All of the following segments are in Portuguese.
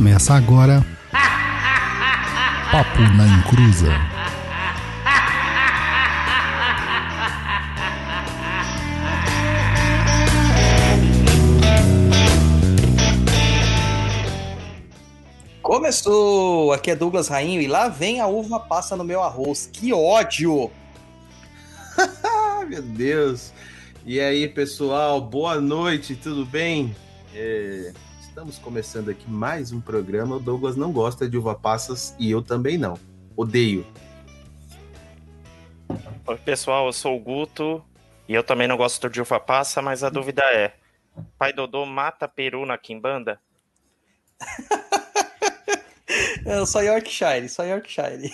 Começa agora. Papo na Encruza. Começou! Aqui é Douglas Rainho e lá vem a uva passa no meu arroz. Que ódio! meu Deus! E aí, pessoal, boa noite, tudo bem? É, estamos começando aqui mais um programa. O Douglas não gosta de uva passas e eu também não. Odeio. Oi, pessoal, eu sou o Guto e eu também não gosto de uva passa, mas a dúvida é: Pai Dodô mata peru na Kimbanda? Eu sou Yorkshire, só Yorkshire.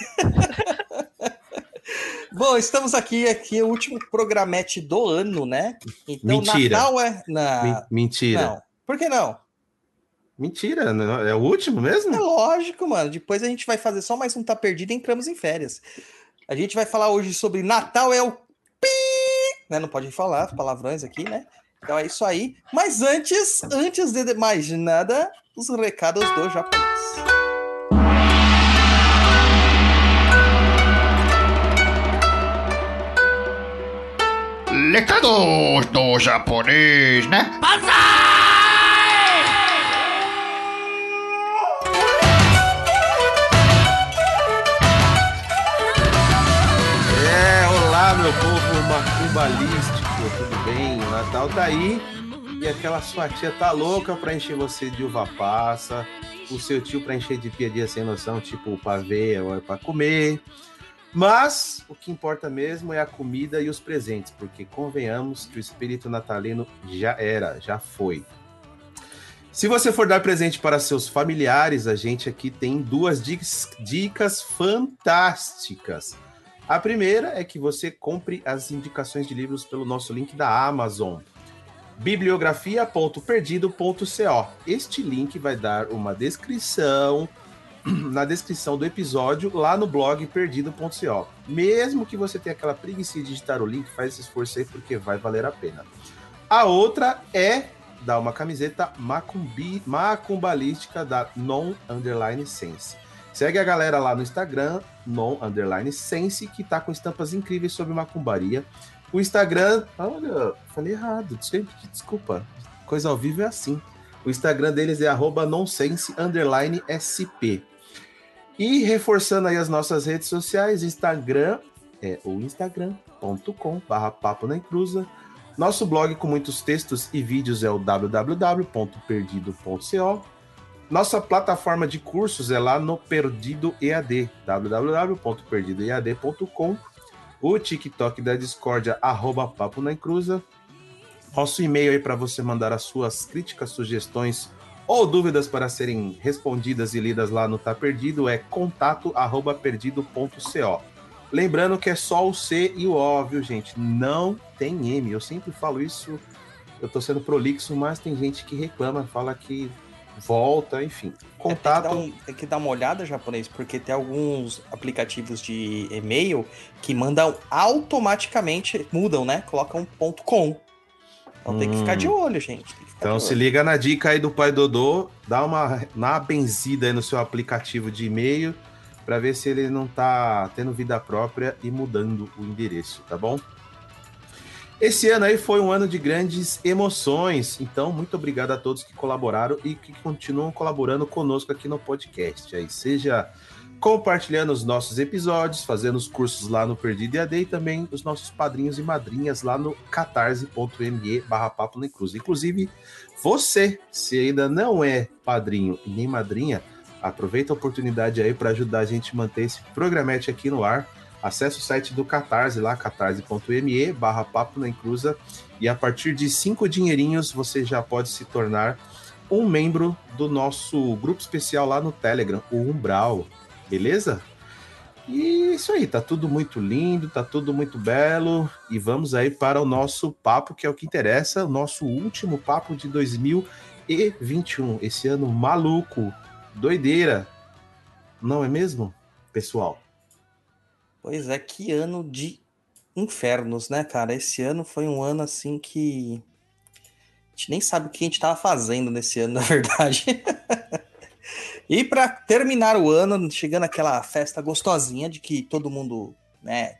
Bom, estamos aqui, aqui é o último programete do ano, né? Então, Mentira. Natal é. Na... Mentira. Não. Por que não? Mentira, é o último mesmo? É lógico, mano. Depois a gente vai fazer só mais um Tá Perdido e entramos em férias. A gente vai falar hoje sobre Natal é o pi, né? Não pode falar palavrões aqui, né? Então é isso aí. Mas antes, antes de mais nada, os recados do japonês. Recados do japonês, né? É, macumbalístico, tudo bem? O Natal tá aí e aquela sua tia tá louca pra encher você de uva passa, o seu tio pra encher de piadinha sem noção, tipo pavê ou é pra comer. Mas o que importa mesmo é a comida e os presentes, porque convenhamos que o espírito natalino já era, já foi. Se você for dar presente para seus familiares, a gente aqui tem duas dicas, dicas fantásticas. A primeira é que você compre as indicações de livros pelo nosso link da Amazon, bibliografia.perdido.co. Este link vai dar uma descrição, na descrição do episódio lá no blog perdido.co. Mesmo que você tenha aquela preguiça de digitar o link, faz esse esforço aí porque vai valer a pena. A outra é dar uma camiseta macumbi, macumbalística da Non Underline Sense. Segue a galera lá no Instagram, Non Underline Sense, que tá com estampas incríveis sobre macumbaria. O Instagram, olha, falei errado, desculpa. Coisa ao vivo é assim. O Instagram deles é arroba nonsense underline SP. E reforçando aí as nossas redes sociais, Instagram é o instagram.com papo na encruza. Nosso blog com muitos textos e vídeos é o www.perdido.co. Nossa plataforma de cursos é lá no Perdido EAD, www.perdidoead.com. O TikTok da Discordia, arroba papo na encruza. Nosso e-mail aí para você mandar as suas críticas, sugestões ou dúvidas para serem respondidas e lidas lá no Tá Perdido é contato@perdido.co. Lembrando que é só o C e o O, viu, gente? Não tem M. Eu sempre falo isso. Eu tô sendo prolixo, mas tem gente que reclama, fala que volta, enfim. Contato. É, tem, que um, tem, que dar uma olhada, japonês, porque tem alguns aplicativos de e-mail que mandam automaticamente, mudam, né? Colocam ponto .com. Então hum. tem que ficar de olho, gente. Então se liga na dica aí do pai Dodô, dá uma, uma benzida aí no seu aplicativo de e-mail para ver se ele não tá tendo vida própria e mudando o endereço, tá bom? Esse ano aí foi um ano de grandes emoções, então muito obrigado a todos que colaboraram e que continuam colaborando conosco aqui no podcast. Aí seja compartilhando os nossos episódios, fazendo os cursos lá no Perdido EAD e também os nossos padrinhos e madrinhas lá no catarse.me barra papo na cruz. Inclusive, você, se ainda não é padrinho e nem madrinha, aproveita a oportunidade aí para ajudar a gente a manter esse programete aqui no ar. Acesse o site do Catarse lá, catarse.me barra papo na encruza e a partir de cinco dinheirinhos você já pode se tornar um membro do nosso grupo especial lá no Telegram, o Umbral beleza? E isso aí, tá tudo muito lindo, tá tudo muito belo. E vamos aí para o nosso papo, que é o que interessa, o nosso último papo de 2021. Esse ano maluco, doideira. Não é mesmo, pessoal? Pois é, que ano de infernos, né, cara? Esse ano foi um ano assim que. A gente nem sabe o que a gente tava fazendo nesse ano, na verdade. E para terminar o ano, chegando aquela festa gostosinha de que todo mundo, né?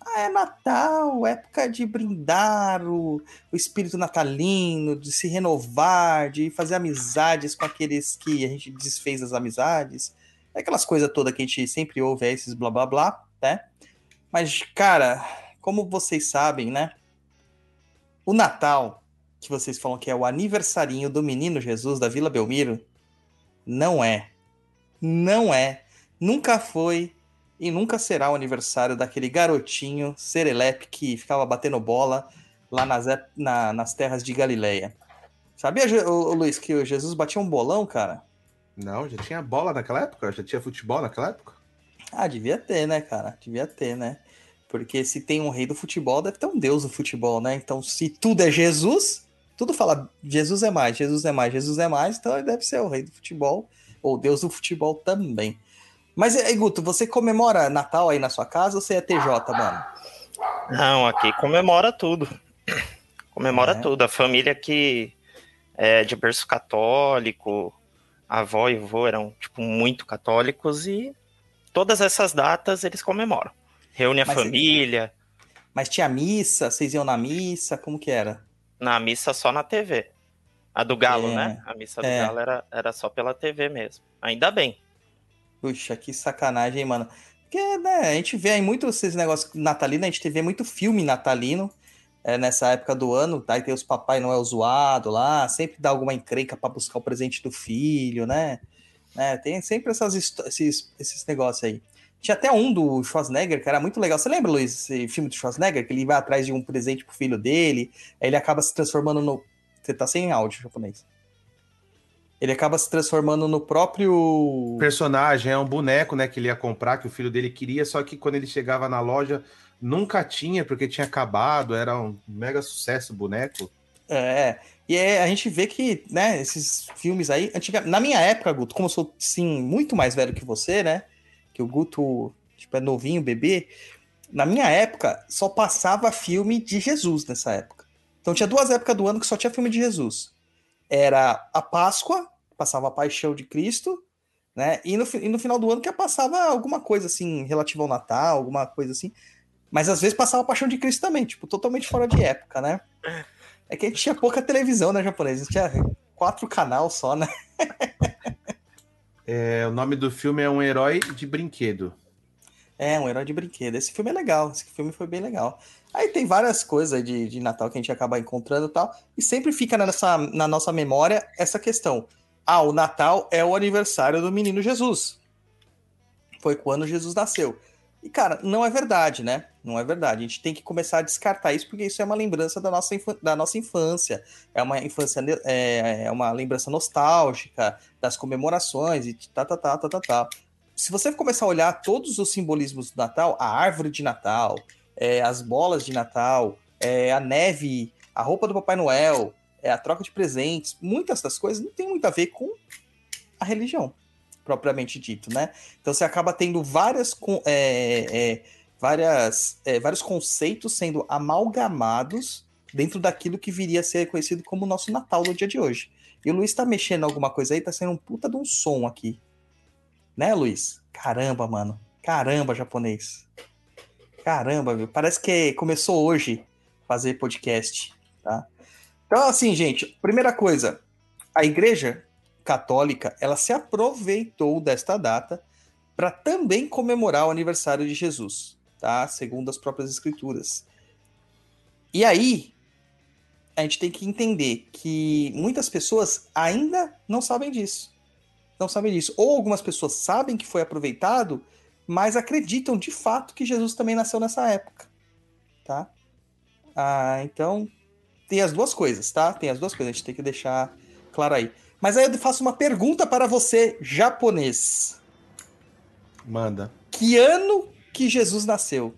Ah, é Natal, época de brindar o, o espírito natalino, de se renovar, de fazer amizades com aqueles que a gente desfez as amizades. Aquelas coisas todas que a gente sempre ouve, é esses blá blá blá, né? Mas, cara, como vocês sabem, né? O Natal, que vocês falam que é o aniversarinho do menino Jesus da Vila Belmiro, não é. Não é. Nunca foi e nunca será o aniversário daquele garotinho serelepe que ficava batendo bola lá nas, na, nas terras de Galileia. Sabia, o, Luiz, que o Jesus batia um bolão, cara? Não, já tinha bola naquela época? Já tinha futebol naquela época? Ah, devia ter, né, cara? Devia ter, né? Porque se tem um rei do futebol, deve ter um deus do futebol, né? Então, se tudo é Jesus, tudo fala Jesus é mais, Jesus é mais, Jesus é mais, então ele deve ser o rei do futebol, ou deus do futebol também. Mas, Guto, você comemora Natal aí na sua casa ou você é TJ, mano? Não, aqui comemora tudo. Comemora é. tudo. A família que é de berço católico, a avó e o avô eram, tipo, muito católicos e todas essas datas eles comemoram. Reúne a mas família. Mas tinha missa? Vocês iam na missa? Como que era? Na missa só na TV. A do Galo, é. né? A missa do é. Galo era, era só pela TV mesmo. Ainda bem. Puxa, que sacanagem, hein, mano. Porque, né, a gente vê aí muito esses negócios natalino, a gente vê muito filme natalino é, nessa época do ano, tá? aí tem os Papai Noel zoado lá, sempre dá alguma encrenca para buscar o presente do filho, né? Né? Tem sempre essas, esses, esses negócios aí. Tinha até um do Schwarzenegger, que era muito legal. Você lembra, Luiz, esse filme do Schwarzenegger? Que ele vai atrás de um presente pro filho dele, aí ele acaba se transformando no. Você tá sem áudio japonês. Ele acaba se transformando no próprio. Personagem, é um boneco, né? Que ele ia comprar, que o filho dele queria, só que quando ele chegava na loja, nunca tinha, porque tinha acabado, era um mega sucesso o boneco. É, e é, a gente vê que, né, esses filmes aí, antiga... na minha época, Guto, como eu sou, sim, muito mais velho que você, né, que o Guto, tipo, é novinho, bebê, na minha época, só passava filme de Jesus nessa época. Então tinha duas épocas do ano que só tinha filme de Jesus. Era a Páscoa, passava a Paixão de Cristo, né, e no, e no final do ano que passava alguma coisa, assim, relativa ao Natal, alguma coisa assim, mas às vezes passava a Paixão de Cristo também, tipo, totalmente fora de época, né? É que a gente tinha pouca televisão, né, japonês? A gente tinha quatro canal só, né? é, o nome do filme é Um Herói de Brinquedo. É, Um Herói de Brinquedo. Esse filme é legal, esse filme foi bem legal. Aí tem várias coisas de, de Natal que a gente acaba encontrando e tal, e sempre fica nessa, na nossa memória essa questão. Ah, o Natal é o aniversário do menino Jesus. Foi quando Jesus nasceu. E, cara, não é verdade, né? Não é verdade. A gente tem que começar a descartar isso, porque isso é uma lembrança da nossa, da nossa infância. É uma infância, é, é uma lembrança nostálgica das comemorações e tá, tá, tá, tá, tá, tá. Se você começar a olhar todos os simbolismos do Natal, a árvore de Natal, é, as bolas de Natal, é, a neve, a roupa do Papai Noel, é, a troca de presentes, muitas das coisas não tem muito a ver com a religião propriamente dito, né? Então você acaba tendo várias, é, é, várias, é, vários conceitos sendo amalgamados dentro daquilo que viria a ser conhecido como o nosso Natal no dia de hoje. E o Luiz tá mexendo alguma coisa aí, tá sendo um puta de um som aqui. Né, Luiz? Caramba, mano. Caramba, japonês. Caramba, viu? Parece que começou hoje fazer podcast, tá? Então, assim, gente, primeira coisa, a igreja católica, ela se aproveitou desta data para também comemorar o aniversário de Jesus, tá? Segundo as próprias escrituras. E aí, a gente tem que entender que muitas pessoas ainda não sabem disso. Não sabem disso. Ou algumas pessoas sabem que foi aproveitado, mas acreditam de fato que Jesus também nasceu nessa época, tá? Ah, então tem as duas coisas, tá? Tem as duas coisas, a gente tem que deixar claro aí. Mas aí eu faço uma pergunta para você, japonês. Manda. Que ano que Jesus nasceu?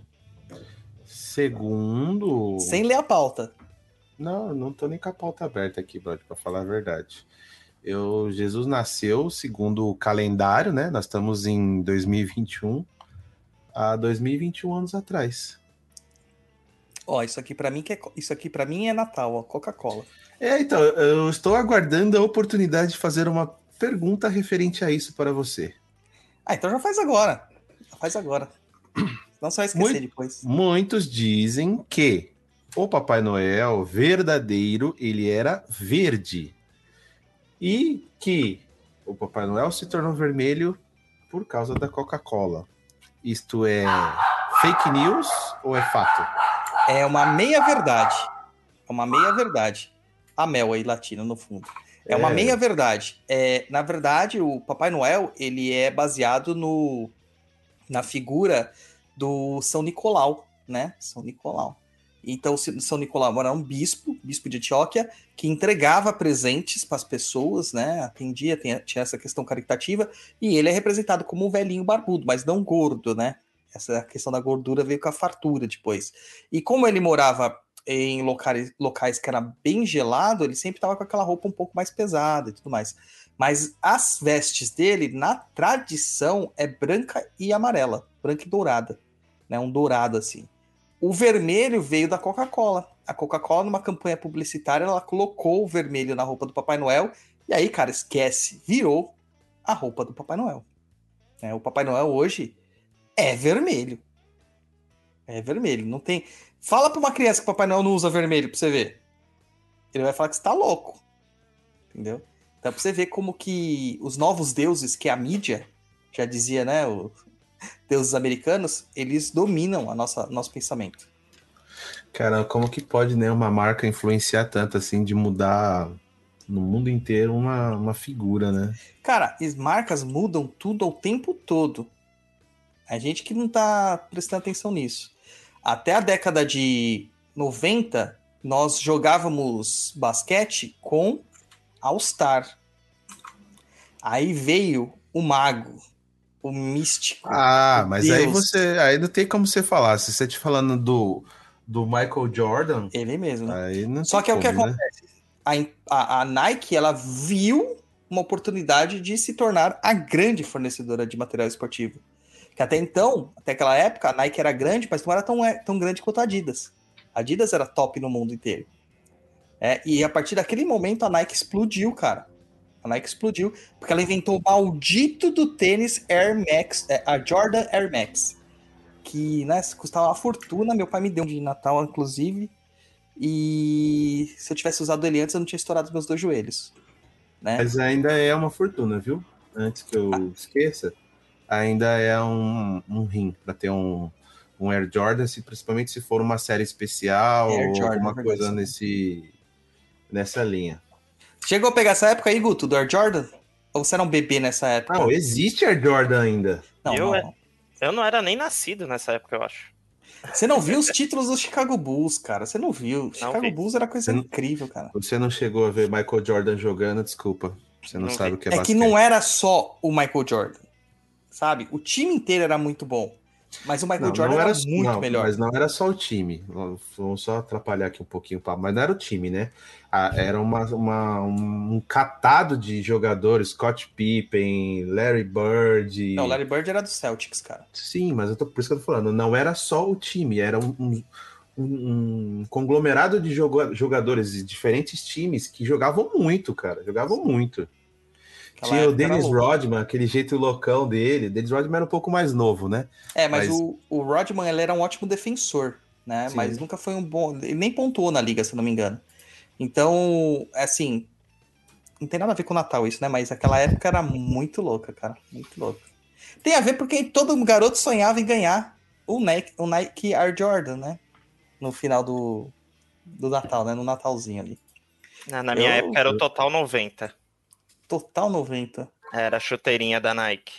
Segundo. Sem ler a pauta. Não, não tô nem com a pauta aberta aqui, brother, para falar a verdade. Eu, Jesus nasceu segundo o calendário, né? Nós estamos em 2021, há 2021 anos atrás. Ó, isso aqui para mim que é, isso aqui para mim é Natal, ó, Coca-Cola. É, então, eu estou aguardando a oportunidade de fazer uma pergunta referente a isso para você. Ah, então já faz agora. Faz agora. Não só esquecer Muito- depois. Muitos dizem que o Papai Noel verdadeiro, ele era verde. E que o Papai Noel se tornou vermelho por causa da Coca-Cola. Isto é fake news ou é fato? É uma meia verdade. É uma meia verdade. A Mel aí, latina, no fundo. É uma É. meia verdade. É, na verdade, o Papai Noel, ele é baseado no na figura do São Nicolau, né? São Nicolau. Então, São Nicolau era um bispo, bispo de Antioquia, que entregava presentes para as pessoas, né? Atendia, tinha essa questão caritativa, e ele é representado como um velhinho barbudo, mas não gordo, né? Essa questão da gordura veio com a fartura depois. E como ele morava em locais, locais que era bem gelado, ele sempre estava com aquela roupa um pouco mais pesada e tudo mais. Mas as vestes dele, na tradição, é branca e amarela, branca e dourada, né? Um dourado assim. O vermelho veio da Coca-Cola. A Coca-Cola, numa campanha publicitária, ela colocou o vermelho na roupa do Papai Noel. E aí, cara, esquece, virou a roupa do Papai Noel. né? o Papai Noel hoje é vermelho. É vermelho, não tem. Fala pra uma criança que o Papai Noel não usa vermelho pra você ver. Ele vai falar que você tá louco. Entendeu? Então, pra você ver como que os novos deuses, que é a mídia, já dizia, né? Os deuses americanos, eles dominam a nossa nosso pensamento. Cara, como que pode, né, uma marca influenciar tanto assim de mudar no mundo inteiro uma, uma figura, né? Cara, as marcas mudam tudo ao tempo todo. A gente que não tá prestando atenção nisso. Até a década de 90, nós jogávamos basquete com All-Star. Aí veio o mago, o místico. Ah, mas aí Deus. você. Aí não tem como você falar. Se você te falando do, do Michael Jordan, Ele mesmo. aí não Só que é o que né? acontece. A, a- a Nike, ela viu uma oportunidade de se tornar a grande fornecedora de material esportivo. Que até então, até aquela época, a Nike era grande, mas não era tão, é, tão grande quanto a Adidas. A Adidas era top no mundo inteiro. É, e a partir daquele momento, a Nike explodiu, cara. A Nike explodiu, porque ela inventou o maldito do tênis Air Max, é, a Jordan Air Max. Que né, custava uma fortuna, meu pai me deu um de Natal, inclusive. E se eu tivesse usado ele antes, eu não tinha estourado os meus dois joelhos. Né? Mas ainda é uma fortuna, viu? Antes que eu Ah. esqueça, ainda é um, um rim para ter um, um Air Jordan, se, principalmente se for uma série especial Air ou Jordan, alguma é coisa nesse, nessa linha. Chegou a pegar essa época aí, Guto, do Air Jordan? Ou você era um bebê nessa época? Não, existe Air Jordan ainda. Não, Eu não. é- Eu não era nem nascido nessa época, eu acho. Você não viu os títulos do Chicago Bulls, cara. Você não viu. Chicago vi. Bulls era coisa não- incrível, cara. Você não chegou a ver Michael Jordan jogando, desculpa. Você não, Não sabe vi. o que é, É basquete. que não era só o Michael Jordan. Sabe? O time inteiro era muito bom. Mas o Michael Não, Jordan não era, era, muito não, melhor. Mas não era só o time. Vamos só atrapalhar aqui um pouquinho o papo. Mas não era o time, né? Ah, era uma, uma- um catado de jogadores. Scott Pippen, Larry Bird. Não, o Larry Bird era do Celtics, cara. Sim, mas eu tô, por isso que eu tô falando. Não era só o time. Era um, um- um- conglomerado de jogadores de diferentes times que jogavam muito, cara. Jogavam muito. Tinha o Dennis. Rodman, aquele jeito loucão dele. Dennis Rodman era um pouco mais novo, né? É, mas, Mas- O, o Rodman ele era um ótimo defensor, né? Sim. Mas nunca foi um bom. Ele nem pontuou na liga, se eu não me engano. Então, assim. Não tem nada a ver com o Natal isso, né? Mas aquela época era muito louca, cara. Muito louca. Tem a ver porque todo garoto sonhava em ganhar o Nike, o Nike Air Jordan, né? No final do, do Natal, né? No Natalzinho ali. Na, na minha Eu- época era o Total 90. Total 90. Era a chuteirinha da Nike.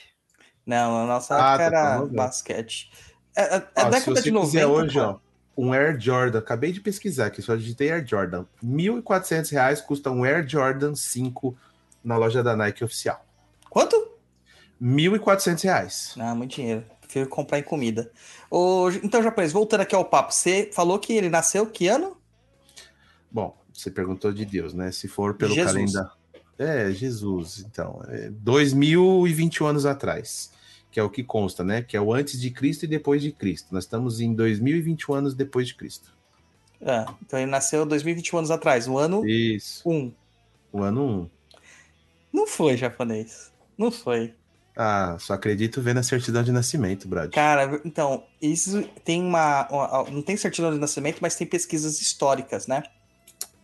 Não, na nossa Ah, época Total era 90. basquete. É, é, Ó, década se você de 90. quiser hoje, cara. ó, um Air Jordan, acabei de pesquisar aqui, só digitei Air Jordan. 1.400 reais custa um Air Jordan 5 na loja da Nike oficial. Quanto? 1.400 reais. Ah, muito dinheiro. Prefiro comprar em comida. Ô, então, japonês, voltando aqui ao papo, você falou que ele nasceu que ano? Bom, você perguntou de Deus, né? Se for pelo calendário. É, Jesus, então. É 2021 anos atrás, que é o que consta, né? Que é o antes de Cristo e depois de Cristo. Nós estamos em 2021 anos depois de Cristo. Ah, então ele nasceu 2021 anos atrás, o ano Isso, 1. o ano 1. Não foi japonês. Não foi. Ah, só acredito vendo a certidão de nascimento, Brad. Cara, então, isso tem uma, uma- Não tem certidão de nascimento, mas tem pesquisas históricas, né?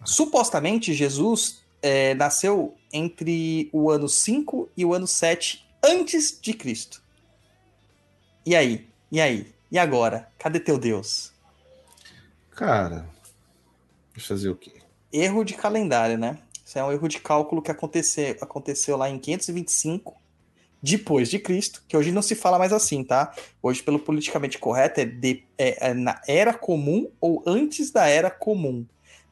Supostamente, Jesus é, nasceu entre o ano 5 e o ano 7 antes de Cristo. E aí? E aí? E agora? Cadê teu Deus? Cara, deixa eu fazer o quê? Erro de calendário, né? Isso é um erro de cálculo que aconteceu, aconteceu lá em 525 depois de Cristo, que hoje não se fala mais assim, tá? Hoje, pelo politicamente correto, é, de- é- é na era comum ou antes da era comum.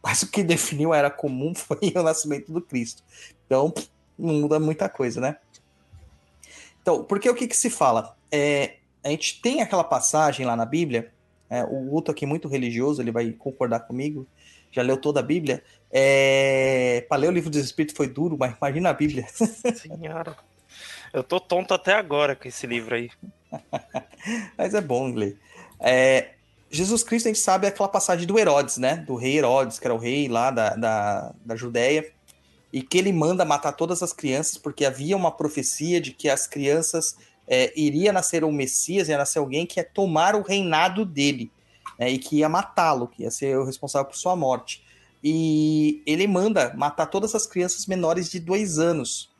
Mas o que definiu a era comum foi o nascimento do Cristo. Então, não muda muita coisa, né? Então, porque o que, que se fala? É, a gente tem aquela passagem lá na Bíblia, é, o Guto aqui muito religioso, ele vai concordar comigo, já leu toda a Bíblia. É, para ler o livro dos Espíritos foi duro, mas imagina a Bíblia. Senhora. Eu tô tonto até agora com esse livro aí. Mas é bom ler. É, Jesus Cristo, a gente sabe aquela passagem do Herodes, né? Do rei Herodes, que era o rei lá da, da, da Judéia, e que ele manda matar todas as crianças, porque havia uma profecia de que as crianças é, iria nascer um Messias, ia nascer alguém que ia tomar o reinado dele, né? E que ia matá-lo, que ia ser o responsável por sua morte. E ele manda matar todas as crianças menores de dois anos.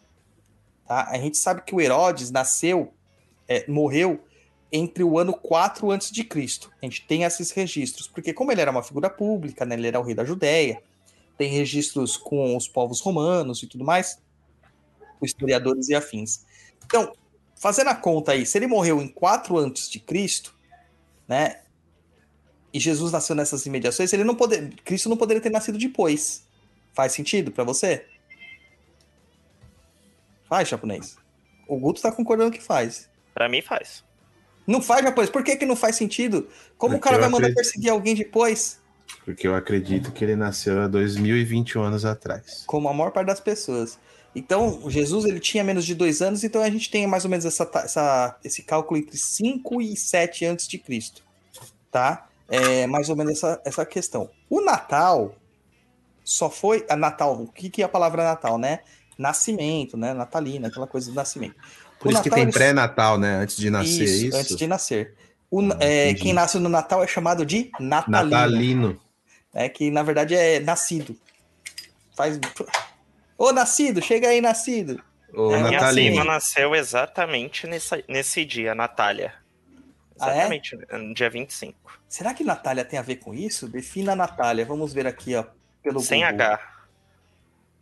Tá? A gente sabe que o Herodes nasceu, é, morreu entre o ano 4 antes de Cristo. A gente tem esses registros, porque como ele era uma figura pública, né, ele era o rei da Judéia, tem registros com os povos romanos e tudo mais, os historiadores e afins. Então, fazendo a conta aí, se ele morreu em 4 antes de Cristo, né, e Jesus nasceu nessas imediações, ele não poder, Cristo não poderia ter nascido depois. Faz sentido para você? Faz, japonês. O Guto tá concordando que faz. Pra mim faz. Não faz japonês. Por que, que não faz sentido? Como Porque o cara vai mandar acredito. perseguir alguém depois? Porque eu acredito que ele nasceu há 2021 anos atrás. Como a maior parte das pessoas. Então, Jesus ele tinha menos de dois anos, então a gente tem mais ou menos essa, essa- esse cálculo entre 5 e 7 antes de Cristo. Tá? É mais ou menos essa, essa questão. O Natal só foi. A Natal, o que, que é a palavra Natal, né? Nascimento, né? Natalina, aquela coisa do nascimento. Por O isso que Natal, tem ele- pré-natal, né? Antes de nascer, isso, isso. antes de nascer. O- Ah, é, quem nasce no Natal é chamado de Natalino. Natalino. né, que na verdade é nascido. Faz. Ô, nascido, chega aí, nascido. Ô, É, Minha Natalino. prima nasceu exatamente nessa, nesse dia, Natália. Ah, é? Exatamente, no dia 25. Será que Natália tem a ver com isso? Defina a Natália. Vamos ver aqui, ó. Pelo Sem Google. H.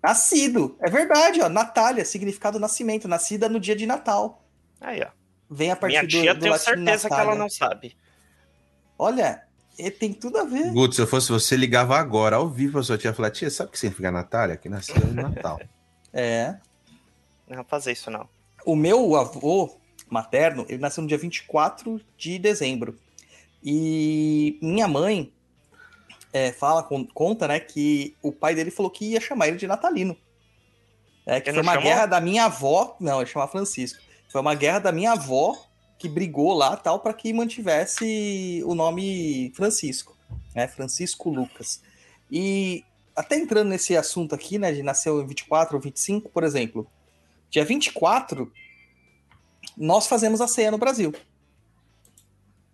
Nascido. É verdade, ó. Natália, significado nascimento. Nascida no dia de Natal. Aí, ó. Vem a partir Minha do, tia, do tenho certeza que Natália. ela não sabe. Olha, tem tudo a ver. Guto, se eu fosse você, ligava agora, ao vivo, pra sua tia falar, tia, sabe o que significa Natália? Que nasceu no Natal. É. Não vou fazer isso, não. O meu avô materno, ele nasceu no dia 24 de dezembro. E minha mãe é, fala, con- conta, né, que o pai dele falou que ia chamar ele de Natalino. É, que Ele foi uma chamou? guerra da minha avó. Não, ele chama Francisco. Foi uma guerra da minha avó que brigou lá tal para que mantivesse o nome Francisco, né? Francisco Lucas. E até entrando nesse assunto aqui, né, de nasceu em 24 ou 25, por exemplo, dia 24 nós fazemos a ceia no Brasil.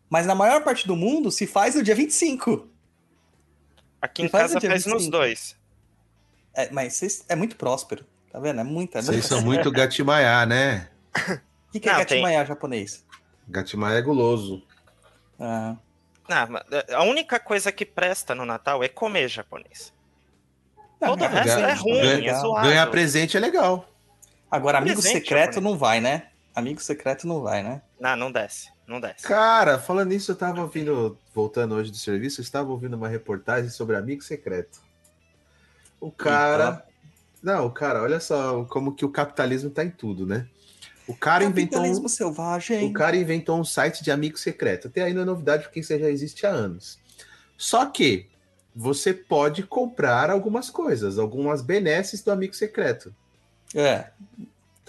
Mas na maior parte do mundo se faz no dia 25. Aqui em faz casa faz nos 25. dois. É, mas vocês- é muito próspero, tá vendo? É muita. Vocês são muito gatimaiá, né? O que, que é Não, tem- gatimaiá japonês? Gatimaia é guloso. Ah, Ah, mas a única coisa que presta no Natal é comer japonês. Todo o ganhar resto é presente, ruim, né? é Legal. zoado. Ganhar presente é legal. Agora, amigo Presente, secreto japonês. não vai, né? Amigo secreto não vai, né? Não, não desce. Não desce. Cara, falando nisso, eu tava ouvindo, voltando hoje do serviço, eu estava ouvindo uma reportagem sobre amigo secreto. O cara. Não, o cara, olha só como que o capitalismo tá em tudo, né? O cara inventou um, selvagem. o cara inventou um site de amigo secreto. Até aí não é novidade porque isso já existe há anos. Só que você pode comprar algumas coisas, algumas benesses do amigo secreto. É.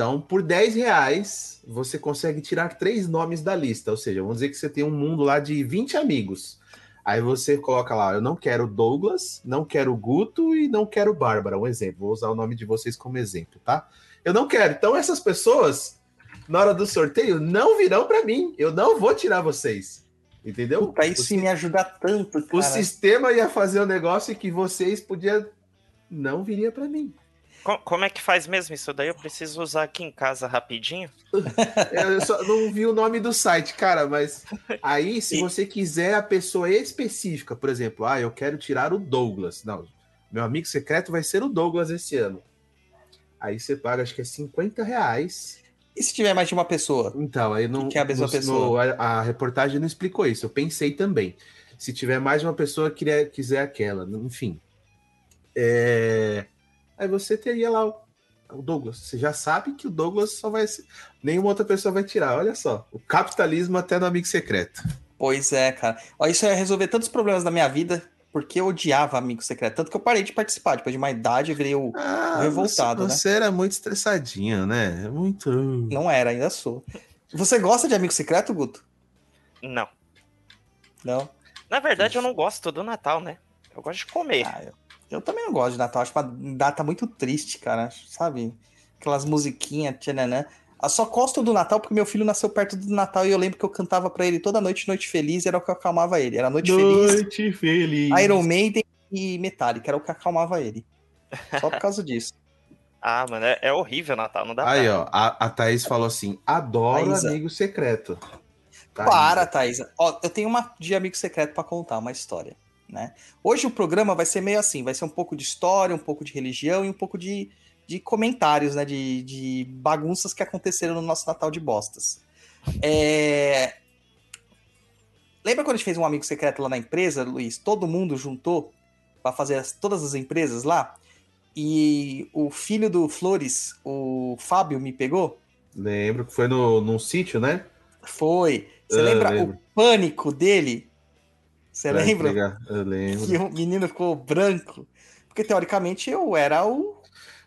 Então, por 10 reais, você consegue tirar três nomes da lista. Ou seja, vamos dizer que você tem um mundo lá de 20 amigos. Aí você coloca lá, eu não quero Douglas, não quero Guto e não quero Bárbara, um exemplo. Vou usar o nome de vocês como exemplo, tá? Eu não quero. Então essas pessoas, na hora do sorteio, não virão para mim. Eu não vou tirar vocês. Entendeu? Puta, isso me ajuda tanto, cara. O sistema ia fazer um negócio que vocês podiam não viria para mim. Como é que faz mesmo isso daí? Eu preciso usar aqui em casa rapidinho. Eu só não vi o nome do site, cara, mas aí, se você quiser a pessoa específica, por exemplo, ah, eu quero tirar o Douglas. Não, meu amigo secreto vai ser o Douglas esse ano. Aí você paga, acho que é 50 reais. E se tiver mais de uma pessoa? Então, aí não. Que é a mesma no, pessoa? No, a, a, reportagem não explicou isso. Eu pensei também. Se tiver mais de uma pessoa, queria, quiser aquela. Enfim. É aí você teria lá o, o, Douglas. Você já sabe que o Douglas só vai. Nenhuma outra pessoa vai tirar. Olha só. O capitalismo até no amigo secreto. Pois é, cara. Ó, isso ia resolver tantos problemas da minha vida. Porque eu odiava amigo secreto. Tanto que eu parei de participar. Depois de uma idade, eu virei o, ah, o revoltado. Você, você né? era muito estressadinho, né? Muito. Não era, ainda sou. Você gosta de amigo secreto, Guto? Não. Não? Na verdade, eu não gosto do Natal, né? Eu gosto de comer. Ah, eu... Eu também não gosto de Natal, acho uma data muito triste, cara, sabe? Aquelas musiquinhas, tchananã. Eu só gosto do Natal porque meu filho nasceu perto do Natal e eu lembro que eu cantava para ele toda noite Noite Feliz, era o que acalmava ele. Era Noite, noite Feliz, Feliz, Iron Maiden e Metallica, era o que acalmava ele. Só por causa disso. ah, mano, é, é, horrível Natal, não dá Aí, pra... ó, a, a Thaís falou assim: adoro Thaísa. amigo secreto. Thaísa. Para, Thaís. Ó, eu tenho uma de amigo secreto para contar, uma história. Né? Hoje o programa vai ser meio assim, vai ser um pouco de história, um pouco de religião e um pouco de, de comentários, né? De, de bagunças que aconteceram no nosso Natal de Bostas. É... Lembra quando a gente fez um amigo secreto lá na empresa, Luiz? Todo mundo juntou para fazer as, todas as empresas lá? E o filho do Flores, o Fábio, me pegou? Lembro que foi no, num sítio, né? Foi. Você Ah, lembra o pânico dele? Você lembra? Eu lembro. que o menino ficou branco. Porque teoricamente eu era o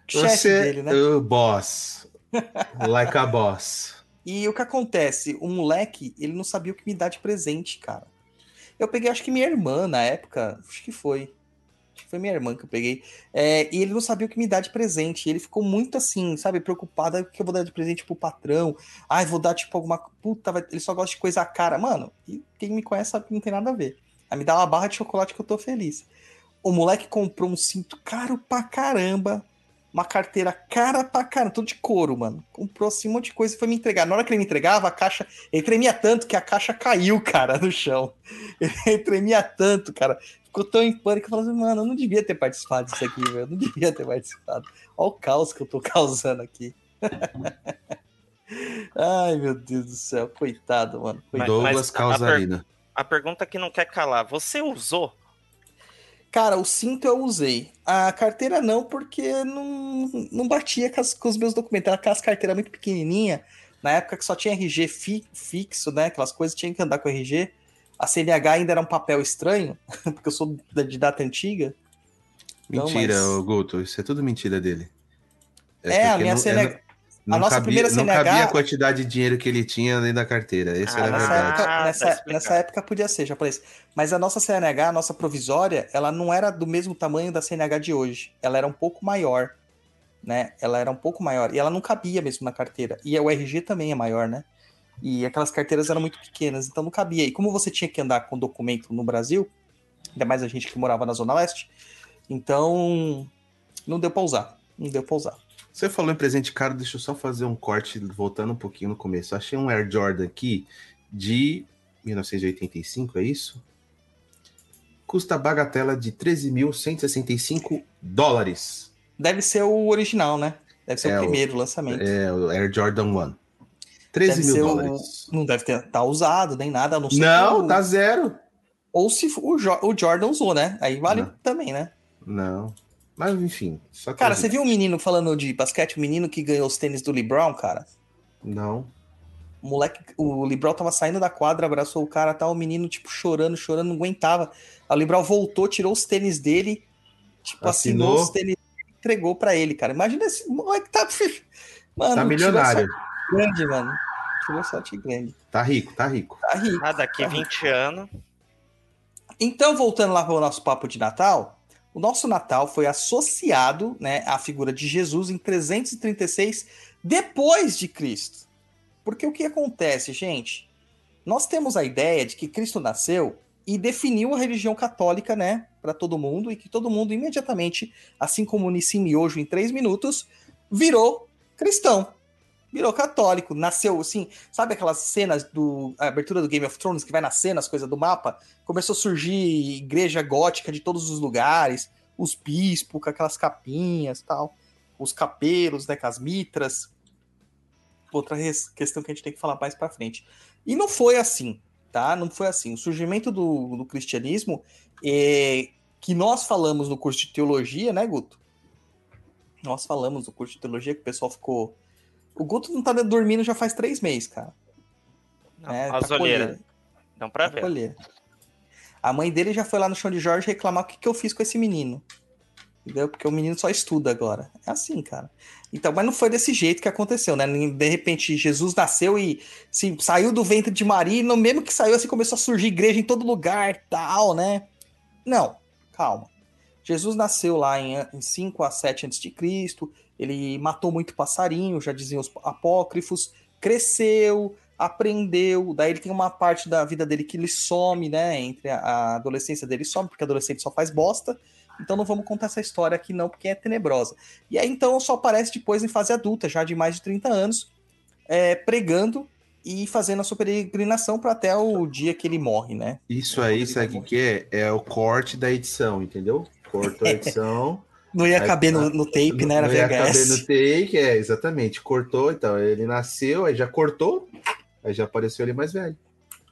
chefe Você, dele, né? o boss. like a boss. E o que acontece? O moleque, ele não sabia o que me dar de presente, cara. Eu peguei, acho que minha irmã na época, acho que foi. Acho que foi minha irmã que eu peguei. É, e ele não sabia o que me dar de presente. Ele ficou muito assim, sabe, preocupado. "Ah, O que eu vou dar de presente pro patrão? Ai, vou dar tipo alguma. Puta, ele só gosta de coisa cara. Mano, e quem me conhece sabe que não tem nada a ver. Aí me dá uma barra de chocolate que eu tô feliz. O moleque comprou um cinto caro pra caramba. Uma carteira cara pra caramba, tudo de couro, mano. Comprou assim um monte de coisa e foi me entregar. Na hora que ele me entregava, a caixa. Ele tremia tanto que a caixa caiu, cara, no chão. Ele tremia tanto, cara. Ficou tão em pânico. Eu falei assim, mano, eu não devia ter participado disso aqui, velho. Eu não devia ter participado. Olha o caos que eu tô causando aqui. Ai, meu Deus do céu. Coitado, mano. Mas- Douglas mas a-. A pergunta que não quer calar, você usou? Cara, o cinto eu usei. A carteira não, porque não, não batia com, as- com os meus documentos. Era aquelas carteiras muito pequenininha. Na época que só tinha RG fi- fixo, né? Aquelas coisas tinha que andar com RG. A CNH ainda era um papel estranho, porque eu sou da- de data antiga. Não, Mentira, mas- Guto. Isso é tudo mentira dele. É, a porque minha não- CNH. Não a nossa cabia- primeira Não CNH cabia a quantidade de dinheiro que ele tinha dentro da carteira. Essa Ah, era a Nessa, verdade. época, tá nessa, explicado. nessa época podia ser, japonês. Mas a nossa CNH, a nossa provisória, ela não era do mesmo tamanho da CNH de hoje. Ela era um pouco maior, né? Ela era um pouco maior. E ela não cabia mesmo na carteira. E o RG também é maior, né? E aquelas carteiras eram muito pequenas, então não cabia. E como você tinha que andar com documento no Brasil, ainda mais a gente que morava na Zona Leste, então não deu pra usar. Não deu pra usar. Você falou em presente caro, deixa eu só fazer um corte, voltando um pouquinho no começo. Achei um Air Jordan aqui de 1985, é isso? Custa bagatela de 13.165 dólares. Deve ser o original, né? Deve ser É, o o- primeiro lançamento. É o Air Jordan 1. 13 Deve mil ser o- dólares. Não deve ter tá usado nem nada, não Não, o- tá zero. Ou se o, o Jordan usou, né? Aí vale Não. também, né? Não. Mas enfim. Só Cara, você viu um menino falando de basquete, o menino que ganhou os tênis do LeBron, cara? Não. O moleque, o LeBron tava saindo da quadra, abraçou o cara, tá o menino tipo chorando, chorando, não aguentava. Aí o LeBron voltou, tirou os tênis dele, tipo assinou, Assinou. os tênis e entregou pra ele, cara. Imagina esse moleque tá Mano, Tá milionário. grande, mano. Tirou sorte grande. Tá rico, tá rico. Tá rico. Ah, daqui Tá 20 anos. Então, voltando lá para o nosso papo de Natal, o nosso Natal foi associado né, à figura de Jesus em 336 depois de Cristo. Porque o que acontece, gente? Nós temos a ideia de que Cristo nasceu e definiu a religião católica, né, para todo mundo, e que todo mundo imediatamente, assim como Nissim Miojo em três minutos, virou cristão virou católico, nasceu assim, sabe aquelas cenas do abertura do Game of Thrones que vai nascendo as coisas do mapa? Começou a surgir igreja gótica de todos os lugares, os bispos com aquelas capinhas, tal, os capelos, né, com as mitras. Outra questão que a gente tem que falar mais para frente. E não foi assim, tá? Não foi assim. O surgimento do, do cristianismo é, que nós falamos no curso de teologia, né, Guto? Nós falamos no curso de teologia que o pessoal ficou o Guto não tá dormindo já faz três meses, cara. Não, é, as tá olheiras. Dão pra tá ver. Colheira. A mãe dele já foi lá no chão de Jorge reclamar o que, que eu fiz com esse menino. Entendeu? Porque o menino só estuda agora. É assim, cara. Então, mas não foi desse jeito que aconteceu, né? De repente, Jesus nasceu e assim, saiu do ventre de Maria, e no mesmo que saiu, assim, começou a surgir igreja em todo lugar, tal, né? Não, calma. Jesus nasceu lá em, em 5 a 7 a.C., ele matou muito passarinho, já diziam os apócrifos, cresceu, aprendeu, daí ele tem uma parte da vida dele que ele some, né, entre a, a adolescência dele some, porque adolescente só faz bosta, então não vamos contar essa história aqui não, porque é tenebrosa. E aí então só aparece depois em fase adulta, já de mais de 30 anos, é, pregando e fazendo a sua peregrinação para até o dia que ele morre, né? Isso aí, sabe o que é? É o corte da edição, entendeu? Cortou a edição... Não ia caber no, no tape, né? Era não VHS. ia caber no tape, é, exatamente. Cortou, então. Ele nasceu, aí já cortou, aí já apareceu ele mais velho.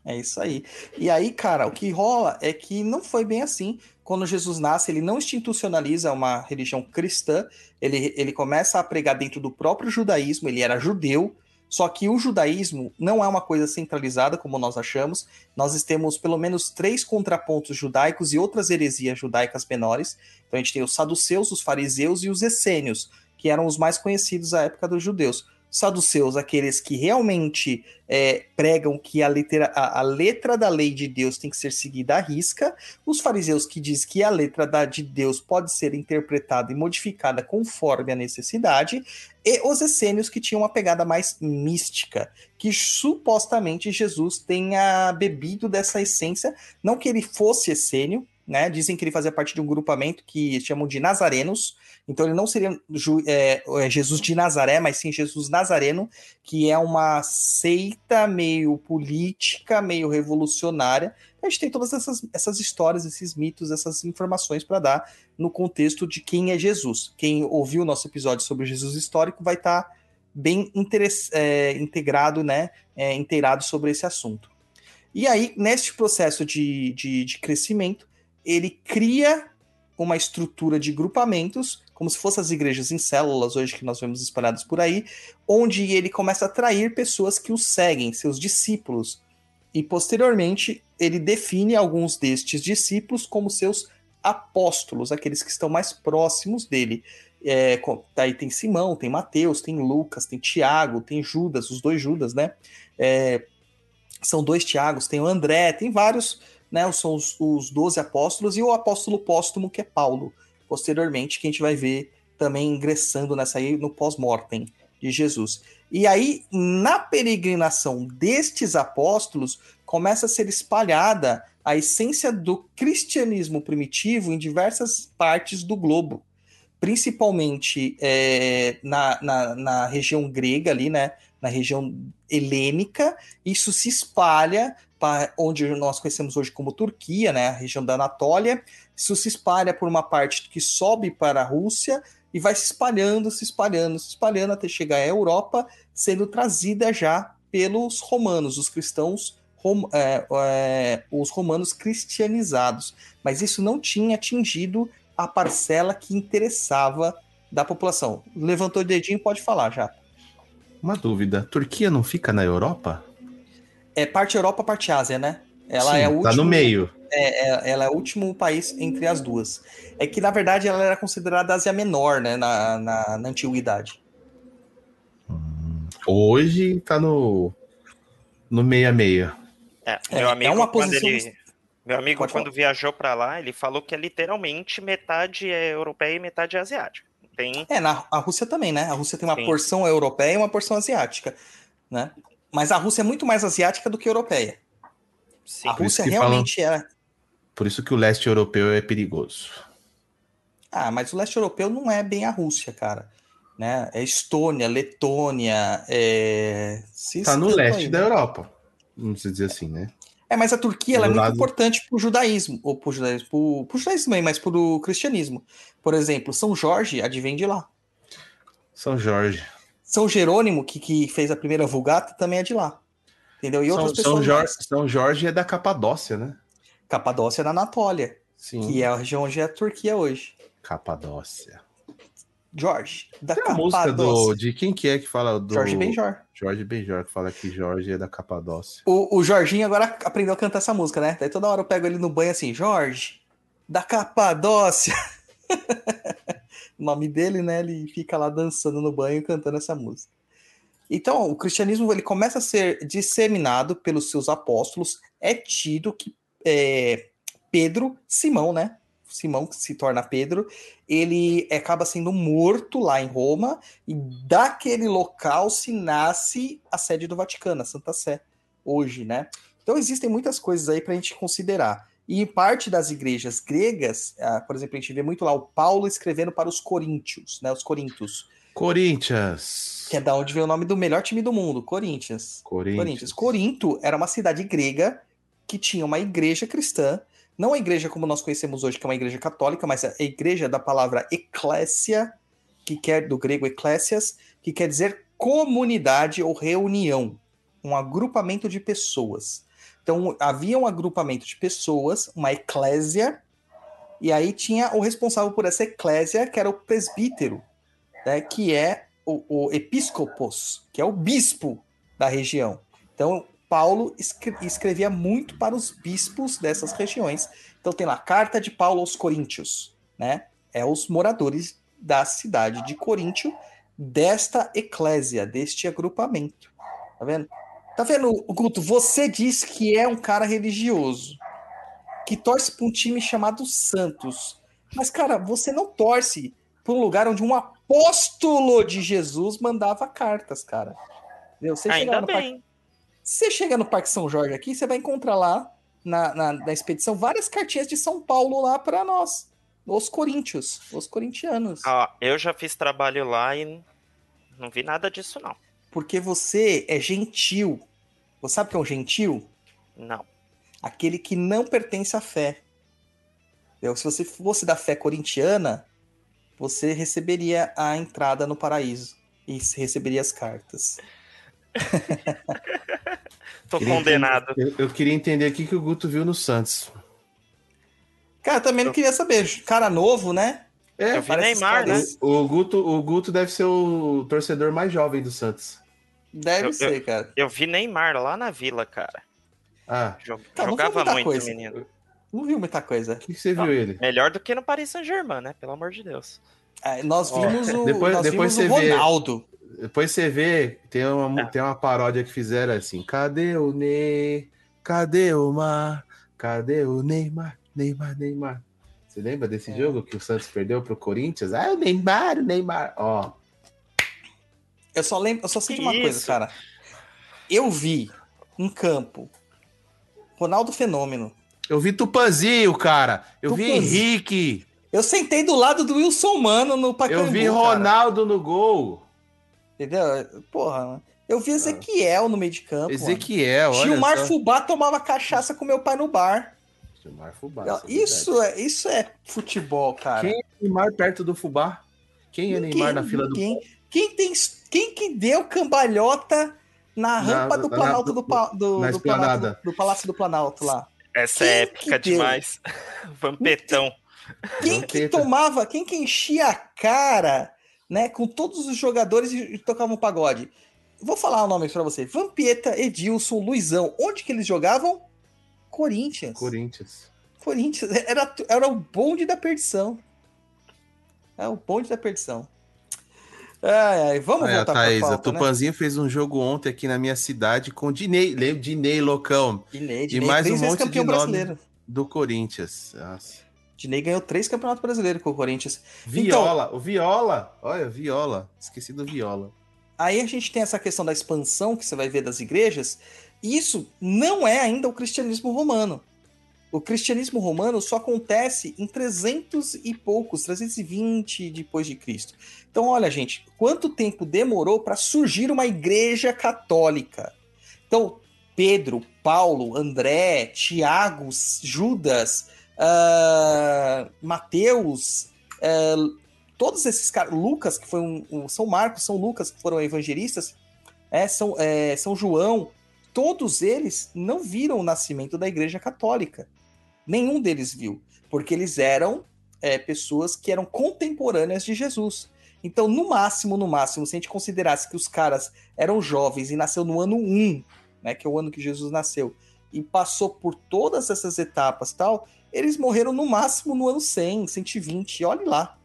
É isso aí. E aí, cara, o que rola é que não foi bem assim. Quando Jesus nasce, ele não institucionaliza uma religião cristã, ele, ele começa a pregar dentro do próprio judaísmo, ele era judeu, só que o judaísmo não é uma coisa centralizada, como nós achamos. Nós temos pelo menos três contrapontos judaicos e outras heresias judaicas menores. Então a gente tem os saduceus, os fariseus e os essênios, que eram os mais conhecidos à época dos judeus saduceus, aqueles que realmente é, pregam que a, litera, a, a, letra da lei de Deus tem que ser seguida à risca, os fariseus que dizem que a letra da, de Deus pode ser interpretada e modificada conforme a necessidade, e os essênios que tinham uma pegada mais mística, que supostamente Jesus tenha bebido dessa essência, não que ele fosse essênio, né? Dizem que ele fazia parte de um grupamento que chamam de Nazarenos, então ele não seria é, é, Jesus de Nazaré, mas sim Jesus Nazareno, que é uma seita meio política, meio revolucionária. A gente tem todas essas, essas histórias, esses mitos, essas informações para dar no contexto de quem é Jesus. Quem ouviu o nosso episódio sobre Jesus histórico vai estar tá bem é, integrado, né, é, inteirado sobre esse assunto. E aí, neste processo de, de, de crescimento, ele cria uma estrutura de grupamentos, como se fossem as igrejas em células hoje que nós vemos espalhadas por aí, onde ele começa a atrair pessoas que o seguem, seus discípulos. E posteriormente ele define alguns destes discípulos como seus apóstolos, aqueles que estão mais próximos dele. É, aí tem Simão, tem Mateus, tem Lucas, tem Tiago, tem Judas, os dois Judas, né? É, são dois Tiagos, tem o André, tem vários né? São os, 12 apóstolos e o apóstolo póstumo, que é Paulo, posteriormente, que a gente vai ver também ingressando nessa aí no pós-mortem de Jesus. E aí, na peregrinação destes apóstolos, começa a ser espalhada a essência do cristianismo primitivo em diversas partes do globo, principalmente é, na, na, na, região grega ali, né? Na região helênica, isso se espalha onde nós conhecemos hoje como Turquia, né, a região da Anatólia. Isso se espalha por uma parte que sobe para a Rússia e vai se espalhando, se espalhando, se espalhando até chegar à Europa, sendo trazida já pelos romanos, os cristãos, rom, é, é, os romanos cristianizados. Mas isso não tinha atingido a parcela que interessava da população. Levantou o dedinho, pode falar já. Uma dúvida: Turquia não fica na Europa? é parte Europa, parte Ásia, né? Ela Sim, é o último, tá no meio. É, é, ela é o último país entre as duas. É que, na verdade, ela era considerada Ásia Menor, né? Na, na, na antiguidade. Hum, hoje tá no, no meia-meia. É, meu é, amigo, é uma posição... Ele, Meu amigo, Pode quando viajou pra lá, ele falou que é literalmente metade é europeia e metade é asiática. Tem. É, na a Rússia também, né? A Rússia tem uma Sim. porção europeia e uma porção asiática, né? Mas a Rússia é muito mais asiática do que europeia. Sim. a por isso Rússia realmente é. Por isso que o leste europeu é perigoso. Ah, mas o leste europeu não é bem a Rússia, cara. Né? É Estônia, Letônia, é... se Tá no leste aí, da né? Europa. Não sei dizer assim, né? É, mas a Turquia ela é Do muito lado- importante pro judaísmo, ou pro judaísmo, pro, pro judaísmo também, mas pro cristianismo. Por exemplo, São Jorge advém de lá. São Jorge. São Jerônimo, que, que fez a primeira Vulgata, também é de lá. Entendeu? E São, outras São pessoas. Jorge, mais. São Jorge é da Capadócia, né? Capadócia é na Anátolia, Sim. que é a região onde é a Turquia hoje. Capadócia. Jorge, da Tem a música do, Capadócia. de quem que é que fala do Jorge Benjor. Jorge Benjor que fala que Jorge é da Capadócia. O, o Jorginho agora aprendeu a cantar essa música, né? Daí toda hora eu pego ele no banho assim, Jorge, da Capadócia. o nome dele, né? Ele fica lá dançando no banho cantando essa música. Então, o cristianismo ele começa a ser disseminado pelos seus apóstolos. É tido que é, Pedro, Simão, né? Simão que se torna Pedro, ele acaba sendo morto lá em Roma e daquele local se nasce a sede do Vaticano, a Santa Sé, hoje, né? Então existem muitas coisas aí para a gente considerar. E parte das igrejas gregas, ah, por exemplo, a gente vê muito lá o Paulo escrevendo para os coríntios, né? Os coríntios, Corinthians. que é da onde vem o nome do melhor time do mundo, Corinthians. Corinthians. Corinthians. Corinto era uma cidade grega que tinha uma igreja cristã, não a igreja como nós conhecemos hoje, que é uma igreja católica, mas a igreja da palavra eclésia, que quer do grego eclésias, que quer dizer comunidade ou reunião, um agrupamento de pessoas. Então havia um agrupamento de pessoas, uma eclésia, e aí tinha o responsável por essa eclésia, que era o presbítero, né, que é o, o episcopos, que é o bispo da região. Então, Paulo escre- escrevia muito para os bispos dessas regiões. Então, tem lá carta de Paulo aos Coríntios, né? É os moradores da cidade de Coríntio, desta eclésia, deste agrupamento. Tá vendo? Tá vendo, Guto? Você diz que é um cara religioso, que torce para um time chamado Santos. Mas, cara, você não torce para um lugar onde um apóstolo de Jesus mandava cartas, cara. Entendeu? Você Ainda no Parque- bem. você chega no Parque São Jorge aqui, você vai encontrar lá na, na, na expedição várias cartinhas de São Paulo lá para nós, os coríntios, os corintianos. Ó, eu já fiz trabalho lá e não vi nada disso, não. Porque você é gentil. Você sabe o que é um gentil? Não. Aquele que não pertence à fé. Entendeu? Se você fosse da fé corintiana, você receberia a entrada no paraíso e receberia as cartas. Tô Queria condenado. entender- Eu, eu queria entender o que, que o Guto viu no Santos. Cara, também não queria saber. Cara novo, né? É, Eu vi Neymar, né? o, o Guto, o Guto deve ser o torcedor mais jovem do Santos. Deve Eu- ser, cara. Eu vi Neymar lá na vila, cara. Ah, Jo- Tá, Jogava muita muito, coisa. menino. Não viu muita coisa. o que, que você viu Ah. ele? Melhor do que no Paris Saint-Germain, né? Pelo amor de Deus. Ah, Nós vimos o, depois- nós depois vimos o você vê. Ronaldo. Depois você vê, tem uma, É. tem uma paródia que fizeram assim: cadê o Ney? Cadê o Mar? Cadê o Neymar? Neymar, Neymar. Você lembra desse É. jogo que o Santos perdeu pro Corinthians? Ah, o Neymar, o Neymar. Ó, Eu só lembro, eu só sei de uma coisa, cara. Eu vi em campo Ronaldo Fenômeno. Eu vi Tupanzinho, cara. Eu vi Tupanzinho. Henrique. Eu sentei do lado do Wilson Mano no Pacaembu, Eu vi cara. Ronaldo no gol. Entendeu? Porra, eu vi Ezequiel no meio de campo. Ezequiel, mano. olha Gilmar só. Fubá tomava cachaça com meu pai no bar. Gilmar Fubá. Isso é, isso é futebol, cara. Quem é Neymar perto do Fubá? Quem é Neymar na fila do ninguém. Quem tem quem que deu cambalhota na Na- rampa do na- Planalto do, pa- do, na do esplanada. Planalto, do Palácio do Planalto lá? Essa Quem é épica demais. Vampetão. Quem que tomava, quem que enchia a cara, né, com todos os jogadores e, e tocava um pagode? Vou falar o nome pra você. Vampeta, Edilson, Luizão. Onde que eles jogavam? Corinthians. Corinthians. Corinthians. Era, era o bonde da perdição. É o bonde da perdição. Ai, ai, vamos Olha, voltar Thaís, pra a pauta, né? Tupanzinho fez um jogo ontem aqui na minha cidade com o Dinei. Lembra? Dinei, loucão. Dinei, E Dinei, mais três um monte de campeão nome. brasileiro. do Corinthians. Nossa. Dinei ganhou três campeonatos brasileiros com o Corinthians. Viola, então, o Viola, olha, Viola, esqueci do Viola. Aí a gente tem essa questão da expansão que você vai ver das igrejas, e isso não é ainda o cristianismo romano. O cristianismo romano só acontece em 300 e poucos, 320 depois de Cristo. Então, olha, gente, quanto tempo demorou para surgir uma igreja católica? Então, Pedro, Paulo, André, Tiago, Judas, uh, Mateus, uh, todos esses caras, Lucas, que foi um, um, São Marcos, São Lucas, que foram evangelistas, é, São, é, São João, todos eles não viram o nascimento da igreja católica. Nenhum deles viu, porque eles eram é, pessoas que eram contemporâneas de Jesus. Então, no máximo, no máximo, se a gente considerasse que os caras eram jovens e nasceu no ano 1, né, que é o ano que Jesus nasceu, e passou por todas essas etapas tal, eles morreram no máximo no ano 100, 120, olhe lá.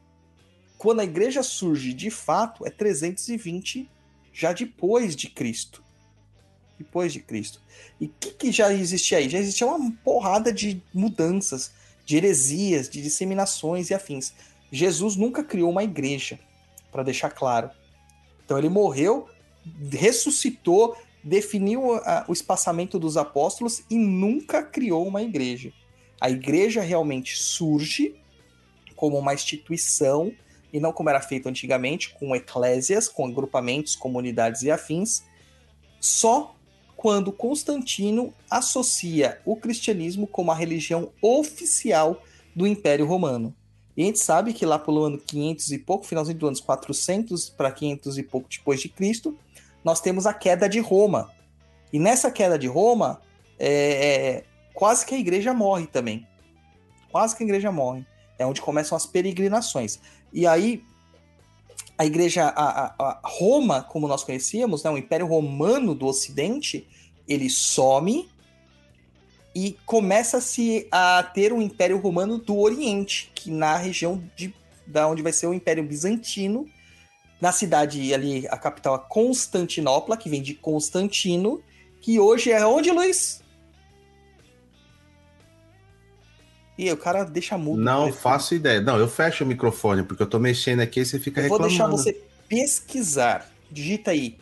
Quando a igreja surge de fato, é 320 já depois de Cristo. Depois de Cristo. E o que, que já existia aí? Já existia uma porrada de mudanças, de heresias, de disseminações e afins. Jesus nunca criou uma igreja, para deixar claro. Então ele morreu, ressuscitou, definiu a, o espaçamento dos apóstolos e nunca criou uma igreja. A igreja realmente surge como uma instituição e não como era feito antigamente, com eclésias, com agrupamentos, comunidades e afins, só quando Constantino associa o cristianismo como a religião oficial do Império Romano. E a gente sabe que lá pelo ano 500 e pouco, finalzinho do ano 400 para 500 e pouco depois de Cristo, nós temos a queda de Roma. E nessa queda de Roma, é, é, quase que a igreja morre também. Quase que a igreja morre. É onde começam as peregrinações. E aí, a igreja, a, a, a Roma, como nós conhecíamos, né, o Império Romano do Ocidente, ele some e começa-se a ter um Império Romano do Oriente, que na região de da onde vai ser o Império Bizantino, na cidade ali, a capital Constantinopla, que vem de Constantino, que hoje é onde, Luiz? E aí, o cara deixa mudo. Não faço ideia. Não, eu fecho o microfone, porque eu tô mexendo aqui e você fica eu reclamando. Vou deixar você pesquisar. Digita aí.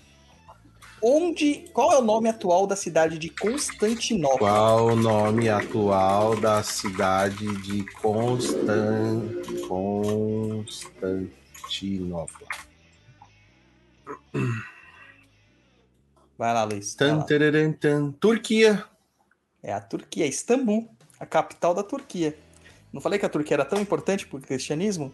Onde, qual é o nome atual da cidade de Constantinopla? Qual o nome atual da cidade de Constan... Constantinopla? Vai lá, Luiz. Tan, lá. Turquia. É a Turquia, Istambul a capital da Turquia. Não falei que a Turquia era tão importante para o cristianismo?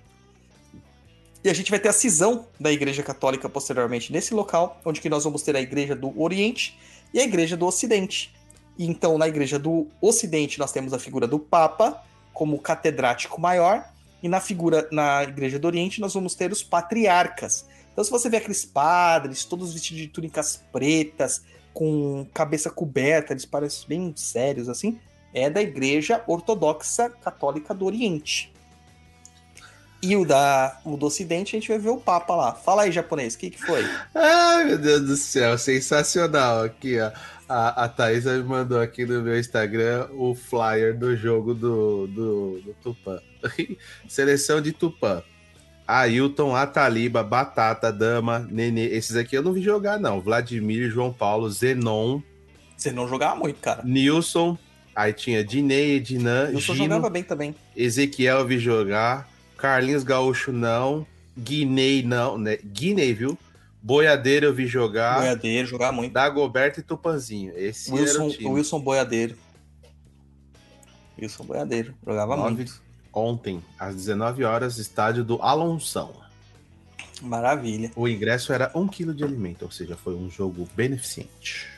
E a gente vai ter a cisão da Igreja Católica posteriormente nesse local, onde que nós vamos ter a Igreja do Oriente e a Igreja do Ocidente. E então, na Igreja do Ocidente, nós temos a figura do Papa como catedrático maior, e na figura na Igreja do Oriente nós vamos ter os patriarcas. Então, se você vê aqueles padres, todos vestidos de túnicas pretas, com cabeça coberta, eles parecem bem sérios assim, é da Igreja Ortodoxa Católica do Oriente. E o, da, o do Ocidente, a gente vai ver o Papa lá. Fala aí, japonês, o que, que foi? Ai, meu Deus do céu, sensacional. Aqui, ó. A, a Thaís me mandou aqui no meu Instagram o flyer do jogo do, do, do Tupã. Seleção de Tupã. Ailton, Ataliba, Batata, Dama, Nenê. Esses aqui eu não vi jogar, não. Vladimir, João Paulo, Zenon. Não jogava muito, cara. Nilson, Aí tinha Dinei, Ednan, Eu só jogava bem também. Ezequiel vi jogar. Carlinhos Gaúcho não. Guinei não, né? Guinei, viu? Boiadeiro eu vi jogar. Boiadeiro, jogar muito. Dagoberto e Tupanzinho. Esse Wilson, era o time. Wilson Boiadeiro. Wilson Boiadeiro, jogava Nove, muito. Ontem, às 19 horas, estádio do Alonção. Maravilha. O ingresso era um quilo de alimento, ou seja, foi um jogo beneficente.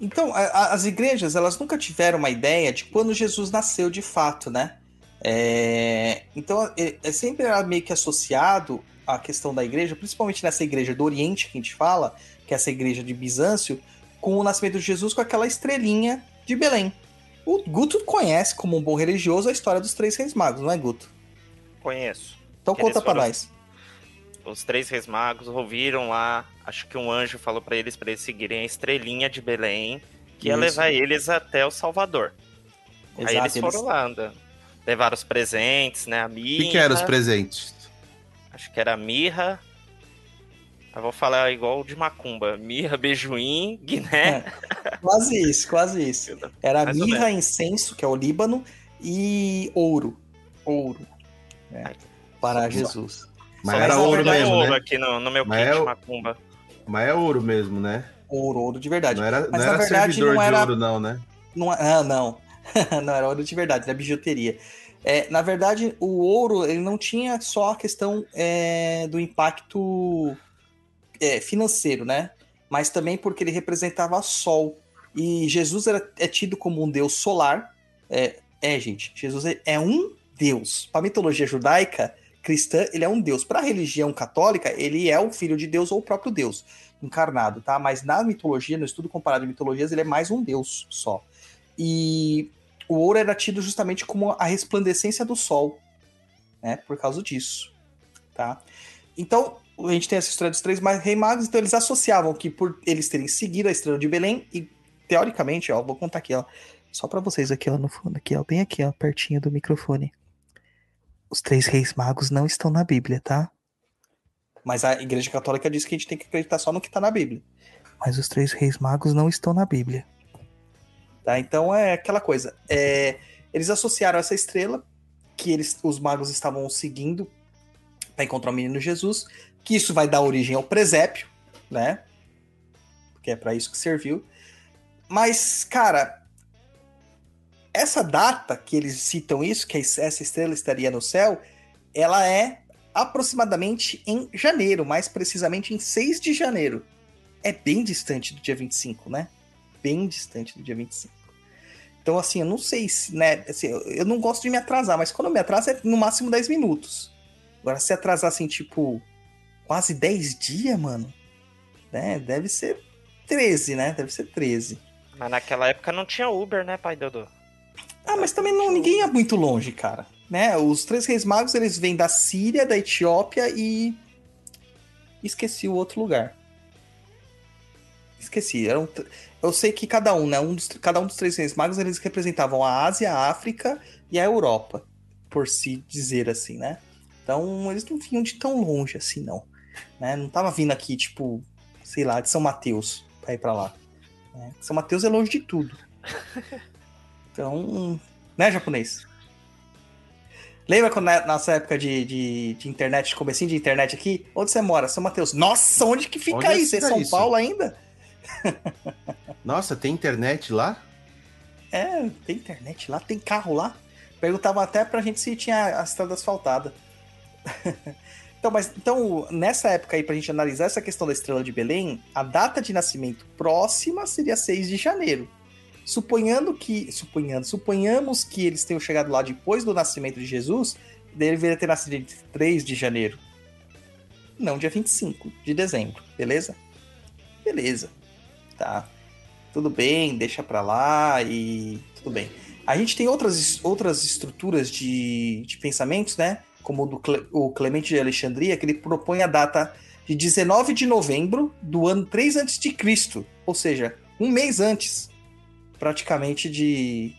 Então, a, as igrejas, elas nunca tiveram uma ideia de quando Jesus nasceu de fato, né? É, então, é, é sempre era meio que associado à questão da igreja, principalmente nessa igreja do Oriente que a gente fala, que é essa igreja de Bizâncio, com o nascimento de Jesus com aquela estrelinha de Belém. O Guto conhece, como um bom religioso, a história dos três reis magos, não é, Guto? Conheço. Então conta pra nós. Os três reis magos ouviram lá, acho que um anjo falou para eles para eles seguirem a estrelinha de Belém, que ia Isso. levar eles até o Salvador. Aí eles foram lá, andando. Levaram os presentes, né? A O mirra. que, que eram os presentes? Acho que era mirra. Eu vou falar igual de macumba. Mirra, beijuim, guiné. Quase isso, quase isso. Era Mais mirra, incenso, que é o Líbano, e ouro. Ouro. né, Ai, para Jesus. Mas Só era ouro verdade, mesmo, ouro né? aqui no, no meu Mas kit é macumba. Mas é ouro mesmo, né? Ouro, ouro de verdade. Não era, Mas não na era verdade servidor não de era- ouro, não, né? Não, ah, não. não era ouro de verdade, era bijuteria. É, na verdade, o ouro ele não tinha só a questão é, do impacto é, financeiro, né? Mas também porque ele representava sol. E Jesus era, é tido como um deus solar. É, é, gente, Jesus é, é um deus. Para a mitologia judaica, cristã, ele é um deus. Para a religião católica, ele é o filho de Deus ou o próprio Deus encarnado, tá? Mas na mitologia, no estudo comparado de mitologias, ele é mais um deus só. E o ouro era tido justamente como a resplandecência do sol, né? Por causa disso, tá? Então, a gente tem essa história dos três rei magos, então eles associavam que por eles terem seguido a estrela de Belém e teoricamente, ó, vou contar aqui, ó, só para vocês aqui, ó, no fundo aqui, ó, bem aqui, ó, pertinho do microfone. Os três reis magos não estão na Bíblia, tá? Mas a Igreja Católica diz que a gente tem que acreditar só no que tá na Bíblia. Mas os três reis magos não estão na Bíblia. Tá? Então é aquela coisa. É, eles associaram essa estrela que eles, os magos estavam seguindo para encontrar o menino Jesus, que isso vai dar origem ao presépio, né? Porque é para isso que serviu. Mas, cara, essa data que eles citam isso, que essa estrela estaria no céu, ela é aproximadamente em janeiro, mais precisamente em 6 de janeiro. É bem distante do dia 25, né? Bem distante do dia 25. Então, assim, eu não sei se, né? Assim, eu, não gosto de me atrasar, mas quando eu me atraso é no máximo 10 minutos. Agora, se atrasar assim, tipo, quase 10 dias, mano, né? Deve ser 13, né? Deve ser 13. Mas naquela época não tinha Uber, né, pai Dodô? Ah, mas também não, ninguém é muito longe, cara. Né? Os três reis magos, eles vêm da Síria, da Etiópia e... Esqueci o outro lugar. Esqueci. Eram... Eu sei que cada um, né? Um dos... Cada um dos três reis magos, eles representavam a Ásia, a África e a Europa. Por se dizer assim, né? Então, eles não vinham de tão longe assim, não. Né? Não tava vindo aqui, tipo, sei lá, de São Mateus pra ir pra lá. né? São Mateus é longe de tudo. Então, né, japonês? Lembra quando na nossa época de, de, de internet, comecinho de internet aqui? Onde você mora? São Mateus. Nossa, onde que fica Onde é isso? É fica São isso? Paulo ainda? Nossa, tem internet lá? É, tem internet lá, tem carro lá. Perguntavam até pra gente se tinha a estrada asfaltada. então, mas então, nessa época aí, pra gente analisar essa questão da estrela de Belém, a data de nascimento próxima seria 6 de janeiro. Suponhando que. Suponhando, suponhamos que eles tenham chegado lá depois do nascimento de Jesus, deveria ter nascido em 3 de janeiro. Não, dia 25 de dezembro, beleza? Beleza. Tá. Tudo bem, deixa pra lá e tudo bem. A gente tem outras, outras estruturas de, de pensamentos, né? Como o do Cle- o Clemente de Alexandria, que ele propõe a data de 19 de novembro do ano 3 a.C., ou seja, um mês antes, praticamente, de,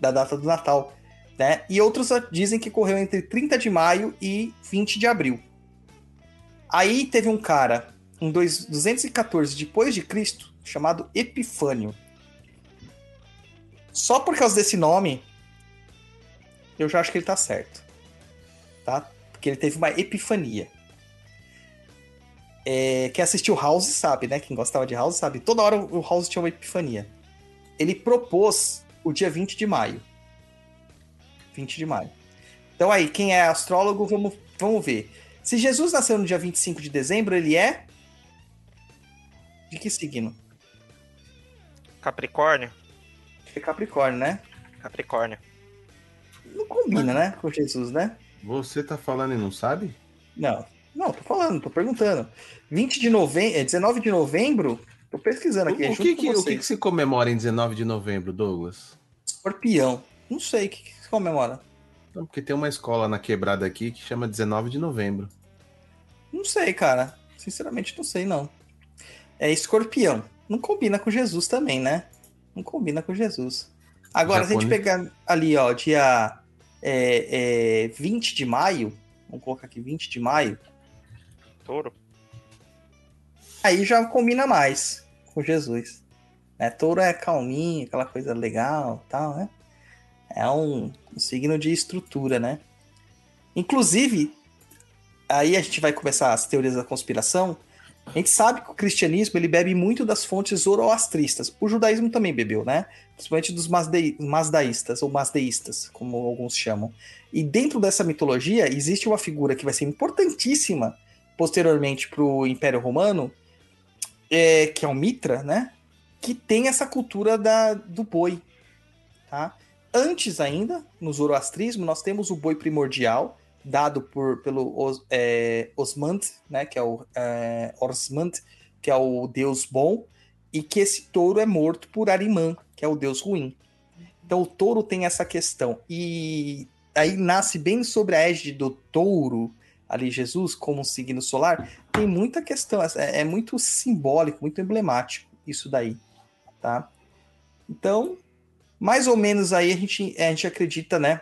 da data do Natal. Né? E outros dizem que correu entre 30 de maio e 20 de abril. Aí teve um cara, em dois- 214 depois de Cristo, chamado Epifânio. Só por causa desse nome, eu já acho que ele tá certo. Tá? Porque ele teve uma epifania. É, quem assistiu House sabe, né? Quem gostava de House sabe. Toda hora o House tinha uma epifania. Ele propôs o dia 20 de maio. 20 de maio. Então aí, quem é astrólogo, vamos, vamos ver. Se Jesus nasceu no dia 25 de dezembro, ele é. De que signo? Capricórnio? É Capricórnio, né? Capricórnio. Não combina, né? Com Jesus, né? Você tá falando e não sabe? Não. Não, tô falando, tô perguntando. 20 de novembro. É 19 de novembro? Tô pesquisando aqui. o, junto que, que, o que, que se comemora em 19 de novembro, Douglas? Escorpião. Não sei o que, que se comemora. Não, porque tem uma escola na quebrada aqui que chama 19 de novembro. Não sei, cara. Sinceramente, não sei, não. É escorpião. Não combina com Jesus também, né? Não combina com Jesus. Agora, se a gente pegar ali, ó, dia é, é, 20 de maio, vamos colocar aqui 20 de maio, Touro. aí já combina mais com Jesus. Né? Touro é calminho, aquela coisa legal tal, né? É um, um signo de estrutura, né? Inclusive, aí a gente vai começar as teorias da conspiração. A gente sabe que o cristianismo ele bebe muito das fontes zoroastristas. O judaísmo também bebeu, né? Principalmente dos masdaístas ou masdeístas, como alguns chamam. E dentro dessa mitologia existe uma figura que vai ser importantíssima posteriormente para o Império Romano, é, que é o Mitra, né? Que tem essa cultura da, do boi, tá? Antes ainda, no zoroastrismo, nós temos o boi primordial, dado por, pelo Os, é, Osmand, né? Que é o é, Orsmand, que é o deus bom, e que esse touro é morto por Arimã, que é o deus ruim. Então o touro tem essa questão. E aí nasce bem sobre a égide do touro, ali Jesus, como um signo solar, tem muita questão, é, é muito simbólico, muito emblemático isso daí, tá? Então, mais ou menos aí a gente, a gente acredita, né,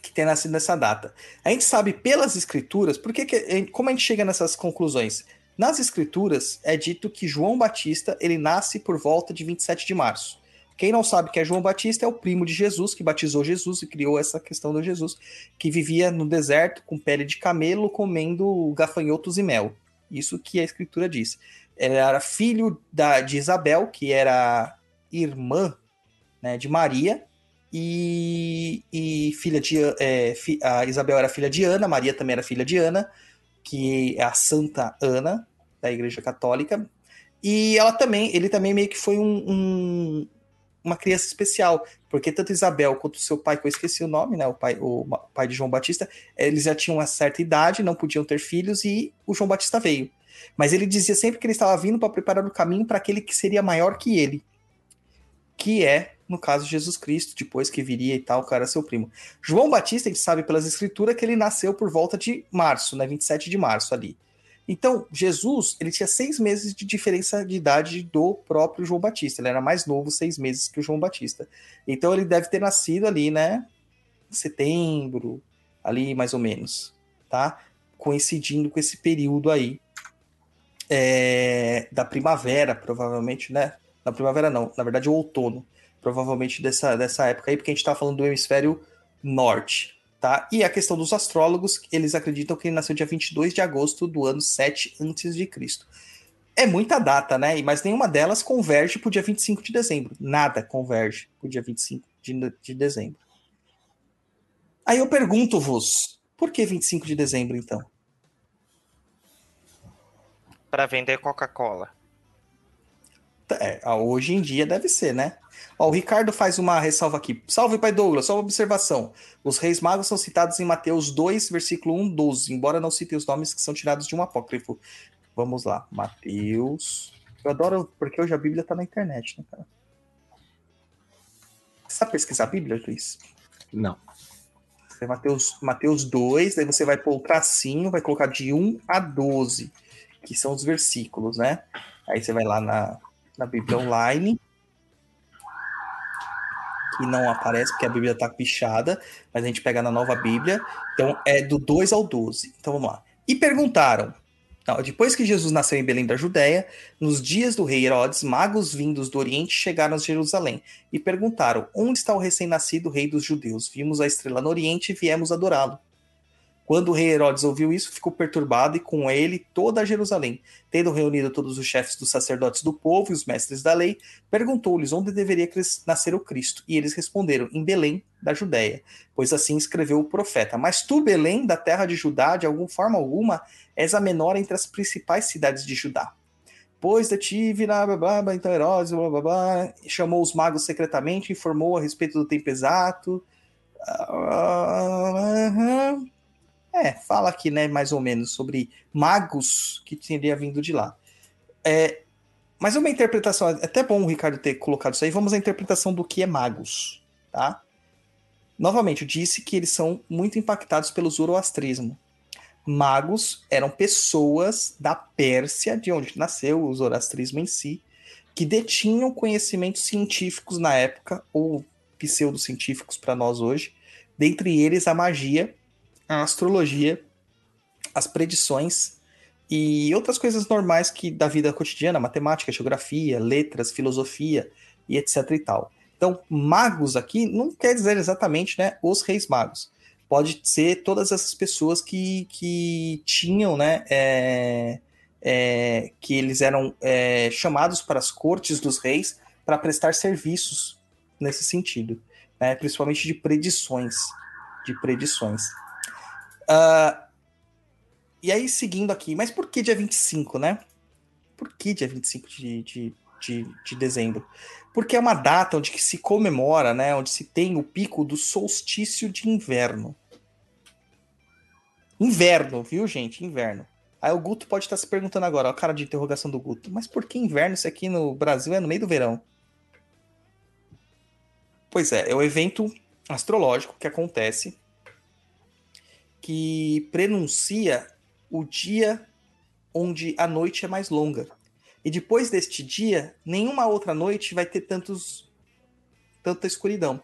que tenha nascido nessa data. A gente sabe pelas escrituras, porque que, como a gente chega nessas conclusões? Nas escrituras é dito que João Batista, ele nasce por volta de 27 de março. Quem não sabe que é João Batista é o primo de Jesus, que batizou Jesus e criou essa questão do Jesus, que vivia no deserto com pele de camelo, comendo gafanhotos e mel. Isso que a escritura diz. Ele era filho da, de Isabel, que era irmã né, de Maria, e, e filha de. É, fi- a Isabel era filha de Ana, Maria também era filha de Ana, que é a Santa Ana da Igreja Católica. E ela também, ele também meio que foi um, um- uma criança especial, porque tanto Isabel quanto seu pai, que eu esqueci o nome, né, o pai, o pai de João Batista, eles já tinham uma certa idade, não podiam ter filhos e o João Batista veio. Mas ele dizia sempre que ele estava vindo para preparar o caminho para aquele que seria maior que ele, que é, no caso, Jesus Cristo, depois que viria e tal, o cara seu primo. João Batista, a gente sabe pelas escrituras que ele nasceu por volta de março, né, 27 de março ali. Então, Jesus, ele tinha seis meses de diferença de idade do próprio João Batista. Ele era mais novo, seis meses que o João Batista. Então, ele deve ter nascido ali, né? Em setembro, ali mais ou menos, tá? Coincidindo com esse período aí é, da primavera, provavelmente, né? Na primavera não, na verdade o outono, provavelmente dessa, dessa época aí, porque a gente tá falando do hemisfério norte, tá? E a questão dos astrólogos, eles acreditam que ele nasceu dia 22 de agosto do ano 7 antes de Cristo. É muita data, né? Mas nenhuma delas converge pro dia 25 de dezembro. Nada converge pro dia 25 de, de dezembro. Aí eu pergunto-vos, por que 25 de dezembro, então? Pra vender Coca-Cola. É, ah, hoje em dia deve ser, né? Ó, o Ricardo faz uma ressalva aqui. Salve, pai Douglas, só uma observação. Os reis magos são citados em Mateus 2, versículo 1, 12, embora não citem os nomes que são tirados de um apócrifo. Vamos lá, Mateus. Eu adoro, porque hoje a Bíblia tá na internet, né, cara? Você sabe pesquisar a Bíblia, Luiz? Não. Você Mateus, Mateus 2, daí você vai pôr o tracinho, vai colocar de 1 a 12, que são os versículos, né? Aí você vai lá na, na Bíblia Online, que não aparece porque a Bíblia tá pichada, mas a gente pega na nova Bíblia. Então é do 2 ao 12. Então vamos lá. E perguntaram. Depois que Jesus nasceu em Belém da Judéia, nos dias do rei Herodes, magos vindos do Oriente chegaram a Jerusalém e perguntaram: Onde está o recém-nascido rei dos judeus? Vimos a estrela no Oriente e viemos adorá-lo. Quando o rei Herodes ouviu isso, ficou perturbado e com ele toda Jerusalém. Tendo reunido todos os chefes dos sacerdotes do povo e os mestres da lei, perguntou-lhes onde deveria nascer o Cristo. E eles responderam: Em Belém, da Judéia. Pois assim escreveu o profeta: Mas tu, Belém, da terra de Judá, de alguma forma alguma, és a menor entre as principais cidades de Judá. Pois de ti virá, blá, blá, então Herodes, blá, blá, blá, chamou os magos secretamente, informou a respeito do tempo exato. Ah, aham. É, fala aqui, né, mais ou menos, sobre magos que teria vindo de lá. É, mas uma interpretação, é até bom o Ricardo ter colocado isso aí, vamos à interpretação do que é magos, tá? Novamente, eu disse que eles são muito impactados pelo zoroastrismo. Magos eram pessoas da Pérsia, de onde nasceu o zoroastrismo em si, que detinham conhecimentos científicos na época, ou pseudocientíficos para nós hoje, dentre eles a magia, a astrologia, as predições e outras coisas normais que da vida cotidiana, matemática, geografia, letras, filosofia e etc e tal. Então, magos aqui não quer dizer exatamente né, os reis magos. Pode ser todas essas pessoas que, que tinham, né, é, é, que eles eram é, chamados para as cortes dos reis para prestar serviços nesse sentido, né, principalmente de predições, de predições. Uh, e aí, seguindo aqui, mas por que dia 25, né? Por que dia 25 de, de, de, de dezembro? porque é uma data onde se comemora, né, onde se tem o pico do solstício de inverno. Inverno, viu, gente? Inverno. Aí o Guto pode estar se perguntando agora, ó, a cara de interrogação do Guto, mas por que inverno se aqui no Brasil é no meio do verão? Pois é, é o evento astrológico que acontece que prenuncia o dia onde a noite é mais longa. E depois deste dia, nenhuma outra noite vai ter tantos tanta escuridão.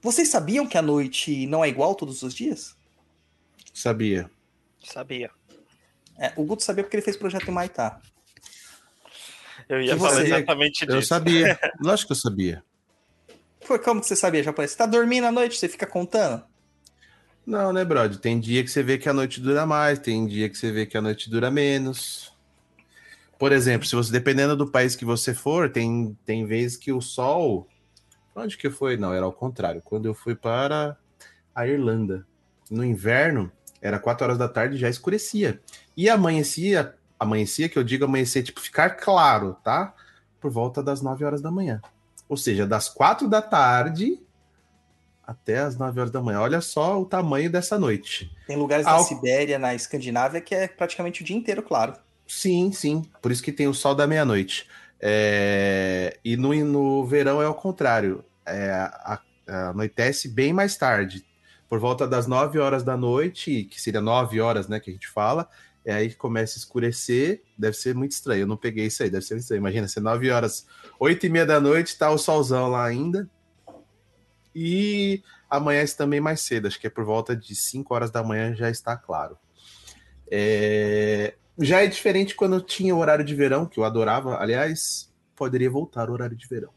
Vocês sabiam que a noite não é igual todos os dias? Sabia. Sabia. É, o Guto sabia porque ele fez projeto em Maitá. Eu ia falar exatamente disso. Eu sabia. Lógico que eu sabia. Foi como que você sabia, japonês? Você tá dormindo à noite, você fica contando? Não, né, brother? Tem dia que você vê que a noite dura mais, tem dia que você vê que a noite dura menos. Por exemplo, se você, dependendo do país que você for, tem, tem vezes que o sol. Onde que foi? Não, era ao contrário. Quando eu fui para a Irlanda, no inverno, era 4 horas da tarde e já escurecia. E amanhecia, amanhecia, que eu digo amanhecer, tipo, ficar claro, tá? Por volta das 9 horas da manhã. Ou seja, das 4 da tarde até as 9 horas da manhã. Olha só o tamanho dessa noite. Tem lugares Ao- na Sibéria, na Escandinávia, que é praticamente o dia inteiro, claro. Sim, sim. Por isso que tem o sol da meia-noite. É, E no, no verão é o contrário. É, a- a- anoitece bem mais tarde. Por volta das 9 horas da noite, que seria 9 horas, né, que a gente fala, é aí que começa a escurecer. Deve ser muito estranho. Eu não peguei isso aí, deve ser muito estranho. Imagina, ser 9 horas, 8 e meia da noite, tá o solzão lá ainda. E amanhece também mais cedo, acho que é por volta de 5 horas da manhã já está claro. É, Já é diferente quando tinha o horário de verão, que eu adorava. Aliás, poderia voltar o horário de verão.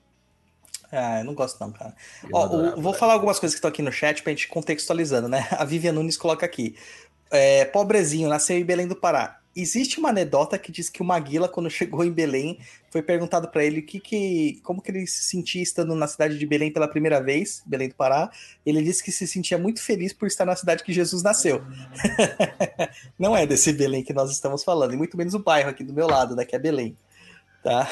Ah, eu não gosto não, cara. Ó, adorava, vou falar algumas coisas que estão aqui no chat pra gente contextualizando, né? A Vivian Nunes coloca aqui. É, pobrezinho, nasceu em Belém do Pará. Existe uma anedota que diz que o Maguila, quando chegou em Belém, foi perguntado pra ele que que, como que ele se sentia estando na cidade de Belém pela primeira vez, Belém do Pará. Ele disse que se sentia muito feliz por estar na cidade que Jesus nasceu. Não é desse Belém que nós estamos falando, e muito menos o bairro aqui do meu lado, daqui é Belém. Tá?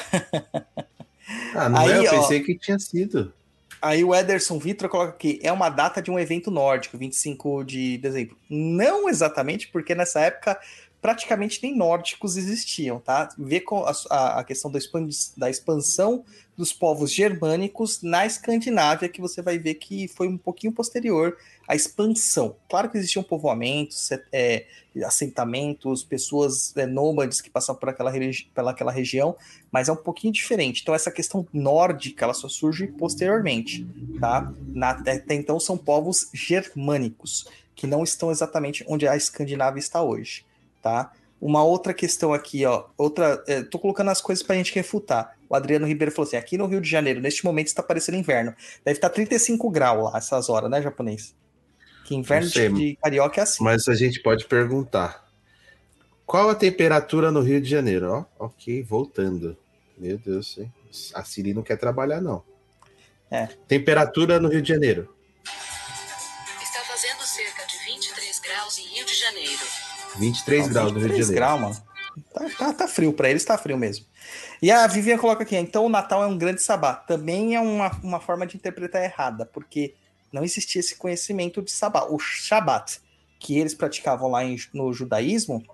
Ah, não Aí, é? Eu ó. pensei que tinha sido. Aí o Ederson Vitor coloca aqui, é uma data de um evento nórdico, 25 de dezembro. Não exatamente, porque nessa época praticamente nem nórdicos existiam, tá? Vê com a, a- questão da, expan- da expansão dos povos germânicos na Escandinávia, que você vai ver que foi um pouquinho posterior à expansão. Claro que existiam povoamentos, é, assentamentos, pessoas é, nômades que passavam por aquela, pelaquela região, mas é um pouquinho diferente. Então essa questão nórdica, ela só surge posteriormente, tá? Na, até então são povos germânicos, que não estão exatamente onde a Escandinávia está hoje, tá? Uma outra questão aqui, ó, outra, é, tô colocando as coisas pra gente refutar. O Adriano Ribeiro falou assim: aqui no Rio de Janeiro, neste momento está parecendo inverno. Deve estar 35 graus lá essas horas, né, japonês? Que inverno sei, de, de carioca é assim. Mas a gente pode perguntar. Qual a temperatura no Rio de Janeiro? Ó, ok, voltando. Meu Deus, hein? a Siri não quer trabalhar, não. É. Temperatura no Rio de Janeiro. Está fazendo cerca de 23 graus em Rio de Janeiro. 23 graus no Rio de 23 Janeiro. graus, mano. Tá, tá, tá frio, pra eles tá frio mesmo. E a Vivian coloca aqui, então o Natal é um grande sabá. Também é uma, uma forma de interpretar errada, porque não existia esse conhecimento de sabá. O Shabat, que eles praticavam lá em- no judaísmo,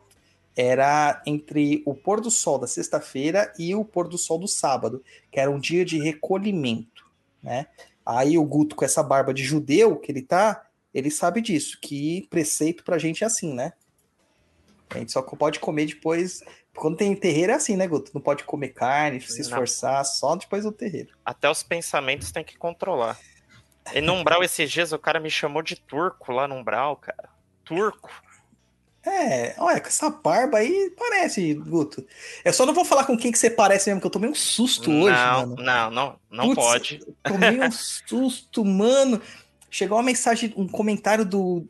era entre o pôr do sol da sexta-feira e o pôr do sol do sábado, que era um dia de recolhimento, né? Aí o Guto, com essa barba de judeu que ele tá, ele sabe disso, que preceito pra gente é assim, né? A gente só pode comer depois Quando tem terreiro é assim, né, Guto? Não pode comer carne, se Não. esforçar, só depois do terreiro. Até os pensamentos tem que controlar. E no Umbral, esses dias, o cara me chamou de turco lá no Umbral, cara. Turco. É, olha, com essa barba aí parece, Guto. Eu só não vou falar com quem que você parece mesmo, que eu tomei um susto hoje, não, mano. não, não, não Putz, pode. Tomei um susto, mano. Chegou uma mensagem, um comentário do.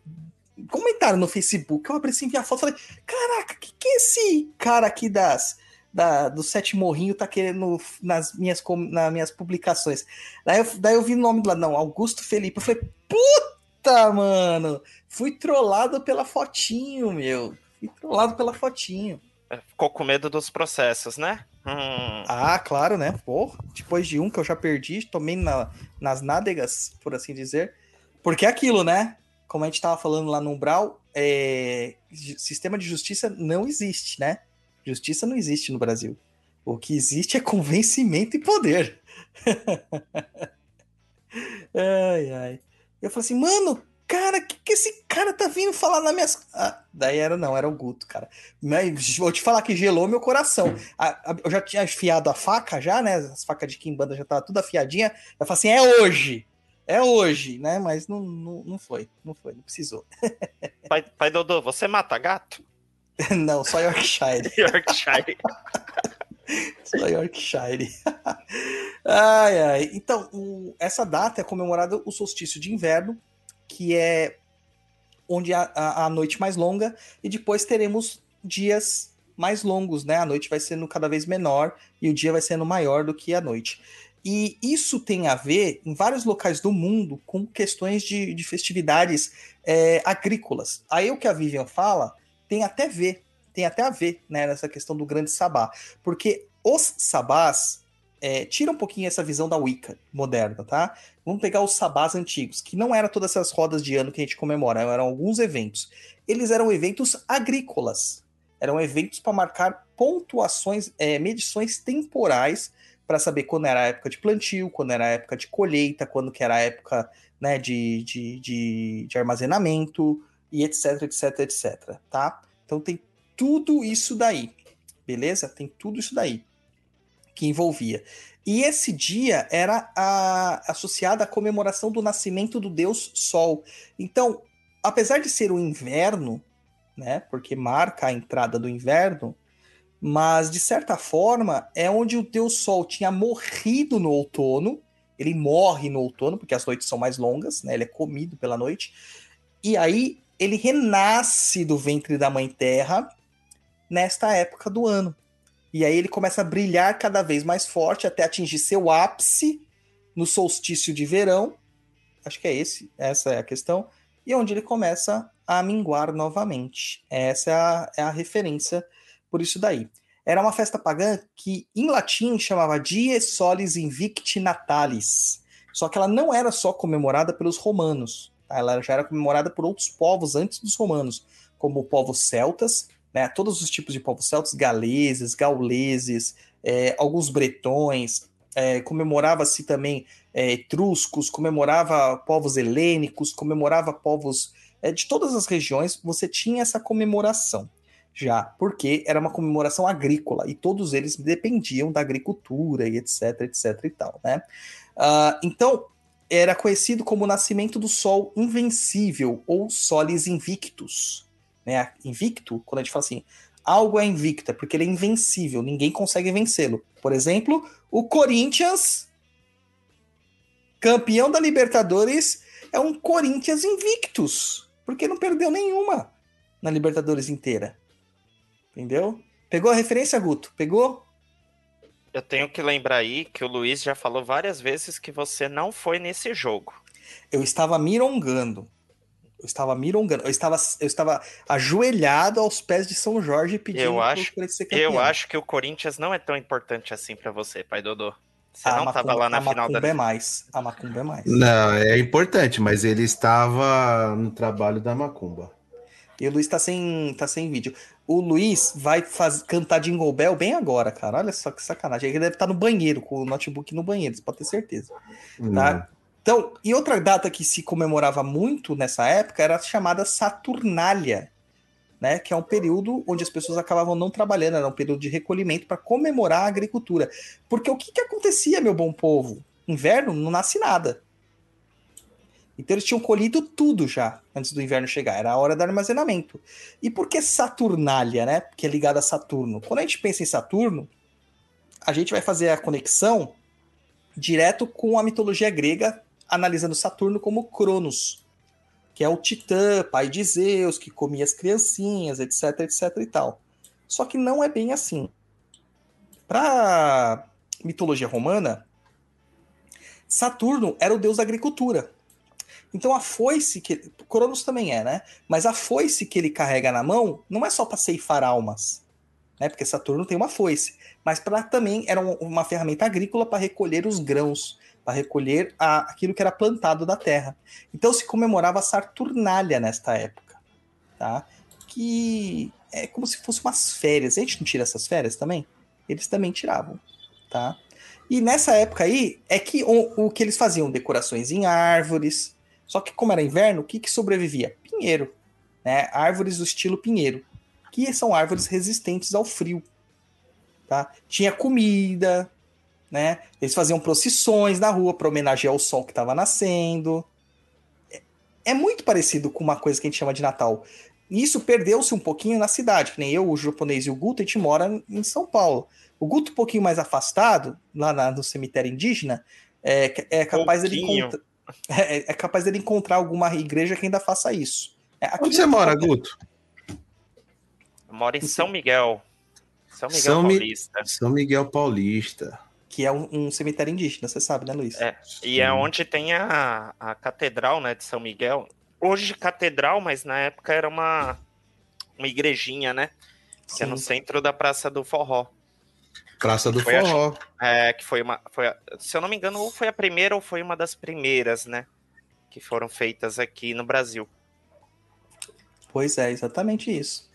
Comentário no Facebook. Eu abri assim, vi a foto e falei: Caraca, que que esse cara aqui das. Da, do Sete Morrinho tá querendo nas minhas, com- nas minhas publicações. Daí eu, daí eu vi o nome lá, não, Augusto Felipe. Eu falei, puta, mano! Fui trollado pela fotinho, meu. Fui trollado pela fotinho. Ficou com medo dos processos, né? Hum, Ah, claro, né? Pô, depois de um que eu já perdi, tomei na- nas nádegas, por assim dizer. Porque é aquilo, né? Como a gente tava falando lá no Umbral, é, sistema de justiça não existe, né? Justiça não existe no Brasil. O que existe é convencimento e poder. ai, ai. Eu falei assim, mano, cara, que que esse cara tá vindo falar na minhas. Ah, daí era não, era o Guto, cara. Mas vou te falar que gelou meu coração. A- a- eu já tinha afiado a faca já, né? As facas de Kimbanda já tava tudo afiadinha. Eu falei assim, é hoje. É hoje, né? Mas não, não, não foi, não foi, não precisou. pai, pai Dodô, você mata gato? não, só Yorkshire. Yorkshire. Só Yorkshire. ai, ai. Então, o- essa data é comemorada o solstício de inverno, que é onde a, a, a noite mais longa, e depois teremos dias mais longos, né? A noite vai sendo cada vez menor e o dia vai sendo maior do que a noite. E isso tem a ver, em vários locais do mundo, com questões de, de festividades é, agrícolas. Aí o que a Vivian fala tem até ver, tem até a ver, né, nessa questão do grande sabá. Porque os sabás é, tira um pouquinho essa visão da Wicca moderna, tá? Vamos pegar os sabás antigos, que não eram todas essas rodas de ano que a gente comemora, eram alguns eventos. Eles eram eventos agrícolas. Eram eventos para marcar pontuações, é, medições temporais para saber quando era a época de plantio, quando era a época de colheita, quando que era a época né, de, de, de, de armazenamento e etc, etc, etc, tá? Então tem tudo isso daí, beleza? Tem tudo isso daí que envolvia. E esse dia era a- associado à comemoração do nascimento do deus Sol. Então, apesar de ser o inverno, né, porque marca a entrada do inverno, mas de certa forma é onde o deus Sol tinha morrido no outono. Ele morre no outono porque as noites são mais longas, né? Ele é comido pela noite. E aí ele renasce do ventre da mãe Terra nesta época do ano. E aí ele começa a brilhar cada vez mais forte até atingir seu ápice no solstício de verão. Acho que é esse, essa é a questão. E onde ele começa a minguar novamente. Essa é a, é a referência por isso daí. Era uma festa pagã que em latim chamava Dies Solis Invicti Natalis. Só que ela não era só comemorada pelos romanos. tá? Ela já era comemorada por outros povos antes dos romanos, como povos celtas, né, todos os tipos de povos celtas, galeses, gauleses, é, alguns bretões, é, comemorava-se também é, etruscos, comemorava povos helênicos, comemorava povos é, de todas as regiões, você tinha essa comemoração já, porque era uma comemoração agrícola e todos eles dependiam da agricultura e etc, etc e tal, né? Ah, então, era conhecido como o nascimento do Sol Invencível ou Solis Invictus, né? Invicto, quando a gente fala assim, algo é invicto, é porque ele é invencível, ninguém consegue vencê-lo. Por exemplo, o Corinthians, campeão da Libertadores, é um Corinthians invictus, porque não perdeu nenhuma na Libertadores inteira. Entendeu? Pegou a referência, Guto? Pegou? Eu tenho que lembrar aí que o Luiz já falou várias vezes que você não foi nesse jogo. Eu estava mirongando. Eu estava mirongando. Eu estava, eu estava ajoelhado aos pés de São Jorge pedindo Eu pro acho- Corinthians ser campeão. Eu acho que o Corinthians não é tão importante assim pra você, pai Dodô. Você A não Macumba- tava lá na a final da Macumba é mais. A Macumba é mais. Não, é importante, mas ele estava no trabalho da Macumba. E o Luiz tá sem, tá sem vídeo. O Luiz vai faz, cantar Jingle Bell bem agora, cara. Olha só que sacanagem. Ele deve estar no banheiro, com o notebook no banheiro, você pode ter certeza. Tá? Então, e outra data que se comemorava muito nessa época era a chamada Saturnália. né? Que é um período onde as pessoas acabavam não trabalhando, era um período de recolhimento para comemorar a agricultura. Porque o que, que acontecia, meu bom povo? Inverno não nasce nada. Então eles tinham colhido tudo já antes do inverno chegar. Era a hora do armazenamento. E por que Saturnália, né? Que é ligada a Saturno. Quando a gente pensa em Saturno, a gente vai fazer a conexão direto com a mitologia grega, analisando Saturno como Cronos, que é o titã, pai de Zeus, que comia as criancinhas, etc, etc e tal. Só que não é bem assim. Para mitologia romana, Saturno era o deus da agricultura. Então a foice que Cronos também é, né? Mas a foice que ele carrega na mão não é só para ceifar almas, né? Porque Saturno tem uma foice, mas para também era uma ferramenta agrícola para recolher os grãos, para recolher a, aquilo que era plantado da terra. Então se comemorava a Saturnália nesta época, tá? Que é como se fosse umas férias. A gente não tira essas férias também? Eles também tiravam, tá? E nessa época aí é que o, o que eles faziam decorações em árvores. Só que como era inverno, o que, que sobrevivia? Pinheiro, né? Árvores do estilo pinheiro, que são árvores resistentes ao frio, tá? Tinha comida, né? Eles faziam procissões na rua para homenagear o sol que estava nascendo. É, é muito parecido com uma coisa que a gente chama de Natal. Isso perdeu-se um pouquinho na cidade, que nem eu, o japonês e o Guto, a gente mora em São Paulo. O Guto, um pouquinho mais afastado, lá na, no cemitério indígena, é, é capaz dele encontrar. É, é, capaz dele encontrar alguma igreja que ainda faça isso. É, Onde você mora, Guto? Eu moro em São Miguel. São Miguel São Mi- Paulista. São Miguel Paulista. Que é um, um cemitério indígena, você sabe, né, Luiz? É, e é onde tem a, a catedral, né, de São Miguel. Hoje catedral, mas na época era uma, uma igrejinha, né? Que é no centro da Praça do Forró. Praça do Foi a- Forró. É, que foi uma. Foi a- se eu não me engano, ou foi a primeira ou foi uma das primeiras, né? Que foram feitas aqui no Brasil. Pois é, exatamente isso.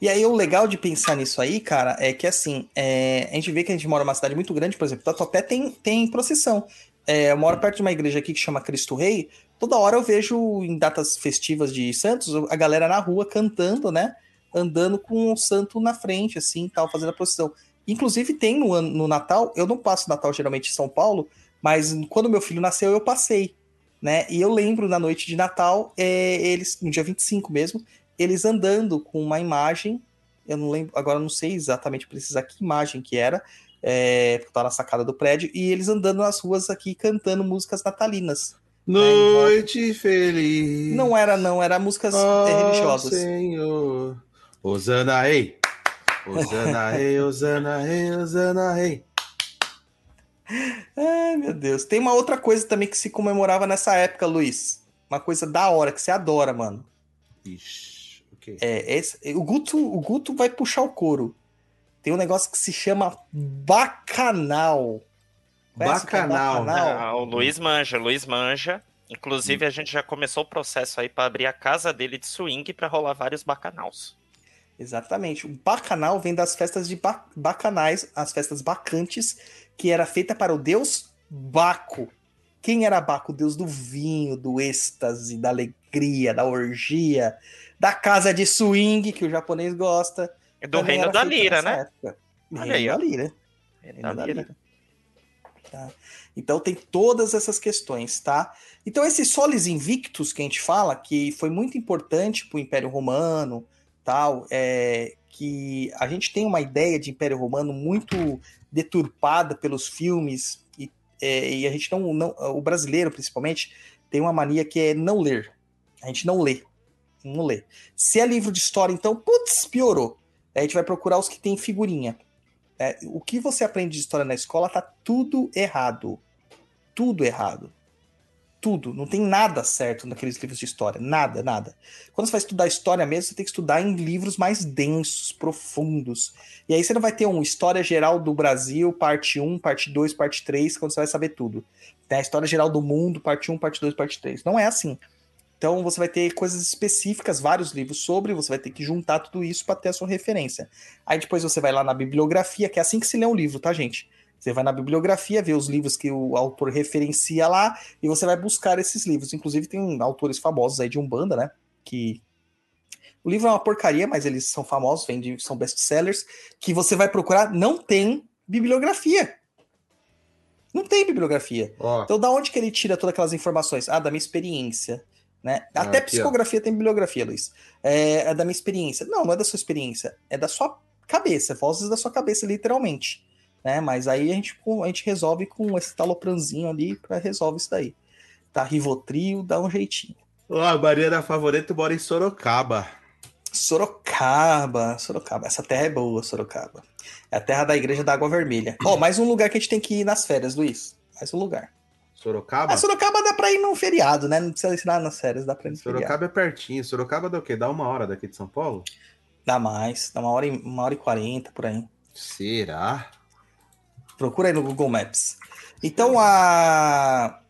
E aí, o legal de pensar nisso aí, cara, é que assim, é, a gente vê que a gente mora numa cidade muito grande, por exemplo, Tatuapé tem, tem procissão. É, eu moro perto de uma igreja aqui que chama Cristo Rei. Toda hora eu vejo em datas festivas de santos a galera na rua cantando, né? Andando com o santo na frente, assim, tal, fazendo a procissão. Inclusive tem no, ano- no Natal, eu não passo Natal geralmente em São Paulo, mas quando meu filho nasceu eu passei, né? E eu lembro na noite de Natal, é, eles, no dia 25 mesmo, eles andando com uma imagem, eu não lembro, agora não sei exatamente precisar que imagem que era, é, porque tá na sacada do prédio, e eles andando nas ruas aqui cantando músicas natalinas. Noite feliz. Não era, não, era músicas é, religiosas. Senhor. Osana rei. Osana rei, Osana rei, Osana rei. Ai, meu Deus. Tem uma outra coisa também que se comemorava nessa época, Luiz. Uma coisa da hora, que você adora, mano. Ixi, o quê? É, esse, o, Guto, o Guto vai puxar o couro. Tem um negócio que se chama bacanal. Conhece o que é Bacanal. Ah, o Luiz manja, Luiz manja. Inclusive, a gente já começou o processo aí para abrir a casa dele de swing para rolar vários bacanaus. Exatamente. O bacanal vem das festas de ba bacanais, as festas bacantes, que era feita para o deus Baco. Quem era Baco? O deus do vinho, do êxtase, da alegria, da orgia, da casa de swing, que o japonês gosta. E do Também reino da lira, né? época. Olha Reino aí, da lira. Reino da da lira. lira. Tá? Então tem todas essas questões, tá? Então esse Solis Invictus que a gente fala, que foi muito importante para o Império Romano, tal, é que a gente tem uma ideia de Império Romano muito deturpada pelos filmes e, é, e a gente não, não, o brasileiro principalmente tem uma mania que é não ler. A gente não lê, não lê. Se é livro de história, então, putz, piorou. A gente vai procurar os que tem figurinha. É, o que você aprende de história na escola tá tudo errado. Tudo errado. Tudo. Não tem nada certo naqueles livros de história. Nada, nada. Quando você vai estudar história mesmo, você tem que estudar em livros mais densos, profundos. E aí você não vai ter um História Geral do Brasil, parte 1, parte 2, parte 3, quando você vai saber tudo. Tem a História Geral do Mundo, parte 1, parte 2, parte 3. Não é assim. Então você vai ter coisas específicas, vários livros sobre, você vai ter que juntar tudo isso para ter a sua referência. Aí depois você vai lá na bibliografia, que é assim que se lê um livro, tá, gente? Você vai na bibliografia, vê os livros que o autor referencia lá, e você vai buscar esses livros. Inclusive, tem autores famosos aí de Umbanda, né? Que O livro é uma porcaria, mas eles são famosos, vendem, são best-sellers, que você vai procurar, não tem bibliografia. Não tem bibliografia. Ó, Então, da onde que ele tira todas aquelas informações? Ah, da minha experiência. Né? Até aqui, ó. psicografia tem bibliografia, Luiz. É, é da minha experiência. Não, não é da sua experiência. É da sua cabeça. Vozes da sua cabeça, literalmente. Né? Mas aí a gente, a gente resolve com esse talopranzinho ali para resolve isso daí. Tá, Rivotril, dá um jeitinho. ó, a Mariana Favorito mora em Sorocaba. Sorocaba, Sorocaba. Essa terra é boa, Sorocaba. É a terra da igreja da Água Vermelha. Ó, mais um lugar que a gente tem que ir nas férias, Luiz. Mais um lugar. Sorocaba? Ah, Sorocaba dá pra ir num feriado, né? Não precisa ensinar nas férias, dá pra ir no feriado. Sorocaba é pertinho. Sorocaba dá o quê? Dá uma hora daqui de São Paulo? Dá mais, dá uma hora, e, uma hora e quarenta por aí. Será? Procura aí no Google Maps. Então, a...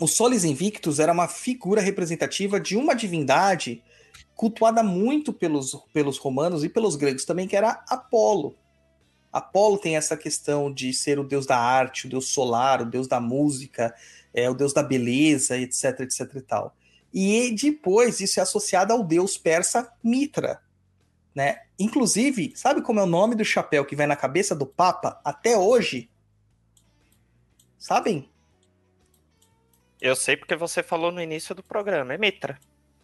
o Solis Invictus era uma figura representativa de uma divindade cultuada muito pelos, pelos romanos e pelos gregos também, que era Apolo. Apolo tem essa questão de ser o deus da arte, o deus solar, o deus da música, é, o deus da beleza, etc, etc e tal. E depois isso é associado ao deus persa Mitra, né? Inclusive, sabe como é o nome do chapéu que vai na cabeça do Papa até hoje? Sabem? Eu sei porque você falou no início do programa, é Mitra.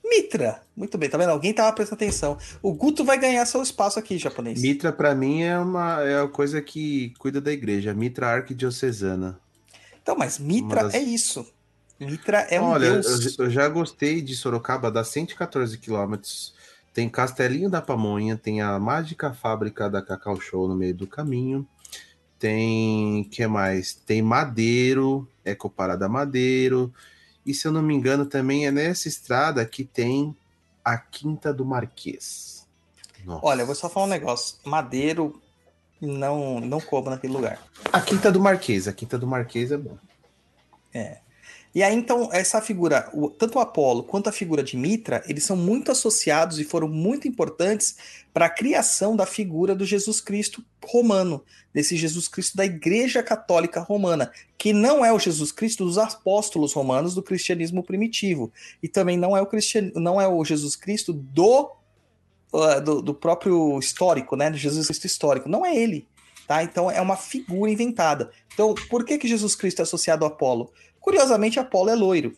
Mitra. Muito bem, tá vendo? Alguém tava prestando atenção. O Guto vai ganhar seu espaço aqui, japonês. Mitra, pra mim, é uma é a coisa que cuida da igreja. Mitra Arquidiocesana. Então, mas Mitra Uma das- é isso. Mitra é um Olha, deus. eu, eu já gostei de Sorocaba, dá 114 quilômetros. Tem Castelinho da Pamonha, tem a mágica fábrica da Cacau Show no meio do caminho. Tem, que mais? Tem Madeiro, Ecoparada Madeiro. E se eu não me engano, também é nessa estrada que tem a Quinta do Marquês. Nossa. Olha, eu vou só falar um negócio. Madeiro não não cobra naquele lugar. A Quinta do Marquês, a Quinta do Marquês é bom. E aí, então, essa figura, tanto o Apolo quanto a figura de Mitra, eles são muito associados e foram muito importantes para a criação da figura do Jesus Cristo romano, desse Jesus Cristo da Igreja Católica Romana, que não é o Jesus Cristo dos apóstolos romanos do cristianismo primitivo, e também não é o, cristian... não é o Jesus Cristo do, uh, do, do próprio histórico, né, do Jesus Cristo histórico, não é ele. Tá? Então é uma figura inventada. Então, por que, que Jesus Cristo é associado ao Apolo? Curiosamente, Apolo é loiro.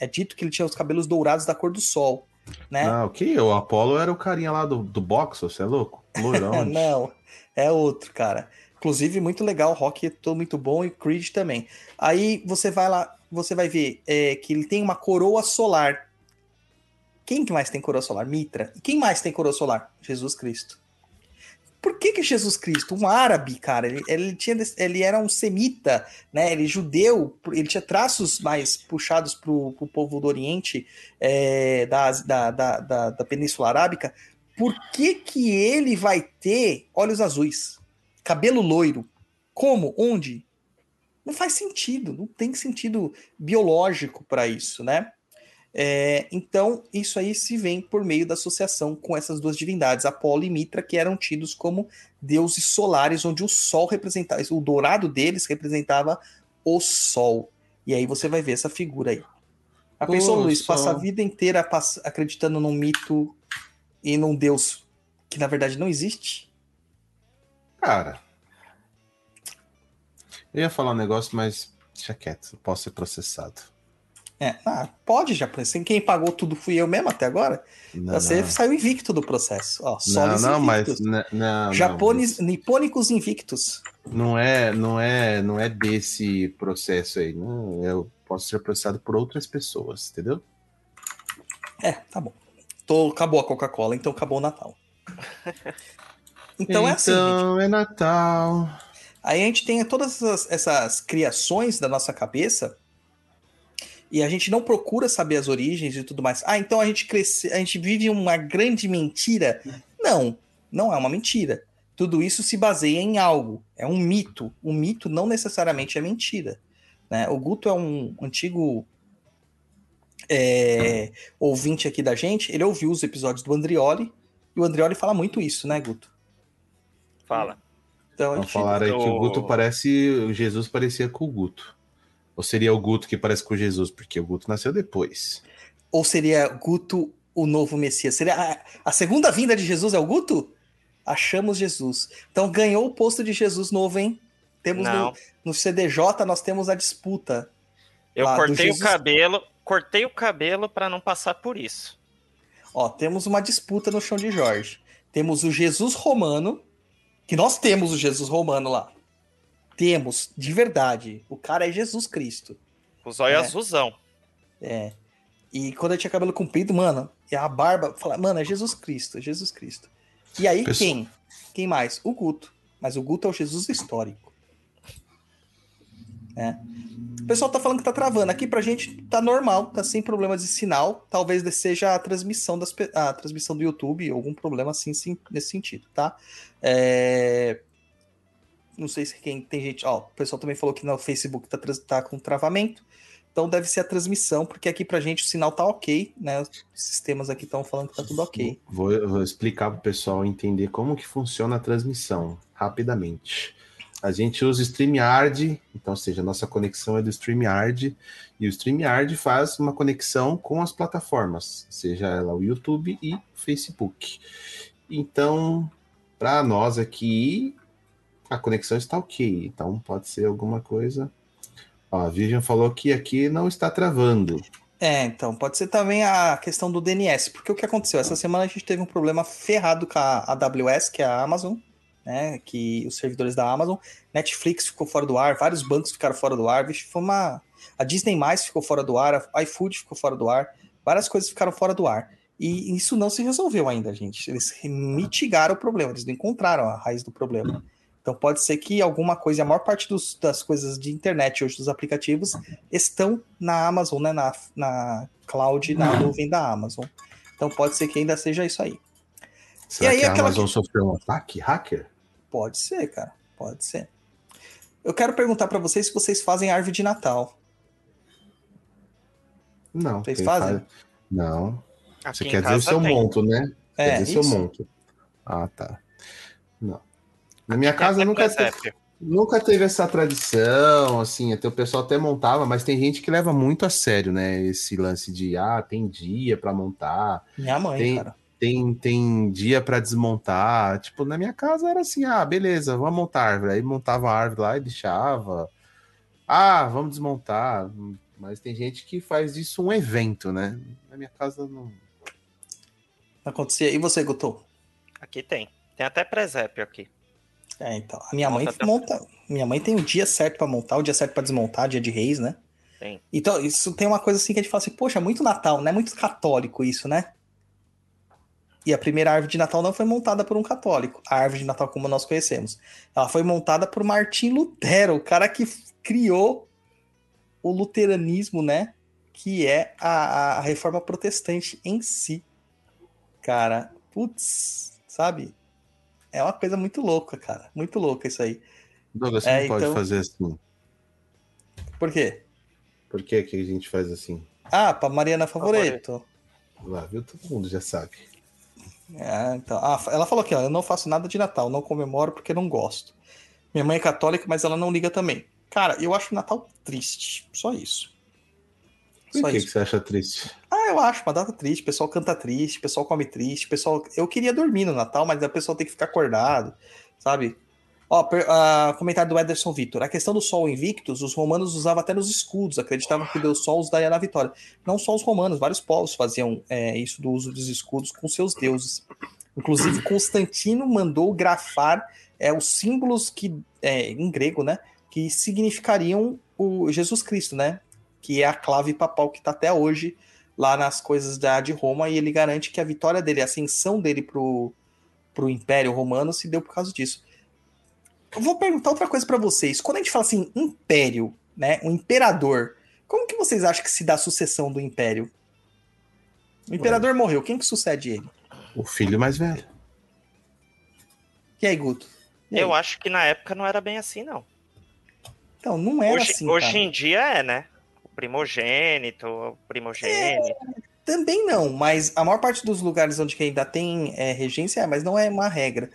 É dito que ele tinha os cabelos dourados da cor do sol, né? Ah, o que? O Apolo era o carinha lá do, do boxe, você é louco? Loirão. Não, é outro, cara. Inclusive, muito legal, rock é muito bom e Creed também. Aí você vai lá, você vai ver é, que ele tem uma coroa solar. Quem que mais tem coroa solar? Mitra. E quem mais tem coroa solar? Jesus Cristo. Por que que Jesus Cristo, um árabe, cara, ele, ele tinha, ele era um semita, né? Ele judeu, ele tinha traços mais puxados pro, pro povo do Oriente, é, da, da, da, da, da Península Arábica. Por que que ele vai ter olhos azuis, cabelo loiro? Como? Onde? Não faz sentido, não tem sentido biológico para isso, né? É, então, isso aí se vem por meio da associação com essas duas divindades, Apolo e Mitra, que eram tidos como deuses solares, onde o sol representava, o dourado deles representava o sol. E aí você vai ver essa figura aí. A pessoa, Luiz, sol. passa a vida inteira acreditando num mito e num deus que na verdade não existe? Cara. Eu ia falar um negócio, mas deixa quieto, posso ser processado. É, ah, pode, japonês. Quem pagou tudo fui eu mesmo até agora. Não, Você não. saiu invicto do processo. Ó, Não, não, mas. Não, não, Japones, nipônicos invictus. não é, não é, não é desse processo aí. Não, eu posso ser processado por outras pessoas, entendeu? É, tá bom. Tô, acabou a Coca-Cola, então acabou o Natal. Então, é assim. Então, é Natal. Aí a gente tem todas essas, essas criações da nossa cabeça e a gente não procura saber as origens e tudo mais. Ah, então a gente cresce, a gente vive uma grande mentira? Não, não é uma mentira. Tudo isso se baseia em algo, é um mito. O mito não necessariamente é mentira. Né? O Guto é um antigo é, ouvinte aqui da gente, ele ouviu os episódios do Andrioli, e o Andrioli fala muito isso, né, Guto? Fala. Então, a Vão gente- falar aí que o Guto parece. Jesus parecia com o Guto. Ou seria o Guto que parece com o Jesus, porque o Guto nasceu depois. Ou seria Guto o novo Messias? Seria a, a segunda vinda de Jesus é o Guto? Achamos Jesus. Então ganhou o posto de Jesus novo, hein? Temos Não. no, no CDJ, nós temos a disputa. Eu Lá, cortei o cabelo, cortei o cabelo para não passar por isso. Ó, temos uma disputa no chão de Jorge. Temos o Jesus romano, que nós temos o Jesus romano lá. Temos, de verdade. O cara é Jesus Cristo. O zóio É. azulzão. É. E quando eu tinha cabelo comprido, mano, e a barba, fala, mano, é Jesus Cristo, é Jesus Cristo. E aí Pessoal- quem? Quem mais? O Guto. Mas o Guto é o Jesus histórico. É. O pessoal tá falando que tá travando. Aqui pra gente tá normal, tá sem problemas de sinal. Talvez seja a transmissão, das, a transmissão do YouTube, algum problema assim sim, nesse sentido, tá? É, Não sei se quem tem gente. Ó, o pessoal também falou que no Facebook tá, tá com travamento. Então deve ser a transmissão, porque aqui pra gente o sinal tá ok, né? Os sistemas aqui estão falando que tá tudo ok. Vou, vou explicar para o pessoal entender como que funciona a transmissão, rapidamente. A gente usa o StreamYard, então, ou seja, a nossa conexão é do StreamYard, e o StreamYard faz uma conexão com as plataformas, seja ela o YouTube e o Facebook. Então, para nós aqui, a conexão está ok, então pode ser alguma coisa. Ó, a Vivian falou que aqui não está travando. É, então, pode ser também a questão do DNS, porque o que aconteceu? Essa semana a gente teve um problema ferrado com a AWS, que é a Amazon, né? Que os servidores da Amazon, Netflix ficou fora do ar, vários bancos ficaram fora do ar, vixe, foi uma. A Disney mais ficou fora do ar, a iFood ficou fora do ar, várias coisas ficaram fora do ar. E isso não se resolveu ainda, gente. Eles mitigaram o problema, eles não encontraram a raiz do problema. Então pode ser que alguma coisa, a maior parte dos- das coisas de internet hoje, dos aplicativos, estão na Amazon, né? Na, na cloud, na nuvem da Amazon. Então pode ser que ainda seja isso aí. Será aí, que a aquela Amazon sofreu um ataque hacker? Pode ser, cara. Pode ser. Eu quero perguntar pra vocês se vocês fazem árvore de Natal. Não. Vocês fazem? faz- Não. Aqui Você em quer dizer o seu tem. monto, né? É, quer dizer seu isso. monto. Ah, tá. Não. Na minha casa nunca, te- presépio. nunca teve essa tradição, assim, até o pessoal até montava, mas tem gente que leva muito a sério, né? Esse lance de, ah, tem dia pra montar, Minha mãe, Tem- cara. tem, tem dia pra desmontar. Tipo, na minha casa era assim, ah, beleza, vamos montar a árvore. Aí montava a árvore lá e deixava. Ah, vamos desmontar. Mas tem gente que faz disso um evento, né? Na minha casa não. Não acontecia. E você, Guto? Aqui tem. Tem até presépio aqui. É, então. A minha mãe Monta. Minha mãe tem o dia certo pra montar, o dia certo pra desmontar, dia de reis, né? Tem. Então, isso tem uma coisa assim que a gente fala assim, poxa, muito Natal, né? Muito católico isso, né? E a primeira árvore de Natal não foi montada por um católico. A árvore de Natal, como nós conhecemos. Ela foi montada por Martim Lutero, o cara que criou o luteranismo, né? Que é a, a reforma protestante em si. Cara, putz, sabe? É uma coisa muito louca, cara. Muito louca isso aí. Douglas, você É, não pode então- fazer assim. Por quê? Por que, que a gente faz assim? Ah, pra Mariana Favoreto. Lá, viu? Todo mundo já sabe. É, então, ah, ela falou aqui, ó, eu não faço nada de Natal, não comemoro porque não gosto. Minha mãe é católica, mas ela não liga também. Cara, eu acho o Natal triste, só isso. Por Só que, isso. que você acha triste? Ah, eu acho uma data triste, o pessoal canta triste, o pessoal come triste, o pessoal... Eu queria dormir no Natal, mas o pessoal tem que ficar acordado, sabe? Ó, per- ah, comentário do Ederson Vitor. A questão do Sol Invictus, os romanos usavam até nos escudos, acreditavam que Deus Sol os daria na vitória. Não só os romanos, vários povos faziam é, isso do uso dos escudos com seus deuses. Inclusive, Constantino mandou grafar é, os símbolos que, é, em grego, né? Que significariam o Jesus Cristo, né? Que é a clave papal que está até hoje lá nas coisas da, de Roma, e ele garante que a vitória dele, a ascensão dele pro, pro Império Romano se deu por causa disso. Eu vou perguntar outra coisa para vocês. Quando a gente fala assim, império, né? Um imperador, como que vocês acham que se dá a sucessão do império? O imperador morreu, quem que sucede ele? O filho mais velho. E aí, Guto? E aí? Eu acho que na época não era bem assim, não. Então, não era Hoje, assim, hoje cara. em dia é, né? Primogênito, primogênito. Também não, mas a maior parte dos lugares onde ainda tem é, regência é, mas não é uma regra.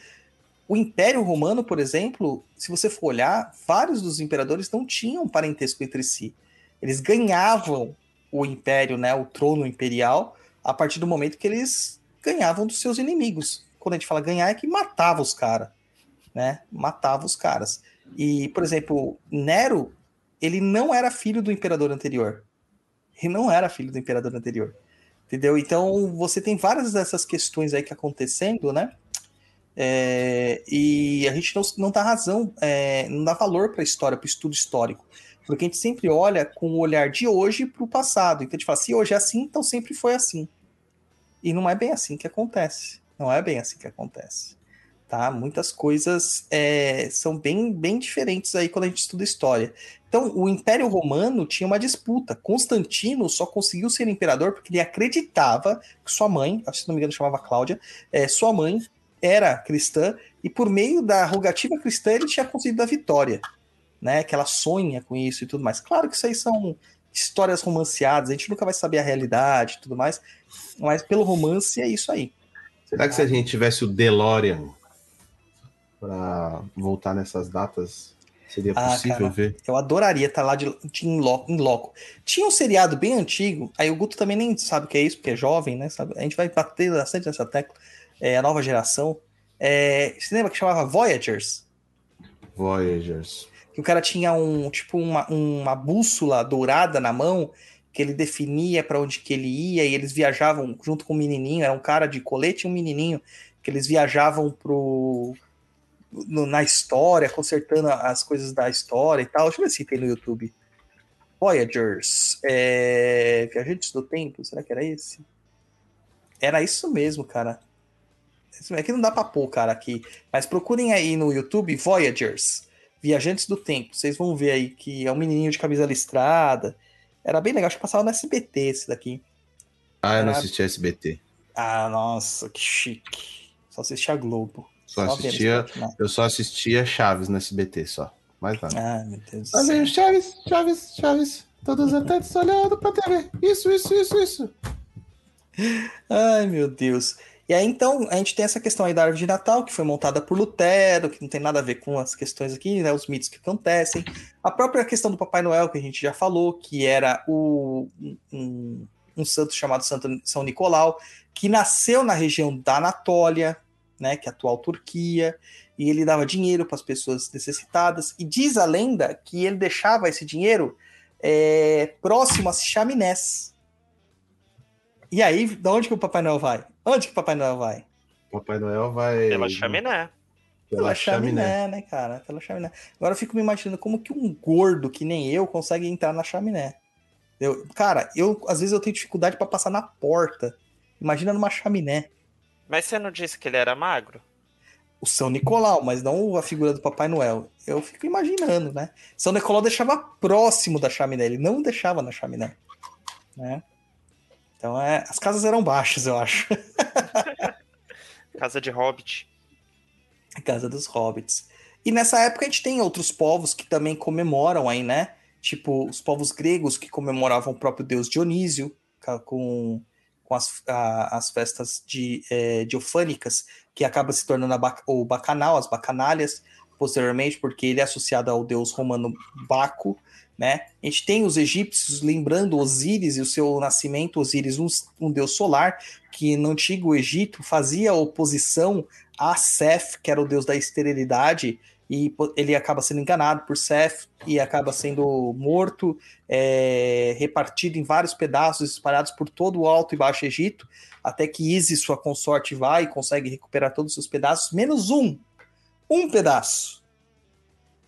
O Império Romano, por exemplo, se você for olhar, vários dos imperadores não tinham parentesco entre si. Eles ganhavam o império, né, o trono imperial, a partir do momento que eles ganhavam dos seus inimigos. Quando a gente fala ganhar, é que matava os caras, né? Matava os caras. E, por exemplo, Nero, ele não era filho do imperador anterior. Ele não era filho do imperador anterior. Entendeu? Então, você tem várias dessas questões aí que acontecendo, né? É, e a gente não, não dá razão, é, não dá valor para a história, para o estudo histórico. Porque a gente sempre olha com o olhar de hoje para o passado. Então a gente fala, se hoje é assim, então sempre foi assim. E não é bem assim que acontece. Não é bem assim que acontece. Tá? Muitas coisas é, são bem, bem diferentes aí quando a gente estuda história. Então, o Império Romano tinha uma disputa. Constantino só conseguiu ser imperador porque ele acreditava que sua mãe, se não me engano chamava Cláudia, é, sua mãe era cristã e por meio da rogativa cristã ele tinha conseguido a vitória, né? Que ela sonha com isso e tudo mais. Claro que isso aí são histórias romanceadas, a gente nunca vai saber a realidade e tudo mais, mas pelo romance é isso aí. Será que se a gente tivesse o DeLorean para voltar nessas datas, seria Ah, possível cara. ver? Eu adoraria estar lá de, de em, loco, em loco. Tinha um seriado bem antigo, aí o Guto também nem sabe o que é isso, porque é jovem, né? sabe? A gente vai bater bastante nessa tecla, é, a nova geração. É, você lembra que chamava Voyagers? Voyagers. que o cara tinha um tipo uma, uma bússola dourada na mão que ele definia para onde que ele ia e eles viajavam junto com o menininho, era um cara de colete e um menininho que eles viajavam pro no- na história, consertando as coisas da história e tal. Deixa eu ver se tem no YouTube. Voyagers, é... Viajantes do Tempo, será que era esse? Era isso mesmo, cara. É que não dá pra pôr, cara, aqui. Mas procurem aí no YouTube Voyagers. Viajantes do Tempo. Vocês vão ver aí que é um menininho de camisa listrada. Era bem legal, acho que passava no SBT esse daqui. Ah, eu não Era- assisti SBT. Ah, nossa, que chique. Só assistia a Globo. Só assistia-? Eu só assistia Chaves no SBT, só. Mais nada. Ah, meu Deus do céu. vendo? Chaves, Chaves, Chaves. Todos atentos olhando pra TV. Isso, isso, isso, isso. Ai, meu Deus. E aí, então, a gente tem essa questão aí da árvore de Natal, que foi montada por Lutero, que não tem nada a ver com as questões aqui, né? Os mitos que acontecem. A própria questão do Papai Noel, que a gente já falou, que era o, um, um santo chamado Santo São Nicolau, que nasceu na região da Anatólia, né? Que é a atual Turquia, e ele dava dinheiro para as pessoas necessitadas. E diz a lenda que ele deixava esse dinheiro é, próximo às chaminés. E aí, de onde que o Papai Noel vai? Onde que o Papai Noel vai? Papai Noel vai. Pela chaminé. Pela chaminé, né, cara? Pela chaminé. Agora eu fico me imaginando como que um gordo que nem eu consegue entrar na chaminé. Eu, cara, eu às vezes eu tenho dificuldade para passar na porta. Imagina numa chaminé. Mas você não disse que ele era magro? O São Nicolau, mas não a figura do Papai Noel. Eu fico imaginando, né? São Nicolau deixava próximo da chaminé, ele não deixava na chaminé. Né? Então é, as casas eram baixas, eu acho. Casa de Hobbit. A Casa dos Hobbits. E nessa época a gente tem outros povos que também comemoram aí, né? Tipo, os povos gregos que comemoravam o próprio deus Dionísio, com, com as, a- as festas de, é, diofânicas, que acaba se tornando o bacanal, as bacanalhas, posteriormente, porque ele é associado ao deus romano Baco, né? A gente tem os egípcios lembrando Osíris e o seu nascimento, Osíris, um, um deus solar, que no antigo Egito fazia oposição a Seth, que era o deus da esterilidade, e ele acaba sendo enganado por Seth e acaba sendo morto, é, repartido em vários pedaços espalhados por todo o Alto e Baixo Egito, até que Isis, sua consorte, vai e consegue recuperar todos os seus pedaços, menos um. Um pedaço.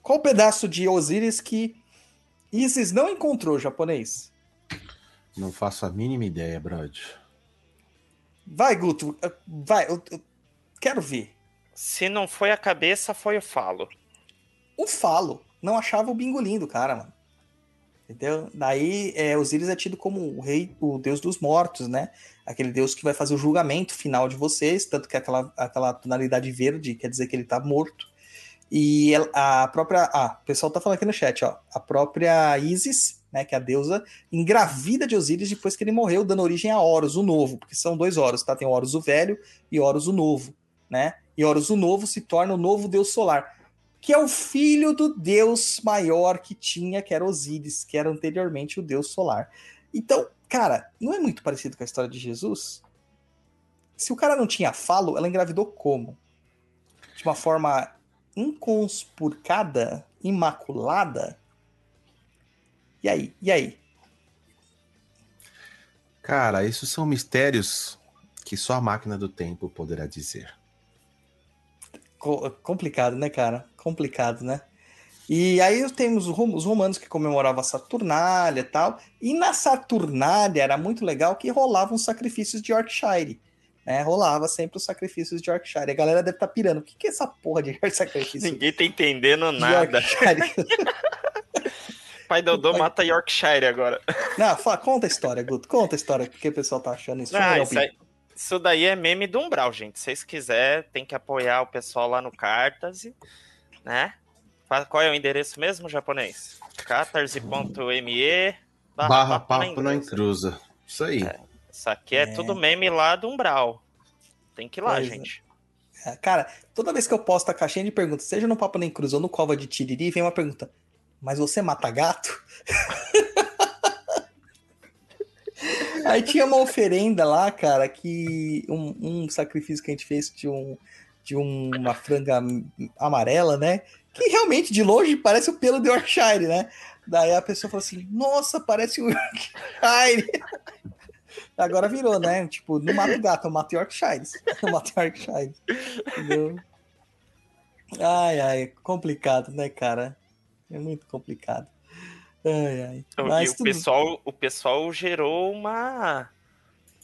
Qual pedaço de Osíris que Isis não encontrou, japonês? Não faço a mínima ideia, Brad. Vai, Guto, vai, eu, eu quero ver. Se não foi a cabeça, foi o falo. o falo. Não achava o bingolim do cara, mano. Entendeu? Daí é, Osíris é tido como o rei, o deus dos mortos, né? Aquele deus que vai fazer o julgamento final de vocês, tanto que aquela, aquela tonalidade verde quer dizer que ele tá morto. E a própria. Ah, o pessoal tá falando aqui no chat, ó. A própria Isis, né? Que é a deusa, engravida de Osíris depois que ele morreu, dando origem a Horus, o novo, porque são dois Horus, tá? Tem Horus o velho e Horus o novo, né? E Horus o novo se torna o novo deus solar que é o filho do deus maior que tinha, que era Osíris, que era anteriormente o deus solar. Então, cara, não é muito parecido com a história de Jesus? Se o cara não tinha falo, ela engravidou como? De uma forma inconspurcada, imaculada? E aí? E aí? Cara, isso são mistérios que só a máquina do tempo poderá dizer. Co- complicado, né, cara? Complicado, né? E aí temos os rom- os romanos que comemoravam a Saturnália e tal. E na Saturnália era muito legal que rolavam os sacrifícios de Yorkshire. Né? Rolava sempre os sacrifícios de Yorkshire. A galera deve estar pirando. O que, que é essa porra de sacrifício Ninguém tá entendendo de nada. Pai Dodô mata Yorkshire agora. Não, fala, conta a história, Guto. Conta a história, porque o pessoal tá achando isso. Ah, Não, isso, aí- isso daí é meme do Umbral, gente. Se vocês quiserem, tem que apoiar o pessoal lá no Catarse, né? Qual é o endereço mesmo, japonês? catarse.me Barra papo na intrusa. Isso aí. Isso aqui é, É. tudo meme lá do Umbral. Tem que ir lá, Pois é. gente. É, Cara, toda vez que eu posto a caixinha de perguntas, seja no Papo Nem Cruz ou no Cova de Tiriri, vem uma pergunta. Mas você mata gato? Aí tinha uma oferenda lá, cara, que um, um sacrifício que a gente fez de, um, de uma franga amarela, né? Que realmente, de longe, parece o pelo de Yorkshire, né? Daí a pessoa falou assim: Nossa, parece um Yorkshire. Agora virou, né? Tipo, não mato gato, eu mato Yorkshires. Eu mato Yorkshire. Entendeu? Ai, ai, complicado, né, cara? É muito complicado. Ai, ai. Então, e Mas o tudo... pessoal, o pessoal gerou uma,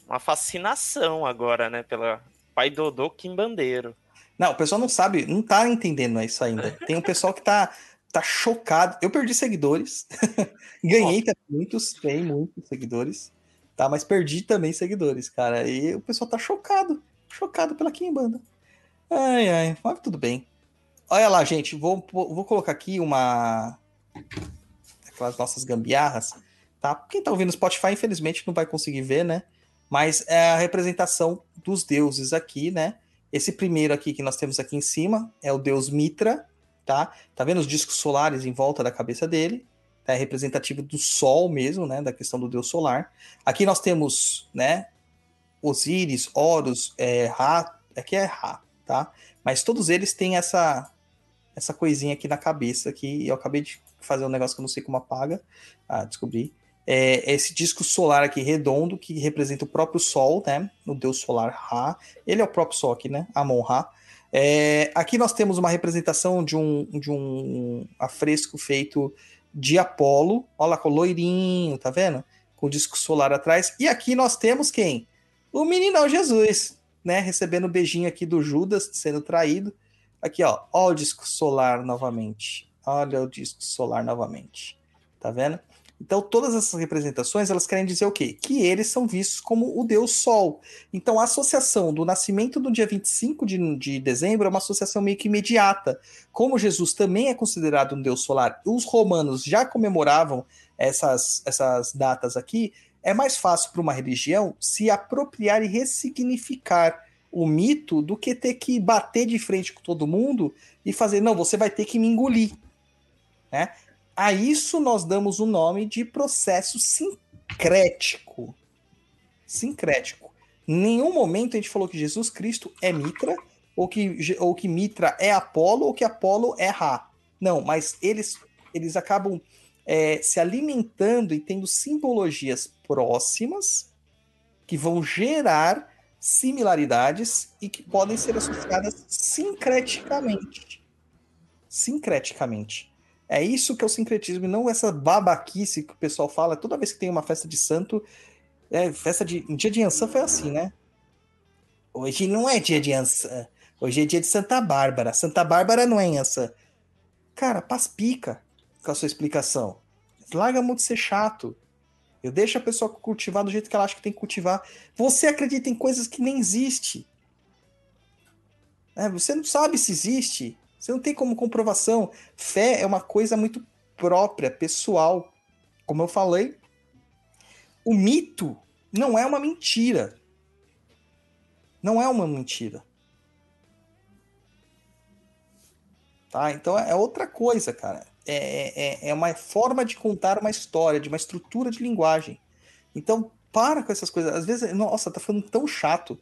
uma fascinação agora, né? Pela Pai Dodô Quimbandeiro. Não, o pessoal não sabe, não tá entendendo isso ainda. Tem um pessoal que tá, tá chocado. Eu perdi seguidores. Ganhei também muitos, ganhei muitos seguidores. Tá, mas perdi também seguidores, cara. E o pessoal tá chocado. Chocado pela Kimbanda. Ai, ai, mas tudo bem. Olha lá, gente, vou, vou colocar aqui uma. Aquelas nossas gambiarras, tá? Quem tá ouvindo Spotify, infelizmente, não vai conseguir ver, né? Mas é a representação dos deuses aqui, né? Esse primeiro aqui que nós temos aqui em cima é o deus Mitra, tá? Tá vendo os discos solares em volta da cabeça dele? Tá? É representativo do Sol mesmo, né? Da questão do deus solar. Aqui nós temos, né? Osíris, Horus, é, Ra, aqui é Ra, tá? Mas todos eles têm essa essa coisinha aqui na cabeça aqui. Eu acabei de fazer um negócio que eu não sei como apaga. Ah, descobri. É esse disco solar aqui redondo que representa o próprio Sol, né? O deus solar Ra. Ele é o próprio Sol aqui, né? Amon Ra. É, aqui nós temos uma representação de um, de um afresco feito de Apolo. Olha lá, com o loirinho, tá vendo? Com o disco solar atrás. E aqui nós temos quem? O meninão Jesus, né? Recebendo o beijinho aqui do Judas, sendo traído. Aqui, ó. Olha o disco solar novamente. Olha o disco solar novamente. Tá vendo? Então, todas essas representações, elas querem dizer o quê? Que eles são vistos como o Deus Sol. Então, a associação do nascimento do dia 25 de, de dezembro é uma associação meio que imediata. Como Jesus também é considerado um Deus solar, os romanos já comemoravam essas, essas datas aqui, é mais fácil para uma religião se apropriar e ressignificar o mito do que ter que bater de frente com todo mundo e fazer, não, você vai ter que me engolir. Né? A isso nós damos o nome de processo sincrético. Sincrético. Em nenhum momento a gente falou que Jesus Cristo é Mitra, ou que, ou que Mitra é Apolo, ou que Apolo é Ra. Não, mas eles, eles acabam é, se alimentando e tendo simbologias próximas que vão gerar similaridades e que podem ser associadas sincreticamente. Sincreticamente. É isso que é o sincretismo, e não essa babaquice que o pessoal fala. Toda vez que tem uma festa de santo, é, festa de. Dia de Ançã foi assim, né? Hoje não é dia de Ançã. Hoje é dia de Santa Bárbara. Santa Bárbara não é Ançã. Cara, paspica com a sua explicação. Larga muito ser chato. Eu deixo a pessoa cultivar do jeito que ela acha que tem que cultivar. Você acredita em coisas que nem existe. É, você não sabe se existe. Você não tem como comprovação. Fé é uma coisa muito própria, pessoal. Como eu falei, o mito não é uma mentira. Não é uma mentira. Tá? Então é outra coisa, cara. É, é, é uma forma de contar uma história, de uma estrutura de linguagem. Então, para com essas coisas. Às vezes, nossa, tá ficando tão chato.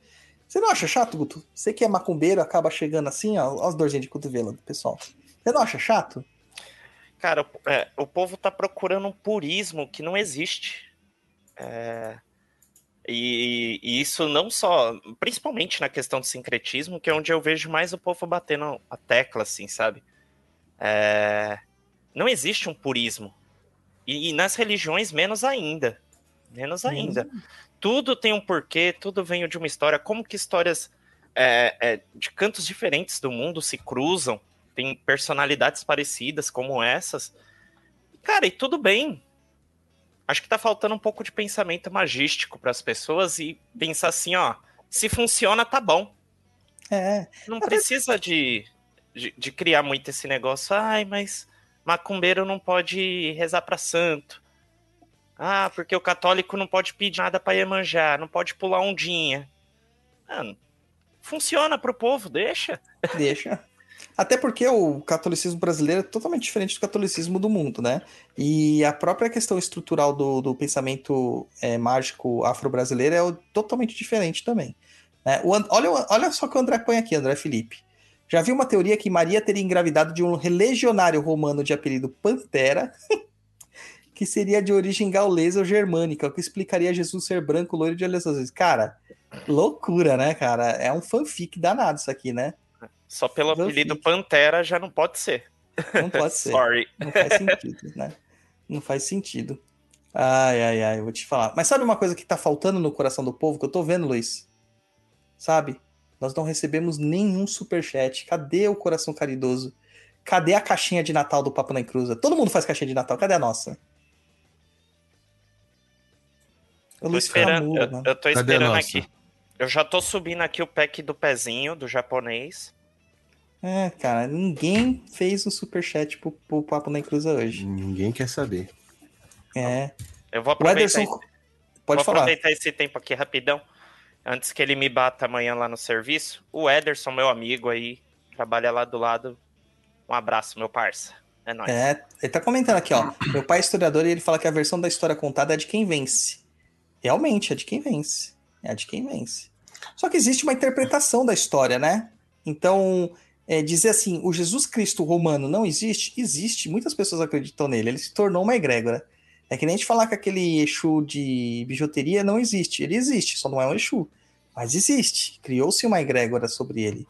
Você não acha chato, Guto? Você que é macumbeiro, acaba chegando assim, ó, ó as dorzinhas de cotovelo do pessoal. Você não acha chato? Cara, é, o povo tá procurando um purismo que não existe. É, e, e, isso não só, principalmente na questão do sincretismo, que é onde eu vejo mais o povo batendo a tecla, assim, sabe? É, não existe um purismo. E, e, nas religiões, menos ainda. Menos ainda. Hum. Tudo tem um porquê, tudo vem de uma história. Como que histórias é, é, de cantos diferentes do mundo se cruzam, tem personalidades parecidas como essas. Cara, e tudo bem. Acho que tá faltando um pouco de pensamento magístico para as pessoas e pensar assim, ó, se funciona, tá bom. É. Não precisa de, de, de criar muito esse negócio. Ai, mas macumbeiro não pode rezar para santo. Ah, porque o católico não pode pedir nada para Iemanjá, não pode pular ondinha. Mano, funciona pro povo, deixa. Deixa. Até porque o catolicismo brasileiro é totalmente diferente do catolicismo do mundo, né? E a própria questão estrutural do, do pensamento é, mágico afro-brasileiro é totalmente diferente também. Né? O, olha, olha só que o André põe aqui, André Felipe. Já vi uma teoria que Maria teria engravidado de um legionário romano de apelido Pantera, que seria de origem gaulesa ou germânica, o que explicaria Jesus ser branco, loiro de olhos azuis. Cara, loucura, né, cara? É um fanfic danado isso aqui, né? Só pelo apelido Pantera já não pode ser. Não pode ser. Sorry. Não faz sentido, né? Não faz sentido. Ai, ai, ai, eu vou te falar. Mas sabe uma coisa que tá faltando no coração do povo que eu tô vendo, Luiz? Sabe? Nós não recebemos nenhum superchat. Cadê o coração caridoso? Cadê a caixinha de Natal do Papo na Encruza? Todo mundo faz caixinha de Natal. Cadê a nossa? Eu tô esperando, eu, eu tô esperando aqui. Eu já tô subindo aqui o pack do pezinho do japonês. É, cara, ninguém fez um superchat pro, pro Papo na Encruza hoje. Ninguém quer saber. É. Eu vou aproveitar, Ederson... esse... Pode vou falar. aproveitar esse tempo aqui rapidão antes que ele me bata amanhã lá no serviço, o Ederson, meu amigo aí, trabalha lá do lado. Um abraço, meu parça. É nóis. É, ele tá comentando aqui, ó. Meu pai é historiador e ele fala que a versão da história contada é de quem vence. Realmente, é de quem vence. É de quem vence. Só que existe uma interpretação da história, né? Então, é, dizer assim, o Jesus Cristo romano não existe? Existe. Muitas pessoas acreditam nele. Ele se tornou uma egrégora. É que nem a gente falar que aquele Exu de bijuteria não existe. Ele existe, só não é um Exu. Mas existe. Criou-se uma egrégora sobre ele.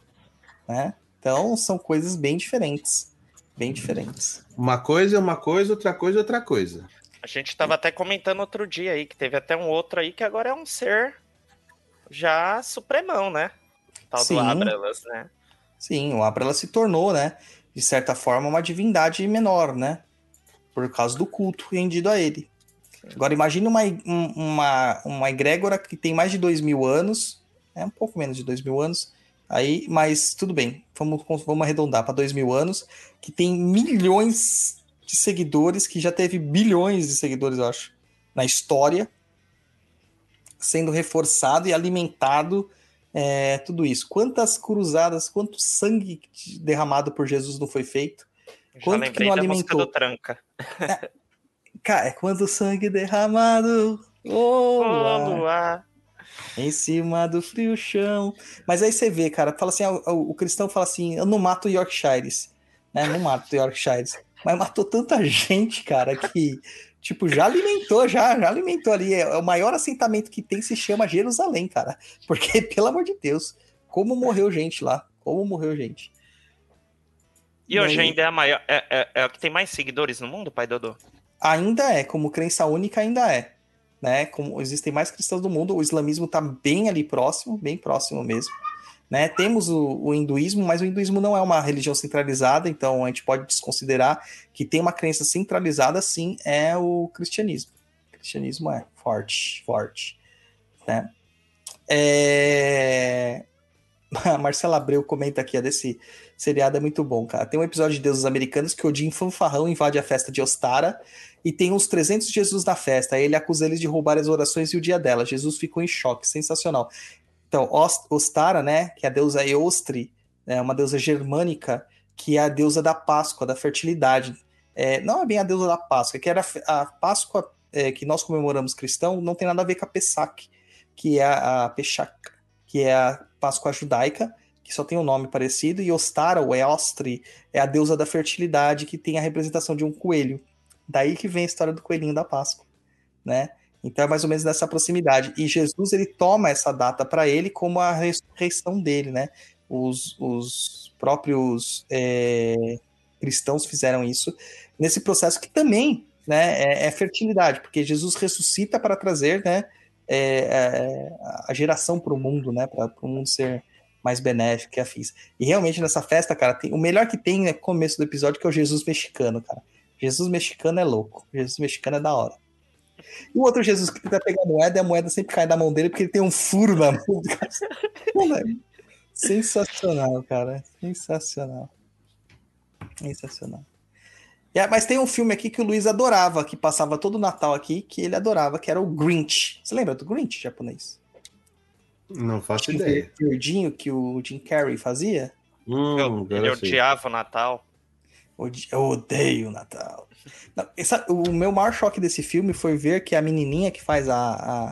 Né? Então são coisas bem diferentes. Bem diferentes. Uma coisa é uma coisa, outra coisa é outra coisa. A gente estava até comentando outro dia aí que teve até um outro aí que agora é um ser já supremão, né? Tal Sim. do Abralas, né? Sim, o Abralas se tornou, né? De certa forma, uma divindade menor, né? por causa do culto rendido a ele. Agora imagine uma, uma, uma egrégora que tem mais de dois mil anos, é um pouco menos de dois mil anos, aí, mas tudo bem, vamos, vamos arredondar para dois mil anos, que tem milhões de seguidores, que já teve bilhões de seguidores, eu acho, na história, sendo reforçado e alimentado é, tudo isso. Quantas cruzadas, quanto sangue derramado por Jesus não foi feito? Já Quanto que não alimentou? do Tranca. É, cara, é quando o sangue derramado oh, oh, em cima do frio chão. Mas aí você vê, cara, fala assim, o, o cristão fala assim, eu não mato Yorkshires, né? Não mato Yorkshires. Mas matou tanta gente, cara, que tipo, já alimentou, já, já alimentou ali. É, o maior assentamento que tem se chama Jerusalém, cara. Porque, pelo amor de Deus, como morreu gente lá. Como morreu gente. E hoje ainda é a maior. É, é, é a que tem mais seguidores no mundo, pai Dodô? Ainda é, como crença única, ainda é. Né? Como existem mais cristãos do mundo, o islamismo está bem ali próximo, bem próximo mesmo. Né? Temos o, o, hinduísmo, mas o hinduísmo não é uma religião centralizada, então a gente pode desconsiderar que tem uma crença centralizada, sim, é o cristianismo. O cristianismo é forte, forte. Né? É... A Marcela Abreu comenta aqui, ó, desse seriado é muito bom, cara. Tem um episódio de Deuses Americanos que Odin Fanfarrão invade a festa de Ostara e tem uns 300 Jesus na festa. Aí ele acusa eles de roubar as orações e o dia dela. Jesus ficou em choque, sensacional. Então, Ostara, né, que é a deusa Eostri, é uma deusa germânica, que é a deusa da Páscoa, da fertilidade. É, não é bem a deusa da Páscoa, que era a Páscoa é, que nós comemoramos cristão não tem nada a ver com a Pesach, que é a, a que é a Páscoa judaica, que só tem um nome parecido, e Ostara, ou Eostri, é a deusa da fertilidade, que tem a representação de um coelho. Daí que vem a história do coelhinho da Páscoa, né? Então é mais ou menos nessa proximidade. E Jesus ele toma essa data para ele como a ressurreição dele, né? Os, os próprios é, cristãos fizeram isso nesse processo que também né, é, é fertilidade, porque Jesus ressuscita para trazer né, é, é a geração para o mundo, né? Para o mundo ser mais benéfico que a. E realmente nessa festa, cara, tem, o melhor que tem é começo do episódio, que é o Jesus mexicano, cara. Jesus mexicano é louco. Jesus mexicano é da hora. E o outro Jesus que tenta pegar a moeda e a moeda sempre cai da mão dele porque ele tem um furo na mão. Sensacional, cara. Sensacional. Sensacional. É, mas tem um filme aqui que o Luiz adorava, que passava todo o Natal aqui, que ele adorava, que era o Grinch. Você lembra do Grinch japonês? Não faço ideia. verdinho que o Jim Carrey fazia? Hum, ele odiava o Natal. Eu odeio o Natal. Não, essa- o meu maior choque desse filme foi ver que a menininha que faz a, a,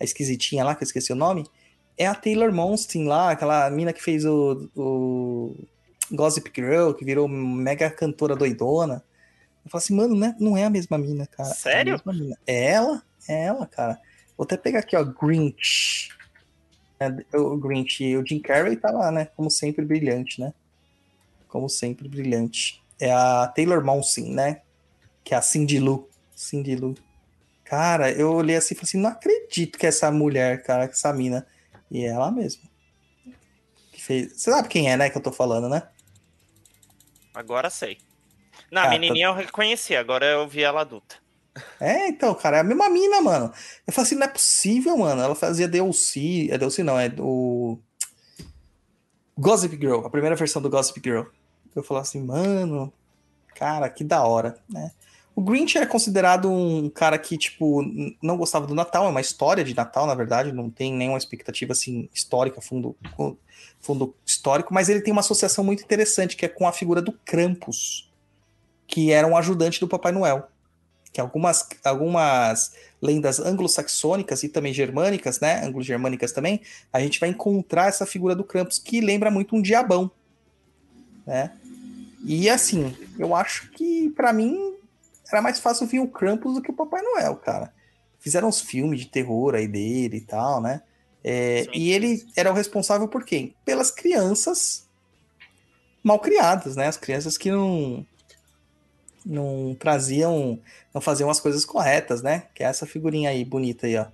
a esquisitinha lá, que eu esqueci o nome, é a Taylor Monstein lá, aquela mina que fez o, o Gossip Girl, que virou mega cantora doidona. Eu falo assim, mano, né? não é a mesma mina, cara. Sério? É, a mesma mina. é ela? É ela, cara. Vou até pegar aqui, ó, Grinch. É, o Grinch e o Jim Carrey tá lá, né? Como sempre, brilhante, né? Como sempre, brilhante. É a Taylor Monson, né? Que é a Cindy Lou. Cindy Lou. Cara, eu olhei assim e falei assim, não acredito que essa mulher, cara, que essa mina. E é ela mesma. Que fez... Você sabe quem é, né, que eu tô falando, né? Agora sei. Não, Ah, a menininha eu reconheci, agora eu vi ela adulta. É, então, cara, é a mesma mina, mano. Eu falei assim, não é possível, mano. Ela fazia DLC. É DLC não, é do. Gossip Girl, a primeira versão do Gossip Girl. Eu falei assim, mano, cara, que da hora, né? O Grinch era considerado um cara que, tipo, não gostava do Natal, é uma história de Natal, na verdade, não tem nenhuma expectativa, assim, histórica, fundo, fundo histórico, mas ele tem uma associação muito interessante, que é com a figura do Krampus, que era um ajudante do Papai Noel que algumas, algumas lendas anglo-saxônicas e também germânicas, né, anglo-germânicas também, a gente vai encontrar essa figura do Krampus que lembra muito um diabão, né? E assim, eu acho que pra mim era mais fácil vir o Krampus do que o Papai Noel, cara. Fizeram uns filmes de terror aí dele e tal, né? É, e ele era o responsável por quem? Pelas crianças mal criadas, né? As crianças que não não traziam, não faziam as coisas corretas, né? Que é essa figurinha aí, bonita aí, ó.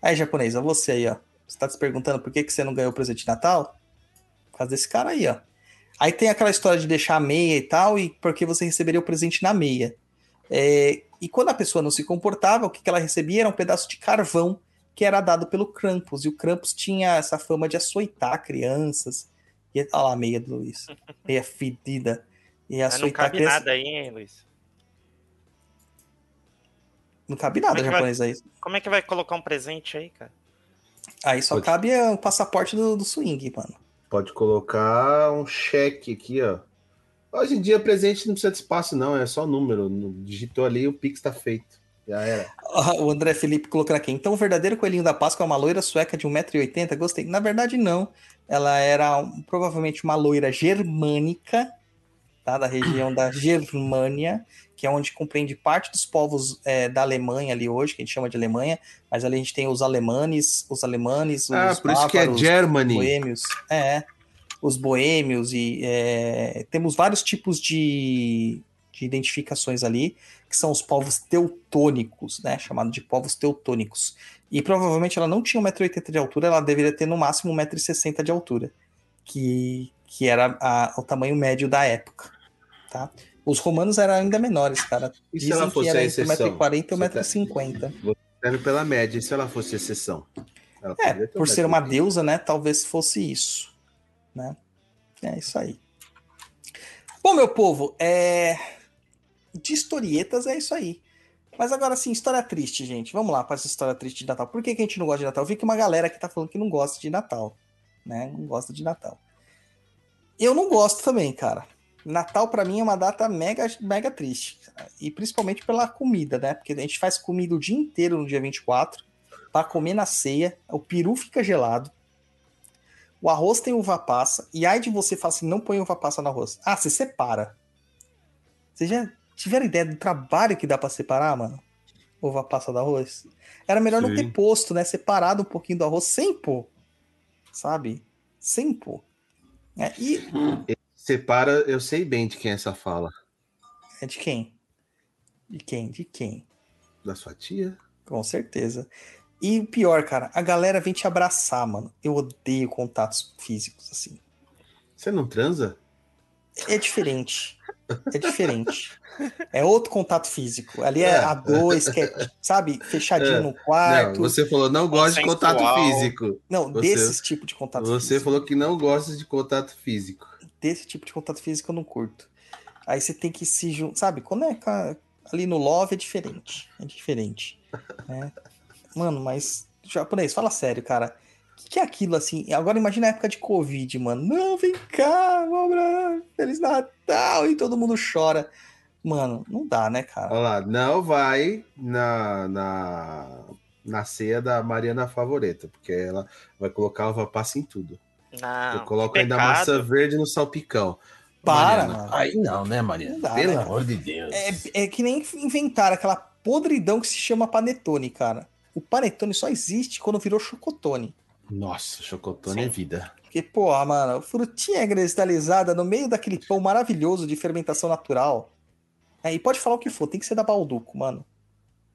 Aí, japonês, ó, você aí, ó. Você tá se perguntando por que, que você não ganhou o presente de Natal? Por causa desse cara aí, ó. Aí tem aquela história de deixar a meia e tal, e porque você receberia o presente na meia. É, e quando a pessoa não se comportava, o que, que ela recebia era um pedaço de carvão que era dado pelo Krampus. E o Krampus tinha essa fama de açoitar crianças. E olha lá a meia do Luiz. Meia fedida. E Mas não açoitar cabe criança. nada aí, hein, Luiz? Não cabe nada, Como é japonês aí. Como é que vai colocar um presente aí, cara? Aí só Pode. cabe é, o passaporte do, do swing, mano. Pode colocar um cheque aqui, ó. Hoje em dia, presente não precisa de espaço, não. É só número. Digitou ali, o Pix tá feito. Já era. Ah, O André Felipe colocando aqui. Então, o verdadeiro coelhinho da Páscoa é uma loira sueca de 1,80m? Gostei. Na verdade, não. Ela era um- provavelmente uma loira germânica, tá? Da região da Germânia, que é onde compreende parte dos povos é, da Alemanha ali hoje, que a gente chama de Alemanha. Mas ali a gente tem os alemanes, os alemanes, os Ah, por isso que é bávaros, Germany. boêmios. É, os boêmios e é, temos vários tipos de, de identificações ali, que são os povos teutônicos, né? Chamado de povos teutônicos. E provavelmente ela não tinha 1,80m de altura, ela deveria ter no máximo 1,60m de altura, que, que era a- o tamanho médio da época, tá? Os romanos eram ainda menores, cara. E se ela fosse que era entre exceção? 1,40m e Você tá- 1,50m. Serve pela média. E se ela fosse exceção? Ela É, por ser uma deusa, né? Talvez fosse isso, né? É isso aí. Bom, meu povo, é... de historietas é isso aí. Mas agora sim, história triste, gente. Vamos lá para essa história triste de Natal. Por que, que a gente não gosta de Natal? Eu vi que uma galera que tá falando que não gosta de Natal, né? Não gosta de Natal. Eu não gosto também, cara. Natal pra mim é uma data mega, mega triste. E principalmente pela comida, né? Porque a gente faz comida o dia inteiro no dia 24 pra comer na ceia. O peru fica gelado. O arroz tem uva passa. E aí de você falar assim, não põe uva passa no arroz. Ah, você separa. Vocês já tiveram ideia do trabalho que dá pra separar, mano? Uva passa do arroz? Era melhor não Sim. ter posto, né? Separado um pouquinho do arroz sem pôr. Sabe? Sem pôr. É, e Separa, eu sei bem de quem é essa fala. é de quem? De quem? De quem? Da sua tia? Com certeza. E o pior, cara, a galera vem te abraçar, mano. Eu odeio contatos físicos, assim. Você não transa? É diferente. É diferente. É outro contato físico. Ali é, É. a dois, que é, sabe, fechadinho É. no quarto. Não, você falou não gosta de contato físico. Não, você- desses tipos de contato Você físico. falou que não gosta de contato físico. Desse tipo de contato físico eu não curto. Aí você tem que se juntar. Sabe, quando é ali no love é diferente. É diferente. né? Mano, mas. Japonês, fala sério, cara. O que, que é aquilo assim? Agora imagina a época de Covid, mano. Não, vem cá, vamos pra... Feliz Natal! E todo mundo chora. Mano, não dá, né, cara? Olha lá, não vai na, na, na ceia da Mariana Favoreta, porque ela vai colocar uva passa em tudo. Não, Eu coloco ainda maçã verde no salpicão. Para, Mariana, mano. Aí não, né, Maria? Não dá, Pelo né? amor de Deus. É, é que nem inventaram aquela podridão que se chama panetone, cara. O panetone só existe quando virou chocotone. Nossa, chocotone Sim. é vida. Porque, porra, mano, frutinha cristalizada no meio daquele pão maravilhoso de fermentação natural. É, e pode falar o que for, tem que ser da Balduco, mano.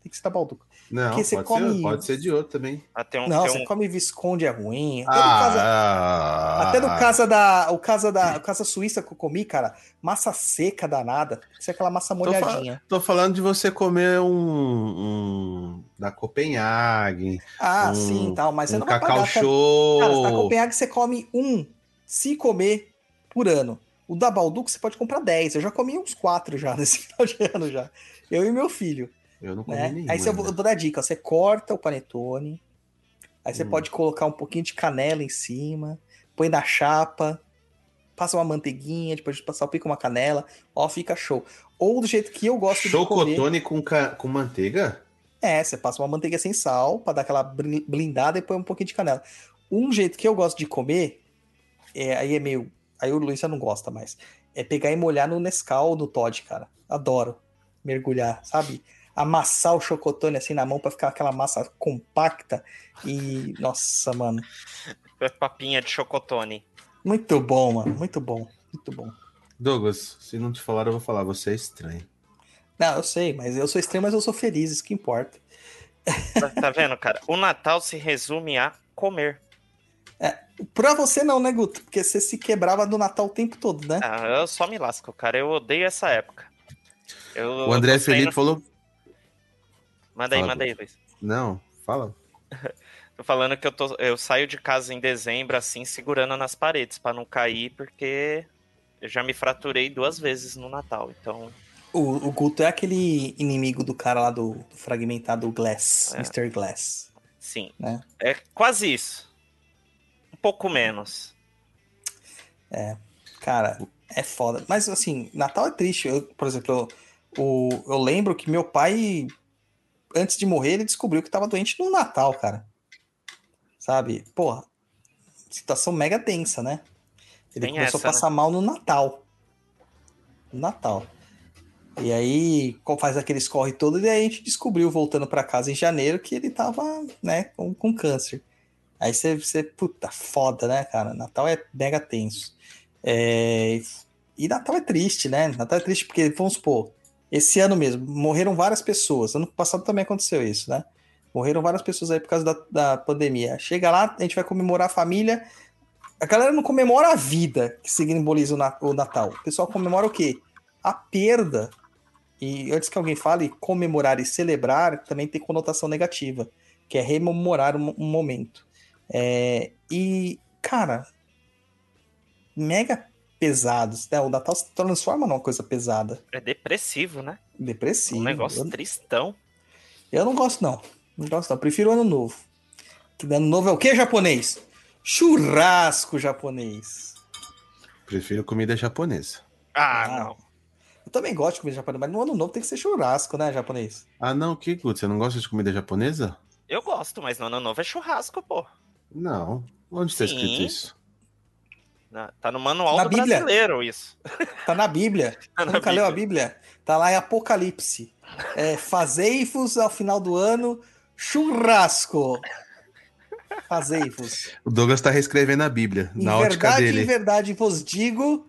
Tem que ser da Balduco. Não, Porque você pode, come- ser, pode ser de outro também. Ah, tem um, Não, você um- come Visconde é ruim. Até no casa, Ah, até no casa da. O casa da. O casa suíça que eu comi, cara, massa seca danada. Que ser aquela massa Tô fa- molhadinha. Tô falando de você comer um, um da Copenhague, Ah, um- sim, tal, mas você não vai cacau pagar. show. Cara, na Copenhague você come um, se comer, por ano. O da Balduco você pode comprar 10. Eu já comi uns 4 já nesse final de ano já. Eu e meu filho. Eu não comi né? nenhum. Aí você, eu vou, dar dica, você corta o panetone, aí você Hum. pode colocar um pouquinho de canela em cima, põe na chapa, passa uma manteiguinha, depois passar o pico uma canela, ó, fica show. Ou do jeito que eu gosto de comer. Chocotone com, ca- com manteiga? É, você passa uma manteiga sem sal pra dar aquela blindada e põe um pouquinho de canela. Um jeito que eu gosto de comer, é, aí é meio. Aí o Luiz já não gosta mais. É pegar e molhar no Nescau ou no Todd, cara. Adoro. Mergulhar, sabe? Amassar o chocotone assim na mão pra ficar aquela massa compacta. E. Nossa, mano. papinha de chocotone. Muito bom, mano. Muito bom. Muito bom. Douglas, se não te falaram, eu vou falar. Você é estranho. Não, eu sei, mas eu sou estranho, mas eu sou feliz, isso que importa. Tá, tá vendo, cara? O Natal se resume a comer. Pra você não, né, Guto? Porque você se quebrava do Natal o tempo todo, né? Ah, eu só me lasco, cara. Eu odeio essa época. Eu, O André Felipe falou. Manda aí, Fala, manda aí, Luiz. Não, fala. Tô falando que eu, tô, eu saio de casa em dezembro, assim, segurando nas paredes pra não cair, porque eu já me fraturei duas vezes no Natal. Então, O, o Guto é aquele inimigo do cara lá do, do fragmentado Glass, É. Mr. Glass. sim. Né? É quase isso. Um pouco menos. Cara, é foda. Mas assim, Natal é triste. Eu, por exemplo, eu, o, eu lembro que meu pai, antes de morrer, ele descobriu que tava doente no Natal, cara. Sabe? Porra, situação mega tensa, né? Ele Tem começou essa, a passar mal no Natal. No Natal. E aí, faz aquele escorre todo, e aí a gente descobriu, voltando pra casa em janeiro, que ele tava, né, com, com câncer. Aí você, você, puta, foda, né, cara? Natal é mega tenso. É, e Natal é triste, né? Natal é triste porque, vamos supor, esse ano mesmo, morreram várias pessoas. Ano passado também aconteceu isso, né? Morreram várias pessoas aí por causa da, da pandemia. Chega lá, a gente vai comemorar a família. A galera não comemora a vida, que simboliza o, na- o Natal. O pessoal comemora o quê? A perda. E antes que alguém fale, comemorar e celebrar também tem conotação negativa, que é rememorar um, um momento. É, e, cara, mega pesados. Né? O Natal se transforma numa coisa pesada, É depressivo, né? depressiva. Um negócio eu, tristão. eu não gosto, não. Não gosto, não. Prefiro o ano novo. Que ano novo é o que japonês? Churrasco japonês. Prefiro comida japonesa. Ah, Ah. não. Eu também gosto de comida japonesa, mas no ano novo tem que ser churrasco, né, japonês? Ah, não, que você não gosta de comida japonesa? Eu gosto, mas no ano novo é churrasco, pô. Não. Onde está escrito isso? Na- Tá no manual Na do Bíblia. brasileiro isso. Tá na Bíblia. Tá na Nunca leu a Bíblia. Bíblia? Tá lá em Apocalipse. É, Fazei-vos ao final do ano churrasco. Fazei-vos. O Douglas tá reescrevendo a Bíblia, Em na ótica verdade, em dele. verdade vos digo: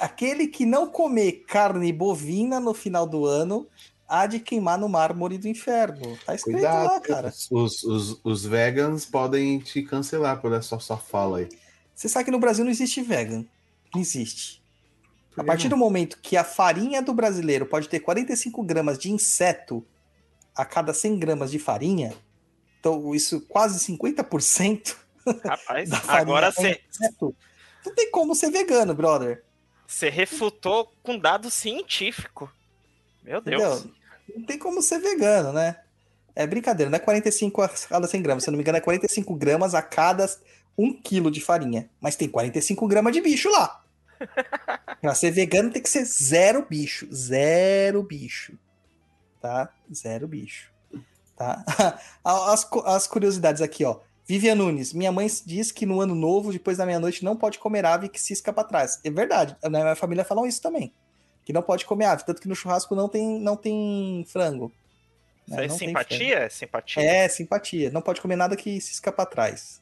aquele que não comer carne bovina no final do ano há de queimar no mármore do inferno. Tá escrito lá, Cuidado, cara. os, os, os vegans podem te cancelar por essa sua fala aí. Você sabe que no Brasil não existe vegan. Não existe. A partir do momento que a farinha do brasileiro pode ter 45 gramas de inseto a cada 100 gramas de farinha, então isso quase 50% Rapaz, da farinha agora é você inseto. Não tem como ser vegano, brother. você refutou com dado científico. Meu Deus. Entendeu? Não tem como ser vegano, né? É brincadeira, não é 45 a cada 100 gramas. Se eu não me engano, é 45 gramas a cada 1 quilo de farinha. Mas tem 45 gramas de bicho lá. pra ser vegano tem que ser zero bicho. Zero bicho. Tá? Zero bicho. Tá? As, as curiosidades aqui, ó. Vivian Nunes, minha mãe diz que no ano novo, depois da meia-noite, não pode comer ave que cisca pra trás. É verdade. Na minha família falam isso também. Que não pode comer ave. Tanto que no churrasco não tem, não tem frango. Isso né? é Não tem simpatia? É simpatia? é, simpatia. Não pode comer nada que cisca pra trás.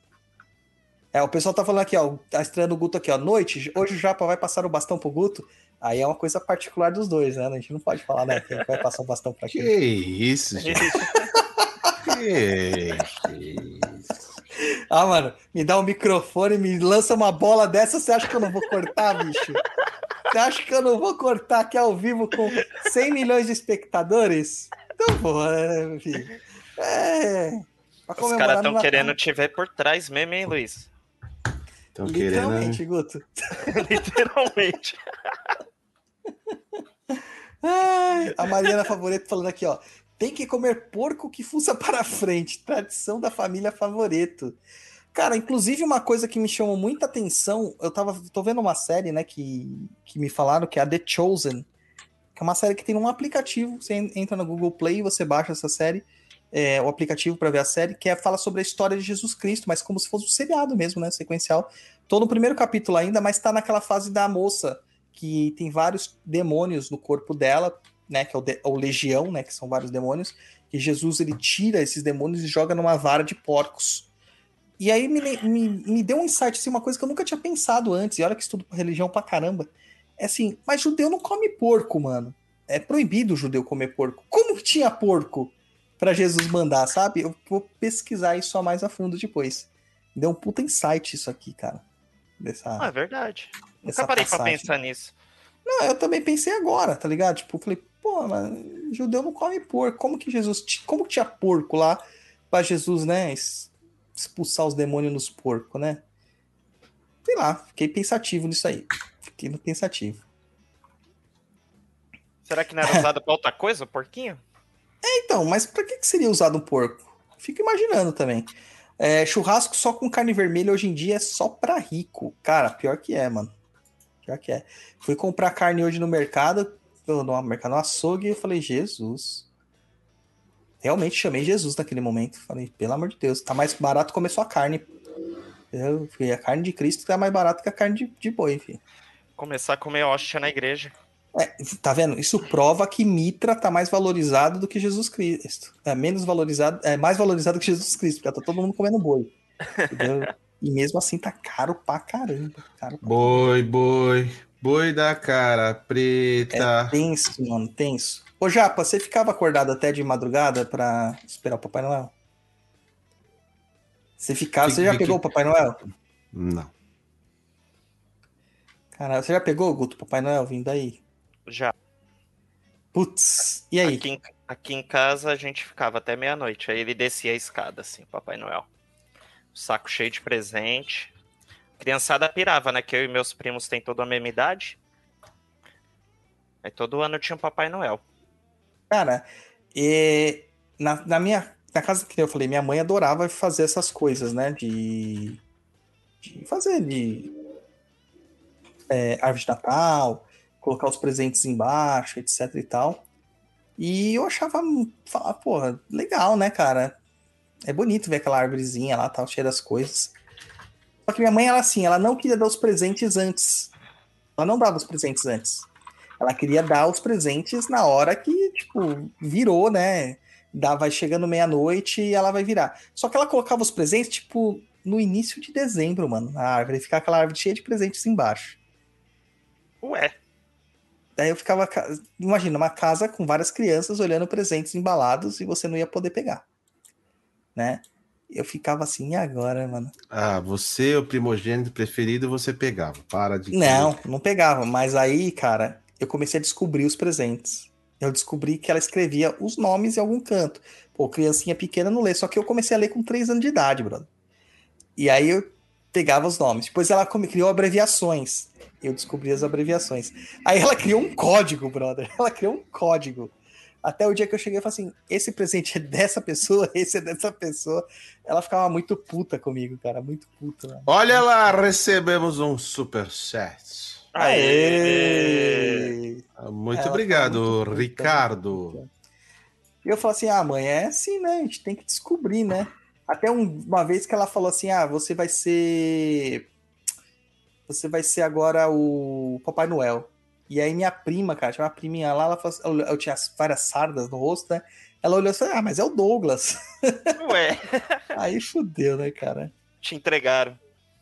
É, o pessoal tá falando aqui, ó. Tá estreando o Guto aqui, ó. Noite, hoje o Japa vai passar o bastão pro Guto. Aí é uma coisa particular dos dois, né? A gente não pode falar, né? Quem vai passar o bastão pra Que quem. isso, gente? que isso? Ah, mano, me dá um microfone, me lança uma bola dessa, você acha que eu não vou cortar, bicho? Você acha que eu não vou cortar aqui ao vivo com 100 milhões de espectadores? Então vou, né, meu filho? É. pra Os caras estão querendo te ver por trás mesmo, hein, Luiz? Estão querendo. Literalmente, Guto. Literalmente. Ai, a Mariana Favoreto falando aqui, ó. Tem que comer porco que fuça para frente. Tradição da família Favoreto. Cara, inclusive uma coisa que me chamou muita atenção, eu tava, tô vendo uma série, né, que, que me falaram que é a The Chosen, que é uma série que tem um aplicativo, você en- entra no Google Play, você baixa essa série, é, o aplicativo para ver a série, que é, fala sobre a história de Jesus Cristo, mas como se fosse um seriado mesmo, né, sequencial. Tô no primeiro capítulo ainda, mas tá naquela fase da moça, que tem vários demônios no corpo dela, né, que é o, de- o legião, né, que são vários demônios, que Jesus ele tira esses demônios e joga numa vara de porcos. E aí me, me, me deu um insight, assim, uma coisa que eu nunca tinha pensado antes, e olha que estudo religião pra caramba. É assim, mas judeu não come porco, mano. É proibido o judeu comer porco. Como que tinha porco pra Jesus mandar, sabe? Eu vou pesquisar isso a mais a fundo depois. Deu um puta insight isso aqui, cara. Dessa, Ah, é verdade. Nunca parei pra passagem. pensar nisso. não, eu também pensei agora, tá ligado? Tipo, eu falei, pô, mas judeu não come porco. Como que Jesus. Como que tinha porco lá pra Jesus, né? Expulsar os demônios nos porcos, né? Sei lá, fiquei pensativo nisso aí. Fiquei pensativo. Será que não era usado pra outra coisa, o porquinho? Então, mas pra que, que seria usado um porco? Fico imaginando também. É, churrasco só com carne vermelha hoje em dia é só pra rico. Cara, pior que é, mano. Pior que é. Fui comprar carne hoje no mercado, no mercado no açougue, e falei, Jesus. Realmente chamei Jesus naquele momento. Falei, pelo amor de Deus, tá mais barato comer só carne. Eu, a carne de Cristo tá mais barata que a carne de, de boi, filho. Começar a comer hóstia na igreja. É, tá vendo? Isso prova que Mitra tá mais valorizado do que Jesus Cristo. É menos valorizado, é mais valorizado que Jesus Cristo, porque tá todo mundo comendo boi. Entendeu? e mesmo assim tá caro pra caramba. Caro pra... Boi, boi, boi da cara É preta. tenso, mano, tenso. Ô Japa, você ficava acordado até de madrugada pra esperar o Papai Noel? Você ficava, você já pegou o Papai Noel? Não. Cara, você já pegou, Guto, o Papai Noel vindo aí? Já. Putz, e aí? Aqui em, aqui em casa a gente ficava até meia-noite. Aí ele descia a escada, assim, Papai Noel. Saco cheio de presente. Criançada pirava, né? Que eu e meus primos têm toda a mesma idade. Aí todo ano tinha um Papai Noel. Cara, é, na, na minha na casa que eu falei, minha mãe adorava fazer essas coisas, né? De, de fazer de é, árvore de Natal, colocar os presentes embaixo, etc e tal. E eu achava, falar, porra, legal, né, cara? É bonito ver aquela árvorezinha lá, tal, cheia das coisas. Só que minha mãe, ela assim, ela não queria dar os presentes antes. Ela não dava os presentes antes. Ela queria dar os presentes na hora que, tipo, virou, né? Dá, vai chegando meia-noite e ela vai virar. Só que ela colocava os presentes, tipo, no início de dezembro, mano, na árvore. Ficar aquela árvore cheia de presentes embaixo. Ué, Daí eu ficava. ca- Imagina, uma casa com várias crianças olhando presentes embalados e você não ia poder pegar. Né? Eu ficava assim, e agora, mano? Ah, você, o primogênito preferido, você pegava. Para de. Não, não pegava. Mas aí, cara, eu comecei a descobrir os presentes. Eu descobri que ela escrevia os nomes em algum canto. Pô, criancinha pequena não lê. Só que eu comecei a ler com 3 anos de idade, brother. E aí eu pegava os nomes. Depois ela criou abreviações. Eu descobri as abreviações. Aí ela criou um código, brother. Ela criou um código. Até o dia que eu cheguei e falei assim: esse presente é dessa pessoa, esse é dessa pessoa. Ela ficava muito puta comigo, cara. Muito puta, mano. Olha lá, recebemos um super chat. Aê! Ah, Muito Ela obrigado, muito puta, Ricardo. muito. E eu falei assim: ah, mãe, é assim, né? A gente tem que descobrir, né? Até um- uma vez que ela falou assim: ah, você vai ser. Você vai ser agora o Papai Noel. E aí minha prima, cara, tinha uma priminha lá, ela falou assim, eu tinha várias sardas no rosto, né? Ela olhou e falou: ah, mas é o Douglas. Ué, Aí fudeu, né, cara? te entregaram.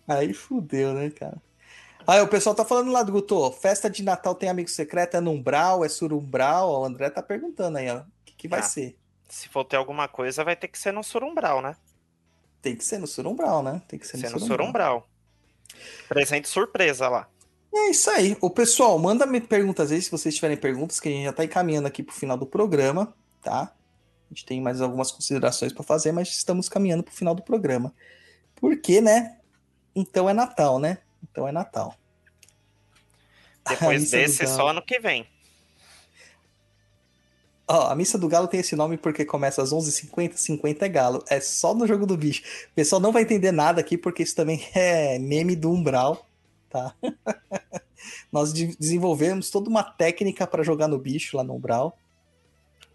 Aí fudeu, né, cara? Aí o pessoal tá falando lá do Guto, festa de Natal tem amigo secreto, é no Umbral, é surumbral? O André tá perguntando aí, ó. O que, que vai Ah. ser? Se for ter alguma coisa, vai ter que ser no Surumbral, né? Tem que ser no surumbral, né? Tem que ser Ser no no surumbral. Surumbral. Presente surpresa lá. É isso aí. O pessoal, manda me perguntas aí, se vocês tiverem perguntas, que a gente já tá encaminhando aqui pro final do programa, tá? A gente tem mais algumas considerações pra fazer, mas estamos caminhando pro final do programa. Por quê, né? Então é Natal, né? Então é Natal. Depois desse, Galo. só ano que vem. Ó, a Missa do Galo tem esse nome porque começa às 11h50, 50 é galo. É só no jogo do bicho. O pessoal não vai entender nada aqui porque isso também é meme do Umbral, tá? Nós de- desenvolvemos toda uma técnica para jogar no bicho lá no Umbral.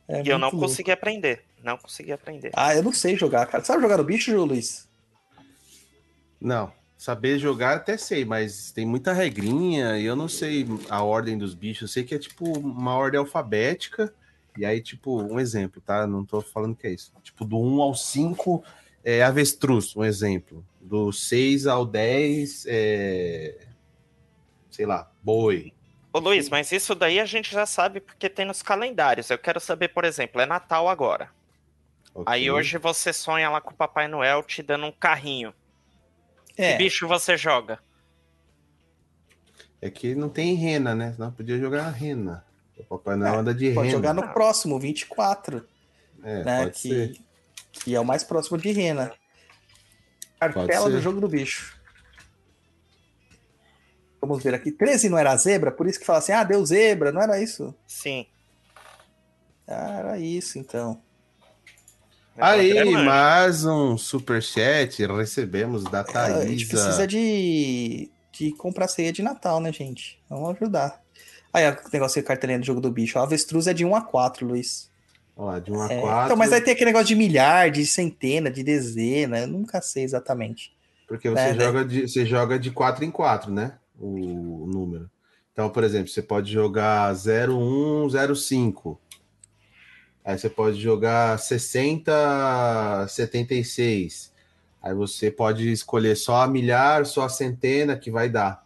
É e eu não louco. consegui aprender. Não consegui aprender. Ah, eu não sei jogar, cara. Sabe jogar no bicho, Jô Luiz? Não, saber jogar até sei, mas tem muita regrinha e eu não sei a ordem dos bichos. Eu sei que é tipo uma ordem alfabética. E aí, tipo, um exemplo, tá? Não tô falando que é isso. Tipo, do 1 ao 5 é avestruz, um exemplo. Do 6 ao 10 é. Sei lá, boi. Ô Luiz, mas isso daí a gente já sabe porque tem nos calendários. Eu quero saber, por exemplo, é Natal agora. Aí ok? hoje você sonha lá com o Papai Noel te dando um carrinho. É. Que bicho você joga? É que não tem rena, né? Não podia jogar a rena. O Papai Noel anda de Pode rena. jogar no próximo, 24, É, né? pode ser. Que, que é o mais próximo de rena. Cartela do jogo do bicho. Vamos ver aqui. 13 não era zebra? Por isso que fala assim, ah, deu zebra, não era isso? Sim. Ah, era isso, então. Aí, É, mano. mais um superchat recebemos da É, Thaisa. a gente precisa de, de comprar ceia de Natal, né, gente? Vamos ajudar. Aí, o negócio de cartelinha do jogo do bicho. A avestruz é de 1 a 4, Luiz. Ó, de 1 a É, 4. Então, mas aí tem aquele negócio de milhar, de centena, de dezena. Eu nunca sei exatamente. Porque você, É, né? joga de, você joga de 4 em 4, né? O, número. Então, por exemplo, você pode jogar 01, 05. Aí você pode jogar 60, 76. Aí você pode escolher só a milhar, só a centena que vai dar.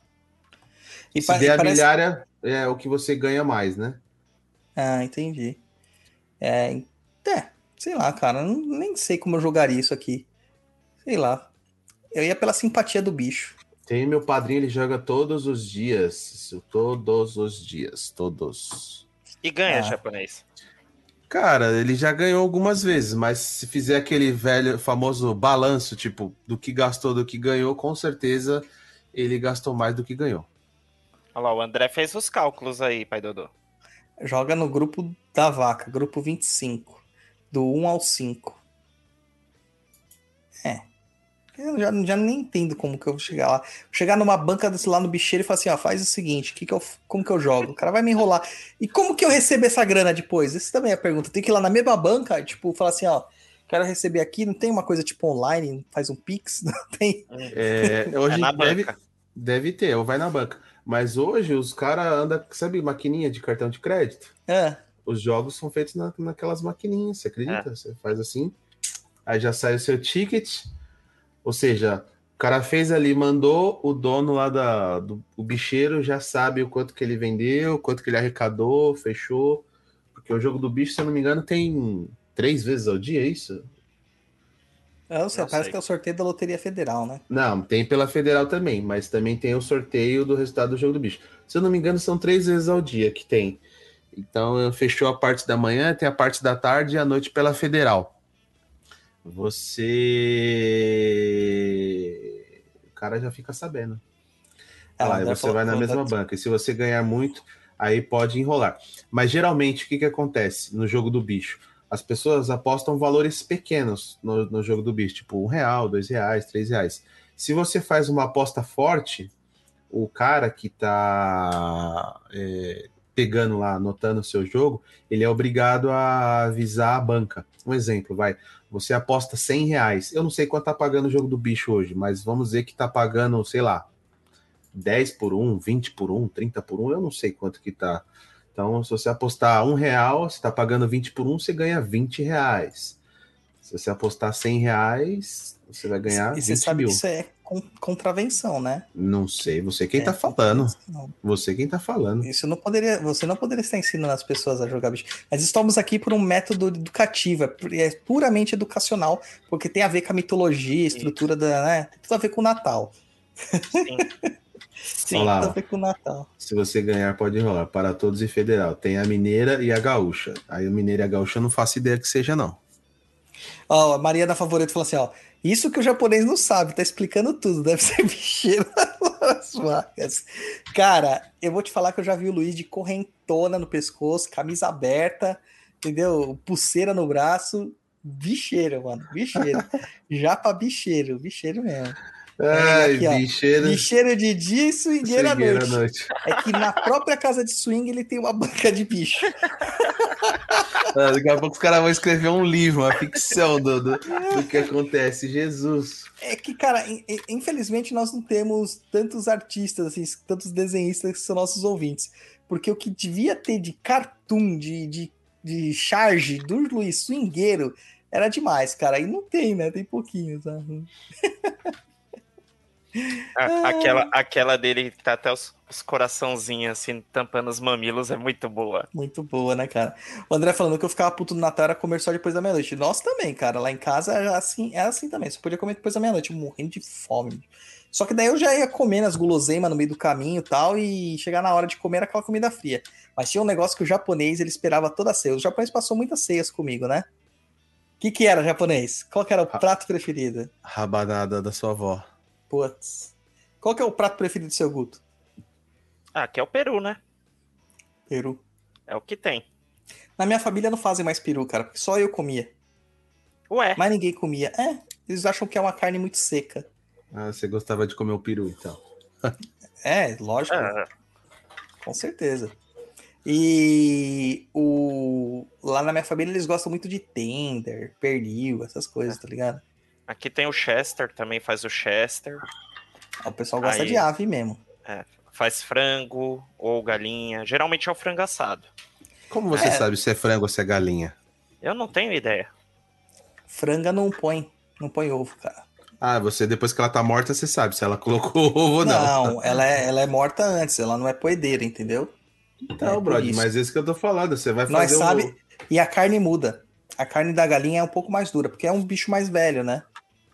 E Se der e a parece- milhar, é, o que você ganha mais, né? Ah, entendi. É, é, sei lá, cara. não- Nem sei como eu jogaria isso aqui. Sei lá. Eu ia pela simpatia do bicho. Tem meu padrinho, ele joga todos os dias. Todos os dias. Todos. E ganha, Ah. japonês. Cara, ele já ganhou algumas vezes, mas se fizer aquele velho famoso balanço, tipo, do que gastou, do que ganhou, com certeza ele gastou mais do que ganhou. Olha lá, o André fez os cálculos aí, pai Dodô. Joga no grupo da vaca, grupo 25. Do 1 ao 5. Eu já, já nem entendo como que eu vou chegar lá. Chegar numa banca desse lá no bicheiro e falar assim, ó, faz o seguinte, que que eu, como que eu jogo? O cara vai me enrolar. E como que eu recebo essa grana depois? Essa também é a pergunta. Tem que ir lá na mesma banca, tipo, falar assim, ó, quero receber aqui, não tem uma coisa tipo online, faz um Pix, não tem. É, hoje É na deve, banca. deve ter, ou vai na banca. Mas hoje os caras andam, sabe, maquininha de cartão de crédito? É. Os jogos são feitos na, naquelas maquininhas, você acredita? Você faz assim, aí já sai o seu ticket. Ou seja, o cara fez ali, mandou, o dono lá da, do o bicheiro já sabe o quanto que ele vendeu, quanto que ele arrecadou, fechou. Porque o jogo do bicho, se eu não me engano, tem três vezes ao dia, é isso? Eu sei, parece sei. que é o sorteio da Loteria Federal, né? Não, tem pela federal também, mas também tem o sorteio do resultado do jogo do bicho. Se eu não me engano, são três vezes ao dia que tem. Então fechou a parte da manhã, tem a parte da tarde e a noite pela federal. Você. O cara já fica sabendo. André você vai na mesma banca. E se você ganhar muito, aí pode enrolar. Mas geralmente, o que, que acontece no jogo do bicho? As pessoas apostam valores pequenos no, no jogo do bicho, tipo um real, dois reais, três reais. Se você faz uma aposta forte, o cara que tá é, pegando lá, anotando o seu jogo, ele é obrigado a avisar a banca. Um exemplo, vai. Você aposta 100 reais. Eu não sei quanto tá pagando o jogo do bicho hoje, mas vamos dizer que tá pagando, sei lá, 10 por 1, 20 por 1, 30 por 1, eu não sei quanto que tá. Então, se você apostar um real, você tá pagando 20 por 1, você ganha 20 reais. Se você apostar 100 reais, você vai ganhar E 20 você sabe mil. que isso é con- contravenção, né? Não sei, você quem É, tá falando. Não. Você quem tá falando. Isso não poderia, você não poderia estar ensinando as pessoas a jogar bicho. Mas estamos aqui por um método educativo, é é puramente educacional, porque tem a ver com a mitologia, a estrutura da, né? Tem tudo a ver com o Natal. Sim. Sim. Olha lá, Tudo a ó. ver com o Natal. Se você ganhar, pode enrolar. Para todos e federal. Tem a mineira e a gaúcha. Aí a mineira e a gaúcha eu não faço ideia que seja, não. Ó, a Maria da Favorito falou assim, ó. Isso que o japonês não sabe, tá explicando tudo. Deve ser bicheiro nas marcas. Cara, eu vou te falar que eu já vi o Luiz de correntona no pescoço, camisa aberta, entendeu? Pulseira no braço. Bicheiro, mano. Bicheiro. já pra bicheiro. Bicheiro mesmo. Ai, aqui, ó. bicheira. Bicheiro de dia e swingueira à cegueira noite. É que na própria casa de swing ele tem uma banca de bicho. Ah, Daqui a pouco os caras vão escrever um livro, uma ficção do, do, do que acontece. Jesus. É que, cara, in- in- infelizmente nós não temos tantos artistas, assim, tantos desenhistas que são nossos ouvintes. Porque o que devia ter de cartoon, de, de, de charge do Luiz Swingueiro era demais, cara. E não tem, né? Tem pouquinho, tá? A- aquela, aquela dele que tá até os, os coraçãozinhos assim, tampando os mamilos, é muito boa. Muito boa, né, cara? O André falando que eu ficava puto no Natal era comer só depois da meia-noite. Nós também, cara. Lá em casa era assim, era assim também. Só podia comer depois da meia-noite, morrendo de fome. Só que daí eu já ia comendo as guloseimas no meio do caminho e tal, e chegar na hora de comer era aquela comida fria. Mas tinha um negócio que o japonês, ele esperava toda a ceia. O japonês passou muitas ceias comigo, né? O que que era japonês? Qual que era o Ah. prato preferido? Rabanada da sua avó. Putz. Qual que é o prato preferido do seu Guto? Ah, que é o Peru, né? Peru. É o que tem. Na minha família não fazem mais peru, cara, porque só eu comia. Ué, Mas ninguém comia. É, eles acham que é uma carne muito seca. Ah, você gostava de comer o peru, então. É, lógico, ah, com certeza. E o lá na minha família eles gostam muito de tender, pernil, essas coisas, tá ligado? Aqui tem o Chester, também faz o Chester. O pessoal gosta Aí. de ave mesmo. Faz frango ou galinha. Geralmente é o frango assado. Como você É. sabe se é frango ou se é galinha? Eu não tenho ideia. Franga não põe, não põe ovo, cara. Ah, você depois que ela tá morta, você sabe se ela colocou ovo ou não. Não, ela é, ela é morta antes, ela não é poedeira, entendeu? Então, É, brother, mas é isso que eu tô falando. Você vai Nós fazer sabe, o... e a carne muda. A carne da galinha é um pouco mais dura, porque é um bicho mais velho, né?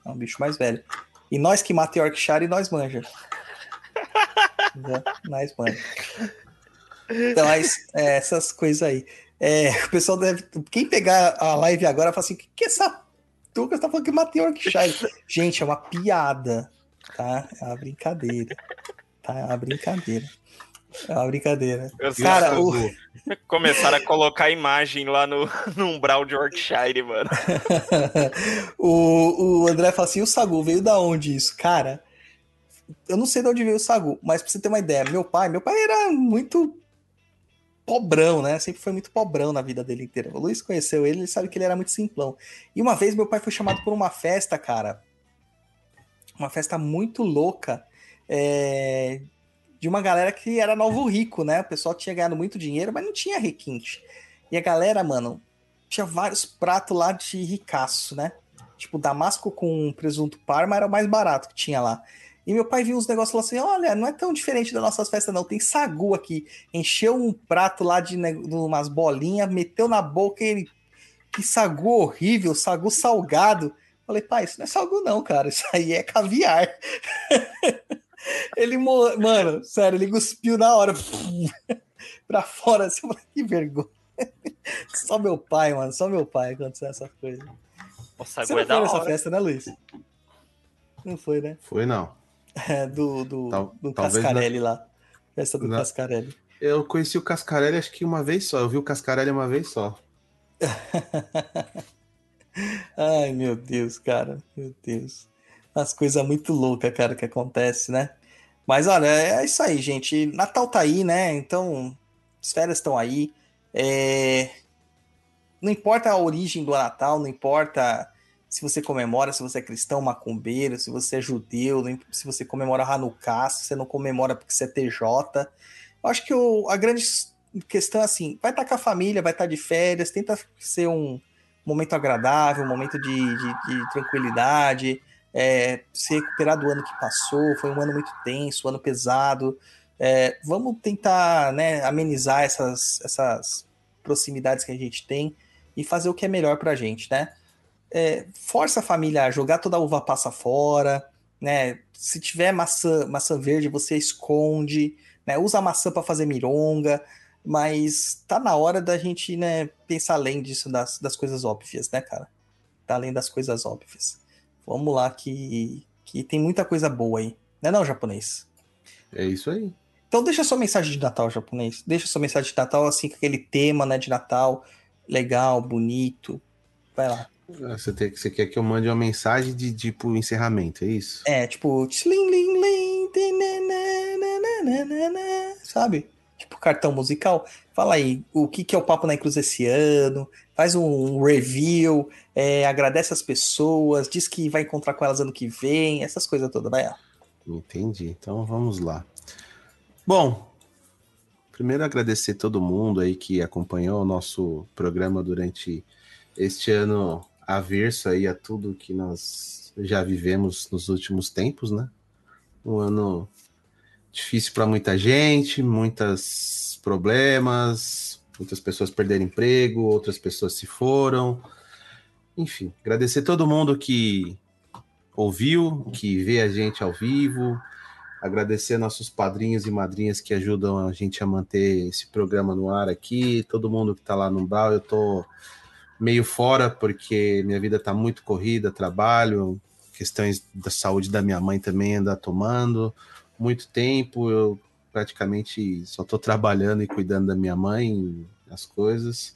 É um bicho mais velho. E nós que mata Yorkshire, nós manja. Entendeu? nós manja. Então, mas, é, essas coisas aí. É, o pessoal deve. Quem pegar a live agora fala assim: o que, que é essa Tucas tá falando que mata Yorkshire? Gente, é uma piada, tá? É uma brincadeira. Tá? É uma brincadeira. É uma brincadeira. Eu Cara, o- Começaram a colocar a imagem lá no, no umbral de Yorkshire, mano. o, o André fala assim: o Sagu veio da onde isso? Cara, eu não sei de onde veio o Sagu, mas pra você ter uma ideia, meu pai, meu pai era muito pobrão, né? Sempre foi muito pobrão na vida dele inteira. O Luiz conheceu ele, ele sabe que ele era muito simplão. E uma vez meu pai foi chamado por uma festa, cara. Uma festa muito louca. é, de uma galera que era novo rico, né? O pessoal tinha ganhado muito dinheiro, mas não tinha requinte. E a galera, mano, tinha vários pratos lá de ricaço, né? Tipo, damasco com presunto parma era o mais barato que tinha lá. E meu pai viu uns negócios falou assim: olha, não é tão diferente das nossas festas, não. Tem sagu aqui. Encheu um prato lá de, de umas bolinhas, meteu na boca e ele. Que sagu horrível, sagu salgado. Falei, pai, isso não é sagu, não, cara. Isso aí é caviar. ele, mo- mano, sério, ele cuspiu na hora. pra fora, assim, eu falei, que vergonha. Só meu pai, mano, só meu pai aconteceu essas coisas. O Você não é da foi nessa hora. festa, né, Luiz? Não foi, né? Foi não. É, do do, Tal- do Cascarelli lá. Festa do Não. Cascarelli. Eu conheci o Cascarelli acho que uma vez só. Eu vi o Cascarelli uma vez só. Ai, meu Deus, cara. Meu Deus. As coisas muito loucas, cara, que acontece, né? Mas olha, é isso aí, gente. Natal tá aí, né? Então, as férias estão aí. É, Não importa a origem do Natal, não importa se você comemora, se você é cristão, macumbeiro, se você é judeu, se você comemora Hanukkah, se você não comemora porque você é TJ. Eu acho que o- a grande questão é assim, vai estar com a família, vai estar de férias, tenta ser um momento agradável, um momento de, de- de tranquilidade, é, se recuperar do ano que passou, foi um ano muito tenso, um ano pesado. É, vamos tentar né, amenizar essas, essas proximidades que a gente tem e fazer o que é melhor pra gente, né? É, força a família a jogar toda a uva passa fora, né? Se tiver maçã, maçã verde, você esconde, né? Usa a maçã para fazer mironga, mas tá na hora da gente, né, pensar além disso, das, das coisas óbvias, né, cara? Tá além das coisas óbvias. Vamos lá que, que tem muita coisa boa aí. Né não, japonês? É isso aí. Então deixa sua mensagem de Natal, japonês. Deixa sua mensagem de Natal, assim, com aquele tema, né, de Natal, legal, bonito. Vai lá. Você, tem, você quer que eu mande uma mensagem de tipo encerramento, é isso? É, tipo, sabe? Cartão musical. Fala aí, o que, que é o Papo na Cruz esse ano? Faz um review, é, agradece as pessoas, diz que vai encontrar com elas ano que vem, essas coisas todas, vai lá. Entendi. Então vamos lá. Bom, primeiro agradecer todo mundo aí que acompanhou o nosso programa durante este ano averso aí a tudo que nós já vivemos nos últimos tempos, né? Um ano difícil para muita gente, muitos problemas, muitas pessoas perderam emprego, outras pessoas se foram. Enfim, agradecer todo mundo que ouviu, que vê a gente ao vivo, agradecer nossos padrinhos e madrinhas que ajudam a gente a manter esse programa no ar aqui, todo mundo que está lá no Brau, eu tô meio fora porque minha vida tá muito corrida, trabalho, questões da saúde da minha mãe também anda tomando muito tempo, eu praticamente só tô trabalhando e cuidando da minha mãe, as coisas.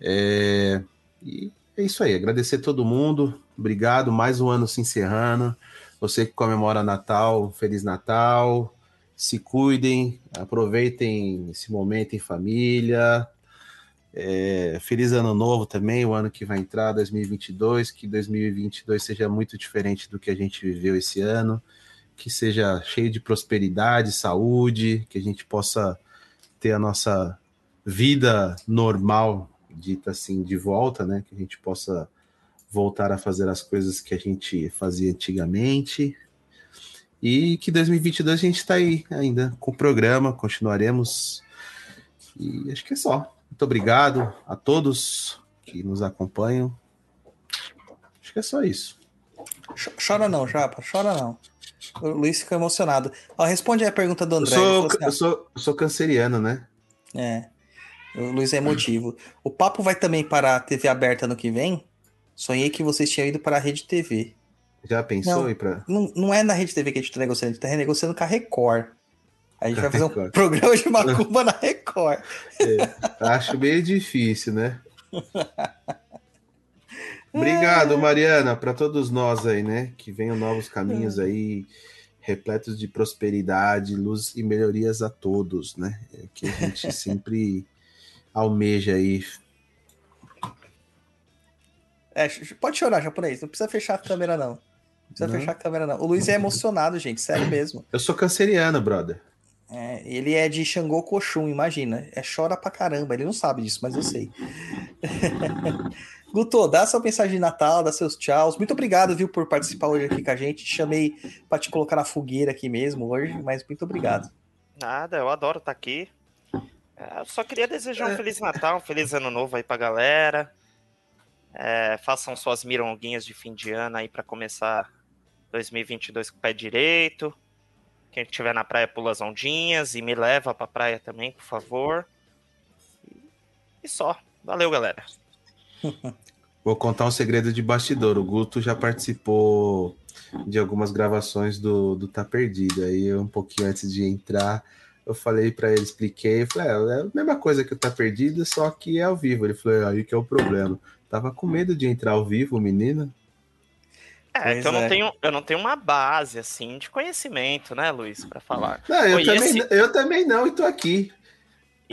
É, e é isso aí, agradecer todo mundo, obrigado, mais um ano se encerrando. Você que comemora Natal, Feliz Natal, se cuidem, aproveitem esse momento em família. É, feliz ano novo também, o ano que vai entrar, 2022, que 2022 seja muito diferente do que a gente viveu esse ano, que seja cheio de prosperidade, saúde, que a gente possa ter a nossa vida normal, dita assim, de volta, né? Que a gente possa voltar a fazer as coisas que a gente fazia antigamente. E que 2022 a gente está aí ainda com o programa, continuaremos. E acho que é só. Muito obrigado a todos que nos acompanham. Acho que é só isso. Ch- Chora não, Japa, chora não. O Luiz fica emocionado. Ó, responde a pergunta do Eu André. sou, Ele falou assim, eu sou, eu sou canceriano, né? é, o Luiz é emotivo. O papo vai também para a TV aberta no que vem? Sonhei que vocês tinham ido para a Rede TV. Já pensou Não. aí para Não, não é na Rede TV que a gente está negociando, a gente está renegociando com a Record. A gente vai fazer um programa de macumba na Record. Acho meio difícil, né? Obrigado, Mariana, para todos nós aí, né? Que venham novos caminhos aí, repletos de prosperidade, luz e melhorias a todos, né? É que a gente sempre almeja aí. É, pode chorar, japonês. Não precisa fechar a câmera, não. Não precisa Não. fechar a câmera, não. O Luiz é emocionado, gente. Sério mesmo. Eu sou canceriano, brother. É, ele é de Xangô Koshun, imagina. É chora pra caramba. Ele não sabe disso, mas eu sei. Guto, dá sua mensagem de Natal, dá seus tchauz. Muito obrigado, viu, por participar hoje aqui com a gente. Te chamei pra te colocar na fogueira aqui mesmo hoje, mas muito obrigado. Nada, eu adoro estar aqui. É, eu só queria desejar um Feliz Natal, um Feliz Ano Novo aí pra galera. É, façam suas mironguinhas de fim de ano aí pra começar 2022 com o pé direito. Quem estiver na praia pula as ondinhas e me leva pra praia também, por favor. E só. Valeu, galera. Vou contar um segredo de bastidor. O Guto já participou de algumas gravações do, do Tá Perdido. Aí, eu, um pouquinho antes de entrar, eu falei pra ele, expliquei. Eu falei, é, é a mesma coisa que o Tá Perdido, só que é ao vivo. Ele falou, aí que é o problema. Tava com medo de entrar ao vivo, menino. É, Pois que eu não, é. tenho, eu não tenho uma base, assim, de conhecimento, né, Luiz, pra falar. Não, eu, Oi, também, esse- eu também não, e tô aqui.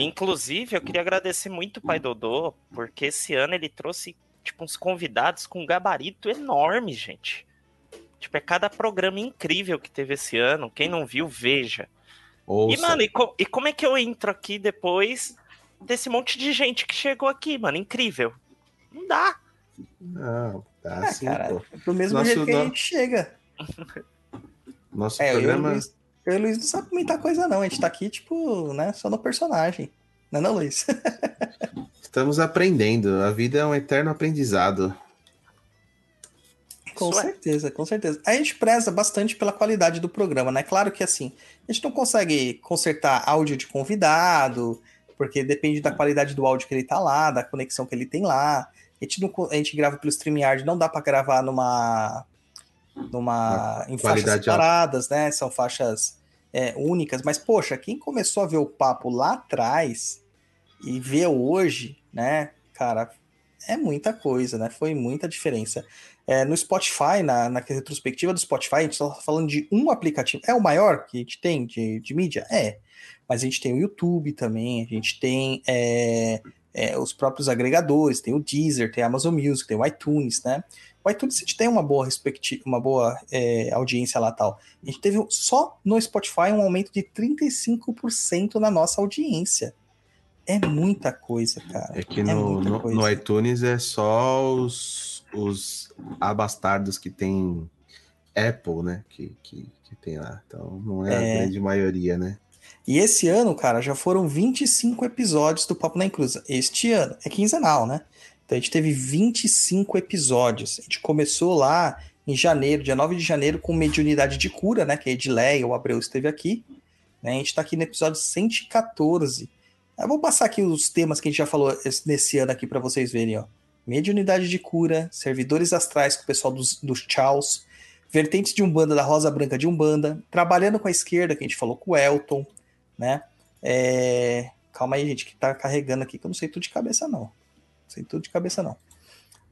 Inclusive, eu queria agradecer muito o Pai Dodô, porque esse ano ele trouxe, tipo, uns convidados com um gabarito enorme, gente. Tipo, é cada programa incrível que teve esse ano. Quem não viu, veja. Ouça. E, mano, e, co- e como é que eu entro aqui depois desse monte de gente que chegou aqui, mano? Incrível. Não dá. Não, tá Ah, assim, cara, pô. do mesmo Nosso jeito que a gente chega. Nosso É, programa. Eu o Luiz não sabe muita coisa, não. A gente tá aqui, tipo, né, só no personagem. Não é não, Luiz? Estamos aprendendo. A vida é um eterno aprendizado. Com Isso é. certeza, com certeza. A gente preza bastante pela qualidade do programa, né? Claro que assim, a gente não consegue consertar áudio de convidado, porque depende da qualidade do áudio que ele tá lá, da conexão que ele tem lá. A gente, não, a gente grava pelo StreamYard, não dá para gravar numa. Numa em faixas separadas, né? São faixas é, únicas. Mas, poxa, quem começou a ver o papo lá atrás e vê hoje, né, cara, é muita coisa, né? Foi muita diferença. É, no Spotify, na, na retrospectiva do Spotify, a gente está falando de um aplicativo. É o maior que a gente tem de, de mídia? É. Mas a gente tem o YouTube também, a gente tem é, é, os próprios agregadores, tem o Deezer, tem a Amazon Music, tem o iTunes, né? O iTunes a gente tem uma boa, respecti- uma boa é, audiência lá tal. A gente teve só no Spotify um aumento de 35% na nossa audiência. É muita coisa, cara. É que no, muita no, coisa. no iTunes é só os, os abastardos que tem Apple, né? Que, que, que tem lá. Então não é, É. a grande maioria, né? E esse ano, cara, já foram 25 episódios do Papo na Encruza. Este ano, é quinzenal, né? Então a gente teve 25 episódios. A gente começou lá em janeiro, dia 9 de janeiro, com Mediunidade de Cura, né? Que a Edileia, o Abreu esteve aqui. Né? A gente tá aqui no episódio 114. Eu vou passar aqui os temas que a gente já falou esse- nesse ano aqui para vocês verem, ó. Mediunidade de cura, servidores astrais com o pessoal dos, dos Chaos, vertentes de Umbanda da Rosa Branca de Umbanda, trabalhando com a esquerda, que a gente falou com o Elton, né? É, Calma aí, gente, que tá carregando aqui, que eu não sei tudo de cabeça, não. Sei tudo de cabeça, não.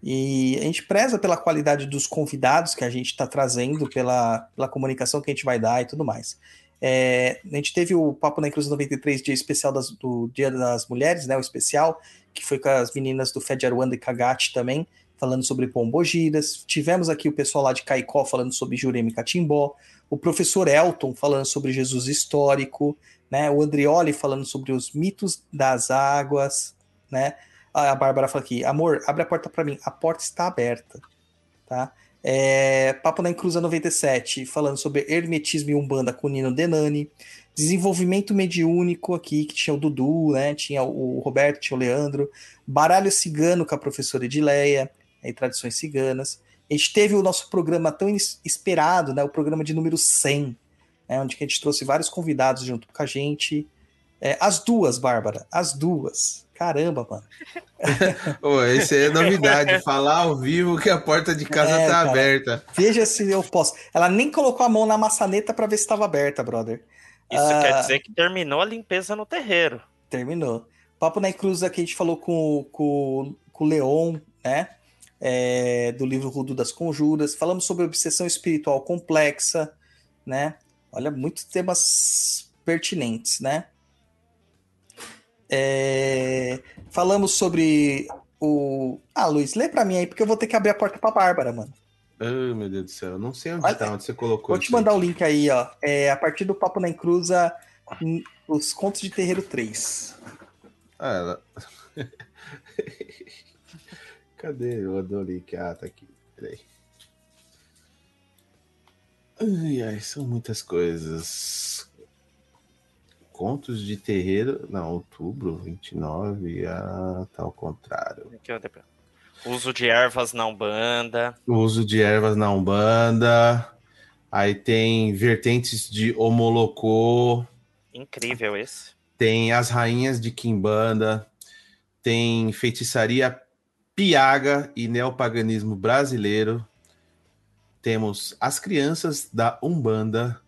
E a gente preza pela qualidade dos convidados que a gente está trazendo, pela, pela comunicação que a gente vai dar e tudo mais. É, a gente teve o Papo na Inclusão 93, dia especial das- do Dia das Mulheres, né? O especial, que foi com as meninas do Fed Aruanda e Kagati também, falando sobre pombogiras. Tivemos aqui o pessoal lá de Caicó falando sobre Jurema e Catimbó. O professor Elton falando sobre Jesus histórico, né? O Andrioli falando sobre os mitos das águas, né? A Bárbara fala aqui, amor, abre a porta para mim. A porta está aberta, tá? É, Papo na Encruza 97, falando sobre hermetismo e umbanda com Nino Denani. Desenvolvimento mediúnico aqui, que tinha o Dudu, né? Tinha o Roberto, tinha o Leandro. Baralho cigano com a professora Edileia, aí tradições ciganas. A gente teve o nosso programa tão es- esperado, né? O programa de número 100, né? onde a gente trouxe vários convidados junto com a gente. É, as duas, Bárbara, as duas. Caramba, mano. Ô, esse é novidade. falar ao vivo que a porta de casa É, tá cara. aberta. Veja se eu posso. Ela nem colocou a mão na maçaneta para ver se estava aberta, brother. Isso Ah. quer dizer que terminou a limpeza no terreiro. Terminou. Papo na Cruz aqui a gente falou com, com, com o Leon, né? É, do livro Rudo das Conjuras. Falamos sobre obsessão espiritual complexa, né? Olha, muitos temas pertinentes, né? É, falamos sobre o. Ah, Luiz, lê pra mim aí, porque eu vou ter que abrir a porta pra Bárbara, mano. Ai, meu Deus do céu. Eu não sei onde Olha, tá, onde você colocou Vou te mandar o link aí, ó. É, a partir do Papo na Encruza, os Contos de Terreiro 3. Ah, ela... Cadê o do link? Ah, tá aqui. Peraí. Ai, ai, são muitas coisas. Contos de terreiro. Não, outubro 29. Ah, tá ao contrário. Aqui, ó, depois. Uso de ervas na Umbanda. Uso de ervas na Umbanda. Aí tem vertentes de Homolocô. Incrível esse. Tem as rainhas de Quimbanda. Tem feitiçaria piaga e neopaganismo brasileiro. Temos as crianças da Umbanda.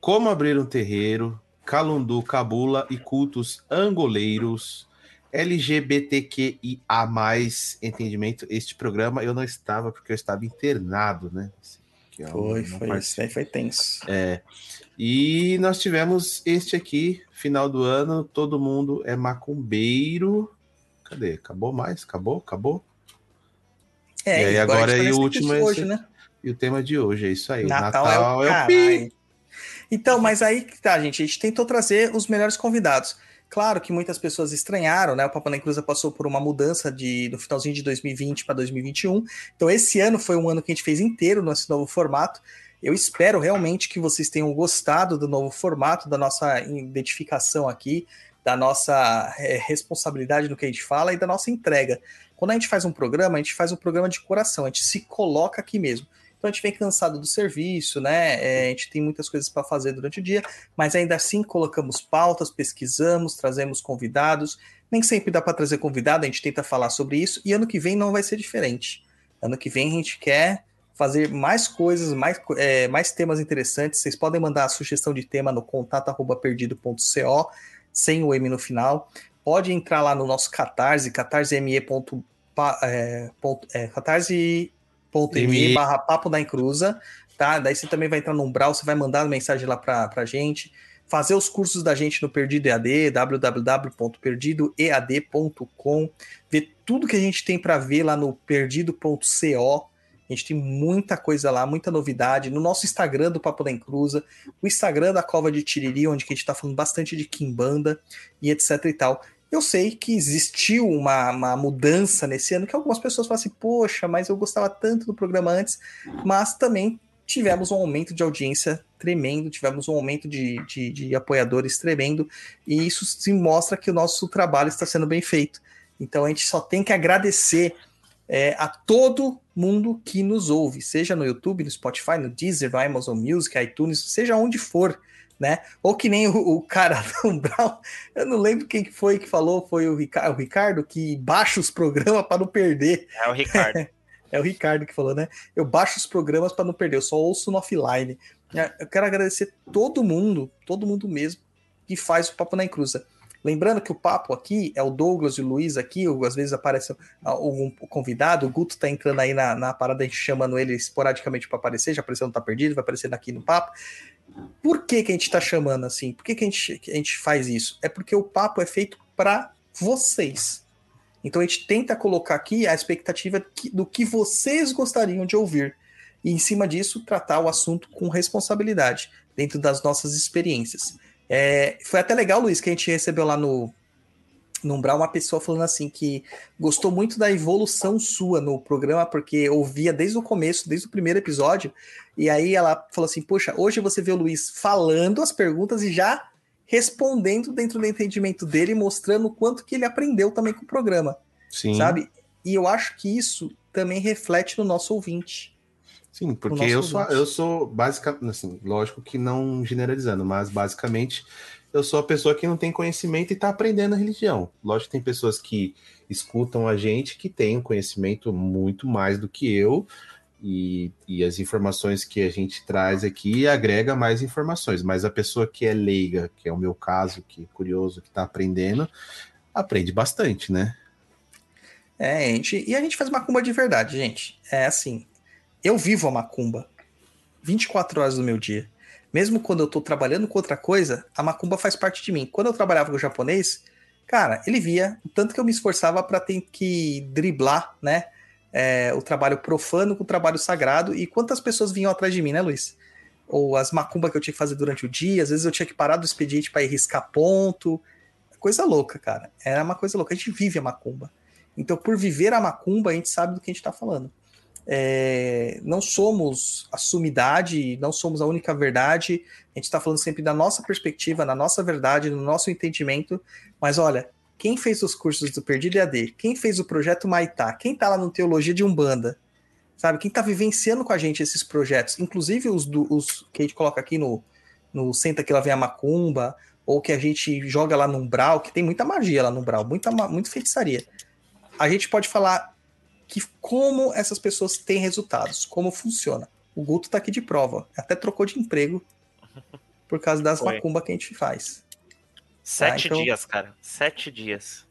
Como abrir um terreiro. Calundu, cabula e cultos angoleiros. LGBTQIA+, entendimento. Este programa eu não estava porque eu estava internado, né? Que eu Foi, foi. daí foi tenso. É. E nós tivemos este aqui, final do ano, todo mundo é macumbeiro. Cadê? Acabou mais? Acabou? Acabou? É, E aí, agora gente aí o último é hoje, esse. né? E o tema de hoje é isso aí. Natal, Natal, é o, é o pi. Então, mas aí que tá, gente. A gente tentou trazer os melhores convidados. Claro que muitas pessoas estranharam, né? O Papo na Encruza passou por uma mudança de, no finalzinho de 2020 para 2021. Então, esse ano foi um ano que a gente fez inteiro nesse novo formato. Eu espero realmente que vocês tenham gostado do novo formato, da nossa identificação aqui, da nossa é, responsabilidade no que a gente fala e da nossa entrega. Quando a gente faz um programa, a gente faz um programa de coração, a gente se coloca aqui mesmo. Então a gente vem cansado do serviço, né? É, a gente tem muitas coisas para fazer durante o dia, mas ainda assim colocamos pautas, pesquisamos, trazemos convidados. Nem sempre dá para trazer convidado, a gente tenta falar sobre isso, e ano que vem não vai ser diferente. Ano que vem a gente quer fazer mais coisas, mais, é, mais temas interessantes. Vocês podem mandar a sugestão de tema no contato@perdido.co, sem o M no final. Pode entrar lá no nosso Catarse, catarse.me. É, ponto- é, catarse.me barra papo da encruza, tá? Daí você também vai entrar no Umbral, você vai mandar mensagem lá pra, pra gente. Fazer os cursos da gente no Perdido EAD, www.perdidoead.com. Ver tudo que a gente tem para ver lá no perdido.co. A gente tem muita coisa lá, muita novidade. No nosso Instagram do Papo da Encruza, o Instagram da Cova de Tiriri, onde a gente tá falando bastante de Kimbanda e etc e tal. Eu sei que existiu uma, uma mudança nesse ano, que algumas pessoas falam assim, poxa, mas eu gostava tanto do programa antes, mas também tivemos um aumento de audiência tremendo, tivemos um aumento de, de, de apoiadores tremendo, e isso se mostra que o nosso trabalho está sendo bem feito. Então a gente só tem que agradecer é, a todo mundo que nos ouve, seja no YouTube, no Spotify, no Deezer, no Amazon Music, iTunes, seja onde for, né? Ou que nem o, o cara do Umbral, eu não lembro quem que foi que falou, foi o Ricardo, o Ricardo que baixa os programas para não perder. É o Ricardo. É o Ricardo que falou, né? Eu baixo os programas para não perder, eu só ouço no offline. Eu quero agradecer todo mundo, todo mundo mesmo, que faz o Papo na Encruza. Lembrando que o papo aqui é o Douglas e o Luiz aqui, ou às vezes aparece algum convidado, o Guto tá entrando aí na, na parada, a gente chamando ele esporadicamente para aparecer, já apareceu no Tá Perdido, vai aparecer aqui no papo. Por que, que a gente tá chamando assim? Por que, que, a, gente, que a gente faz isso? É porque o papo é feito para vocês. Então a gente tenta colocar aqui a expectativa do que vocês gostariam de ouvir. E em cima disso, tratar o assunto com responsabilidade, dentro das nossas experiências. É, foi até legal, Luiz, que a gente recebeu lá no, no Umbral uma pessoa falando assim que gostou muito da evolução sua no programa, porque ouvia desde o começo, desde o primeiro episódio, e aí ela falou assim: Poxa, hoje você vê o Luiz falando as perguntas e já respondendo dentro do entendimento dele, mostrando o quanto que ele aprendeu também com o programa, Sim. sabe? E eu acho que isso também reflete no nosso ouvinte. Sim, porque eu sou, eu sou basicamente, assim, lógico que não generalizando, mas basicamente eu sou a pessoa que não tem conhecimento e está aprendendo a religião. Lógico que tem pessoas que escutam a gente que têm um conhecimento muito mais do que eu, E, e as informações que a gente traz aqui agrega mais informações. Mas a pessoa que é leiga, que é o meu caso, que é curioso, que está aprendendo, aprende bastante, né? É, a gente, e a gente faz macumba de verdade, gente. É assim, eu vivo a macumba 24 horas do meu dia. Mesmo quando eu tô trabalhando com outra coisa, a macumba faz parte de mim. Quando eu trabalhava com o japonês, cara, ele via o tanto que eu me esforçava para ter que driblar, né? é, o trabalho profano com o trabalho sagrado e quantas pessoas vinham atrás de mim, né, Luiz? Ou as macumbas que eu tinha que fazer durante o dia, às vezes eu tinha que parar do expediente para ir riscar ponto. Coisa louca, cara. Era uma coisa louca. A gente vive a macumba. Então, por viver a macumba, a gente sabe do que a gente está falando. É, não somos a sumidade, não somos a única verdade. A gente está falando sempre da nossa perspectiva, na nossa verdade, no nosso entendimento. Mas olha, quem fez os cursos do Perdido EAD, quem fez o projeto Maitá, quem tá lá no Teologia de Umbanda, sabe? Quem tá vivenciando com a gente esses projetos, inclusive os, do, os que a gente coloca aqui no, no Senta Que Lá Vem a Macumba, ou que a gente joga lá no Umbral, que tem muita magia lá no Umbral, muita, muita feitiçaria. A gente pode falar que como essas pessoas têm resultados, como funciona. O Guto tá aqui de prova, até trocou de emprego por causa das Foi. macumba que a gente faz. Sete tá, então... dias, cara. Sete dias.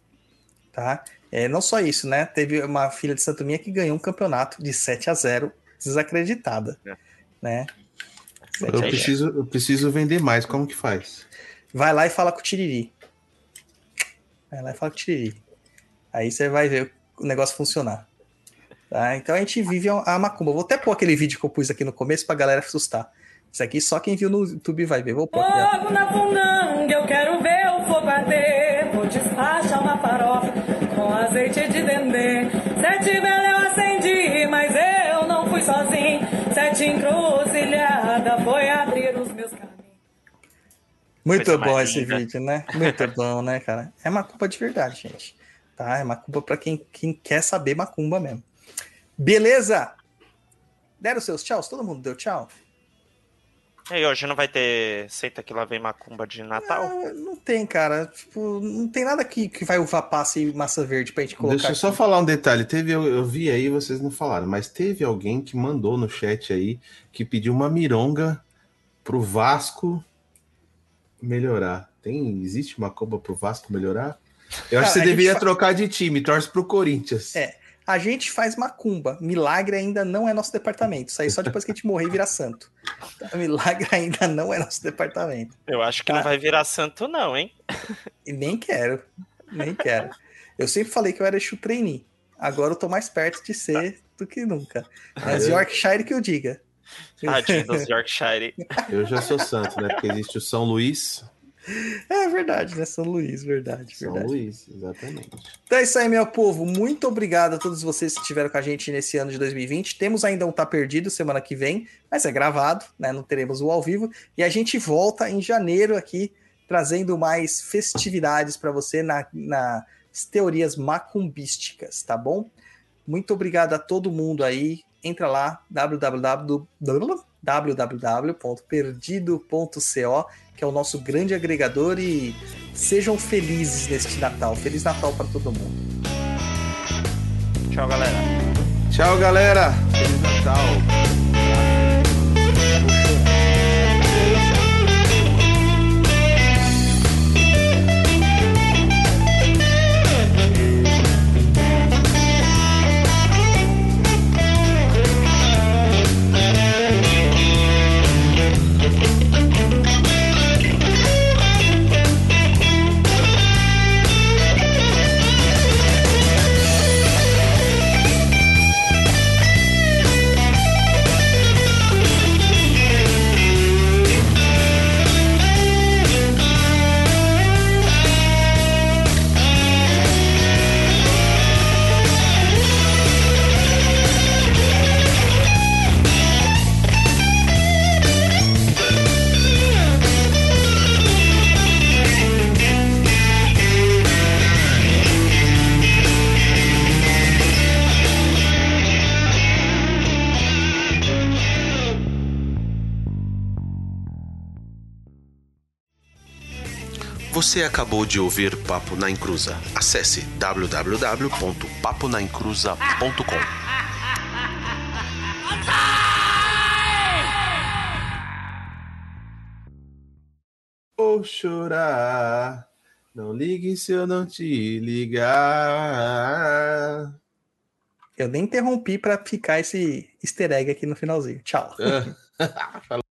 Tá? É, não só isso, né? Teve uma filha de Santo Minha que ganhou um campeonato de 7 a 0 desacreditada. É. Né? Eu preciso, eu preciso vender mais. Como que faz? Vai lá e fala com o Tiriri. Vai lá e fala com o Tiriri. Aí você vai ver o negócio funcionar. Tá? Então a gente vive a macumba. Vou até pôr aquele vídeo que eu pus aqui no começo pra galera assustar. Isso aqui só quem viu no YouTube vai ver. Vou pôr aqui. Fogo na fundanga, eu quero ver o fogo arder. Vou despachar uma farofa com azeite de dendê. Sete velas eu acendi, mas eu não fui sozinho. Sete encruzilhada foi abrir os meus caminhos. Muito bom esse vídeo, né? Muito bom, né, cara? É macumba de verdade, gente. Tá? É macumba pra quem, quem quer saber macumba mesmo. Beleza? Deram seus tchauz? Todo mundo deu tchau? E hoje não vai ter Senta que lá vem macumba de Natal? Não, não tem, cara. Tipo, não tem nada que, que vai uvar passe e massa verde pra gente colocar. Deixa eu aqui. só falar um detalhe. Teve, eu, eu, vi aí, vocês não falaram, mas teve alguém que mandou no chat aí que pediu uma mironga pro Vasco melhorar. Tem, existe uma comba pro Vasco melhorar? Eu acho que você deveria fa... trocar de time, torce pro Corinthians. É, a gente faz macumba. Milagre ainda não é nosso departamento. Isso aí só depois que a gente morrer e virar santo. Tá? Milagre ainda não é nosso departamento. Eu acho que tá? não vai virar santo, não, hein? E nem quero. Nem quero. Eu sempre falei que eu era Exu trainee. Agora eu tô mais perto de ser do que nunca. Mas Yorkshire que eu diga. Tadinho dos Yorkshire. Eu já sou santo, né? Porque existe o São Luís, é verdade, né? São Luís, verdade. São verdade. Luís, exatamente. Então é isso aí, meu povo. Muito obrigado a todos vocês que estiveram com a gente nesse ano de 2020. Temos ainda um Tá Perdido semana que vem, mas é gravado, né? Não teremos o ao vivo. E a gente volta em janeiro aqui, trazendo mais festividades para você na, nas teorias macumbísticas, tá bom? Muito obrigado a todo mundo aí. Entra lá, www www.perdido.co, que é o nosso grande agregador e sejam felizes neste Natal. Feliz Natal para todo mundo. Tchau, galera. Tchau, galera. Feliz Natal. Você acabou de ouvir Papo na Encruza. Acesse www.paponaencruza.com. Vou chorar. Não ligue se eu não te ligar. Eu nem interrompi para ficar esse easter egg aqui no finalzinho. Tchau. É.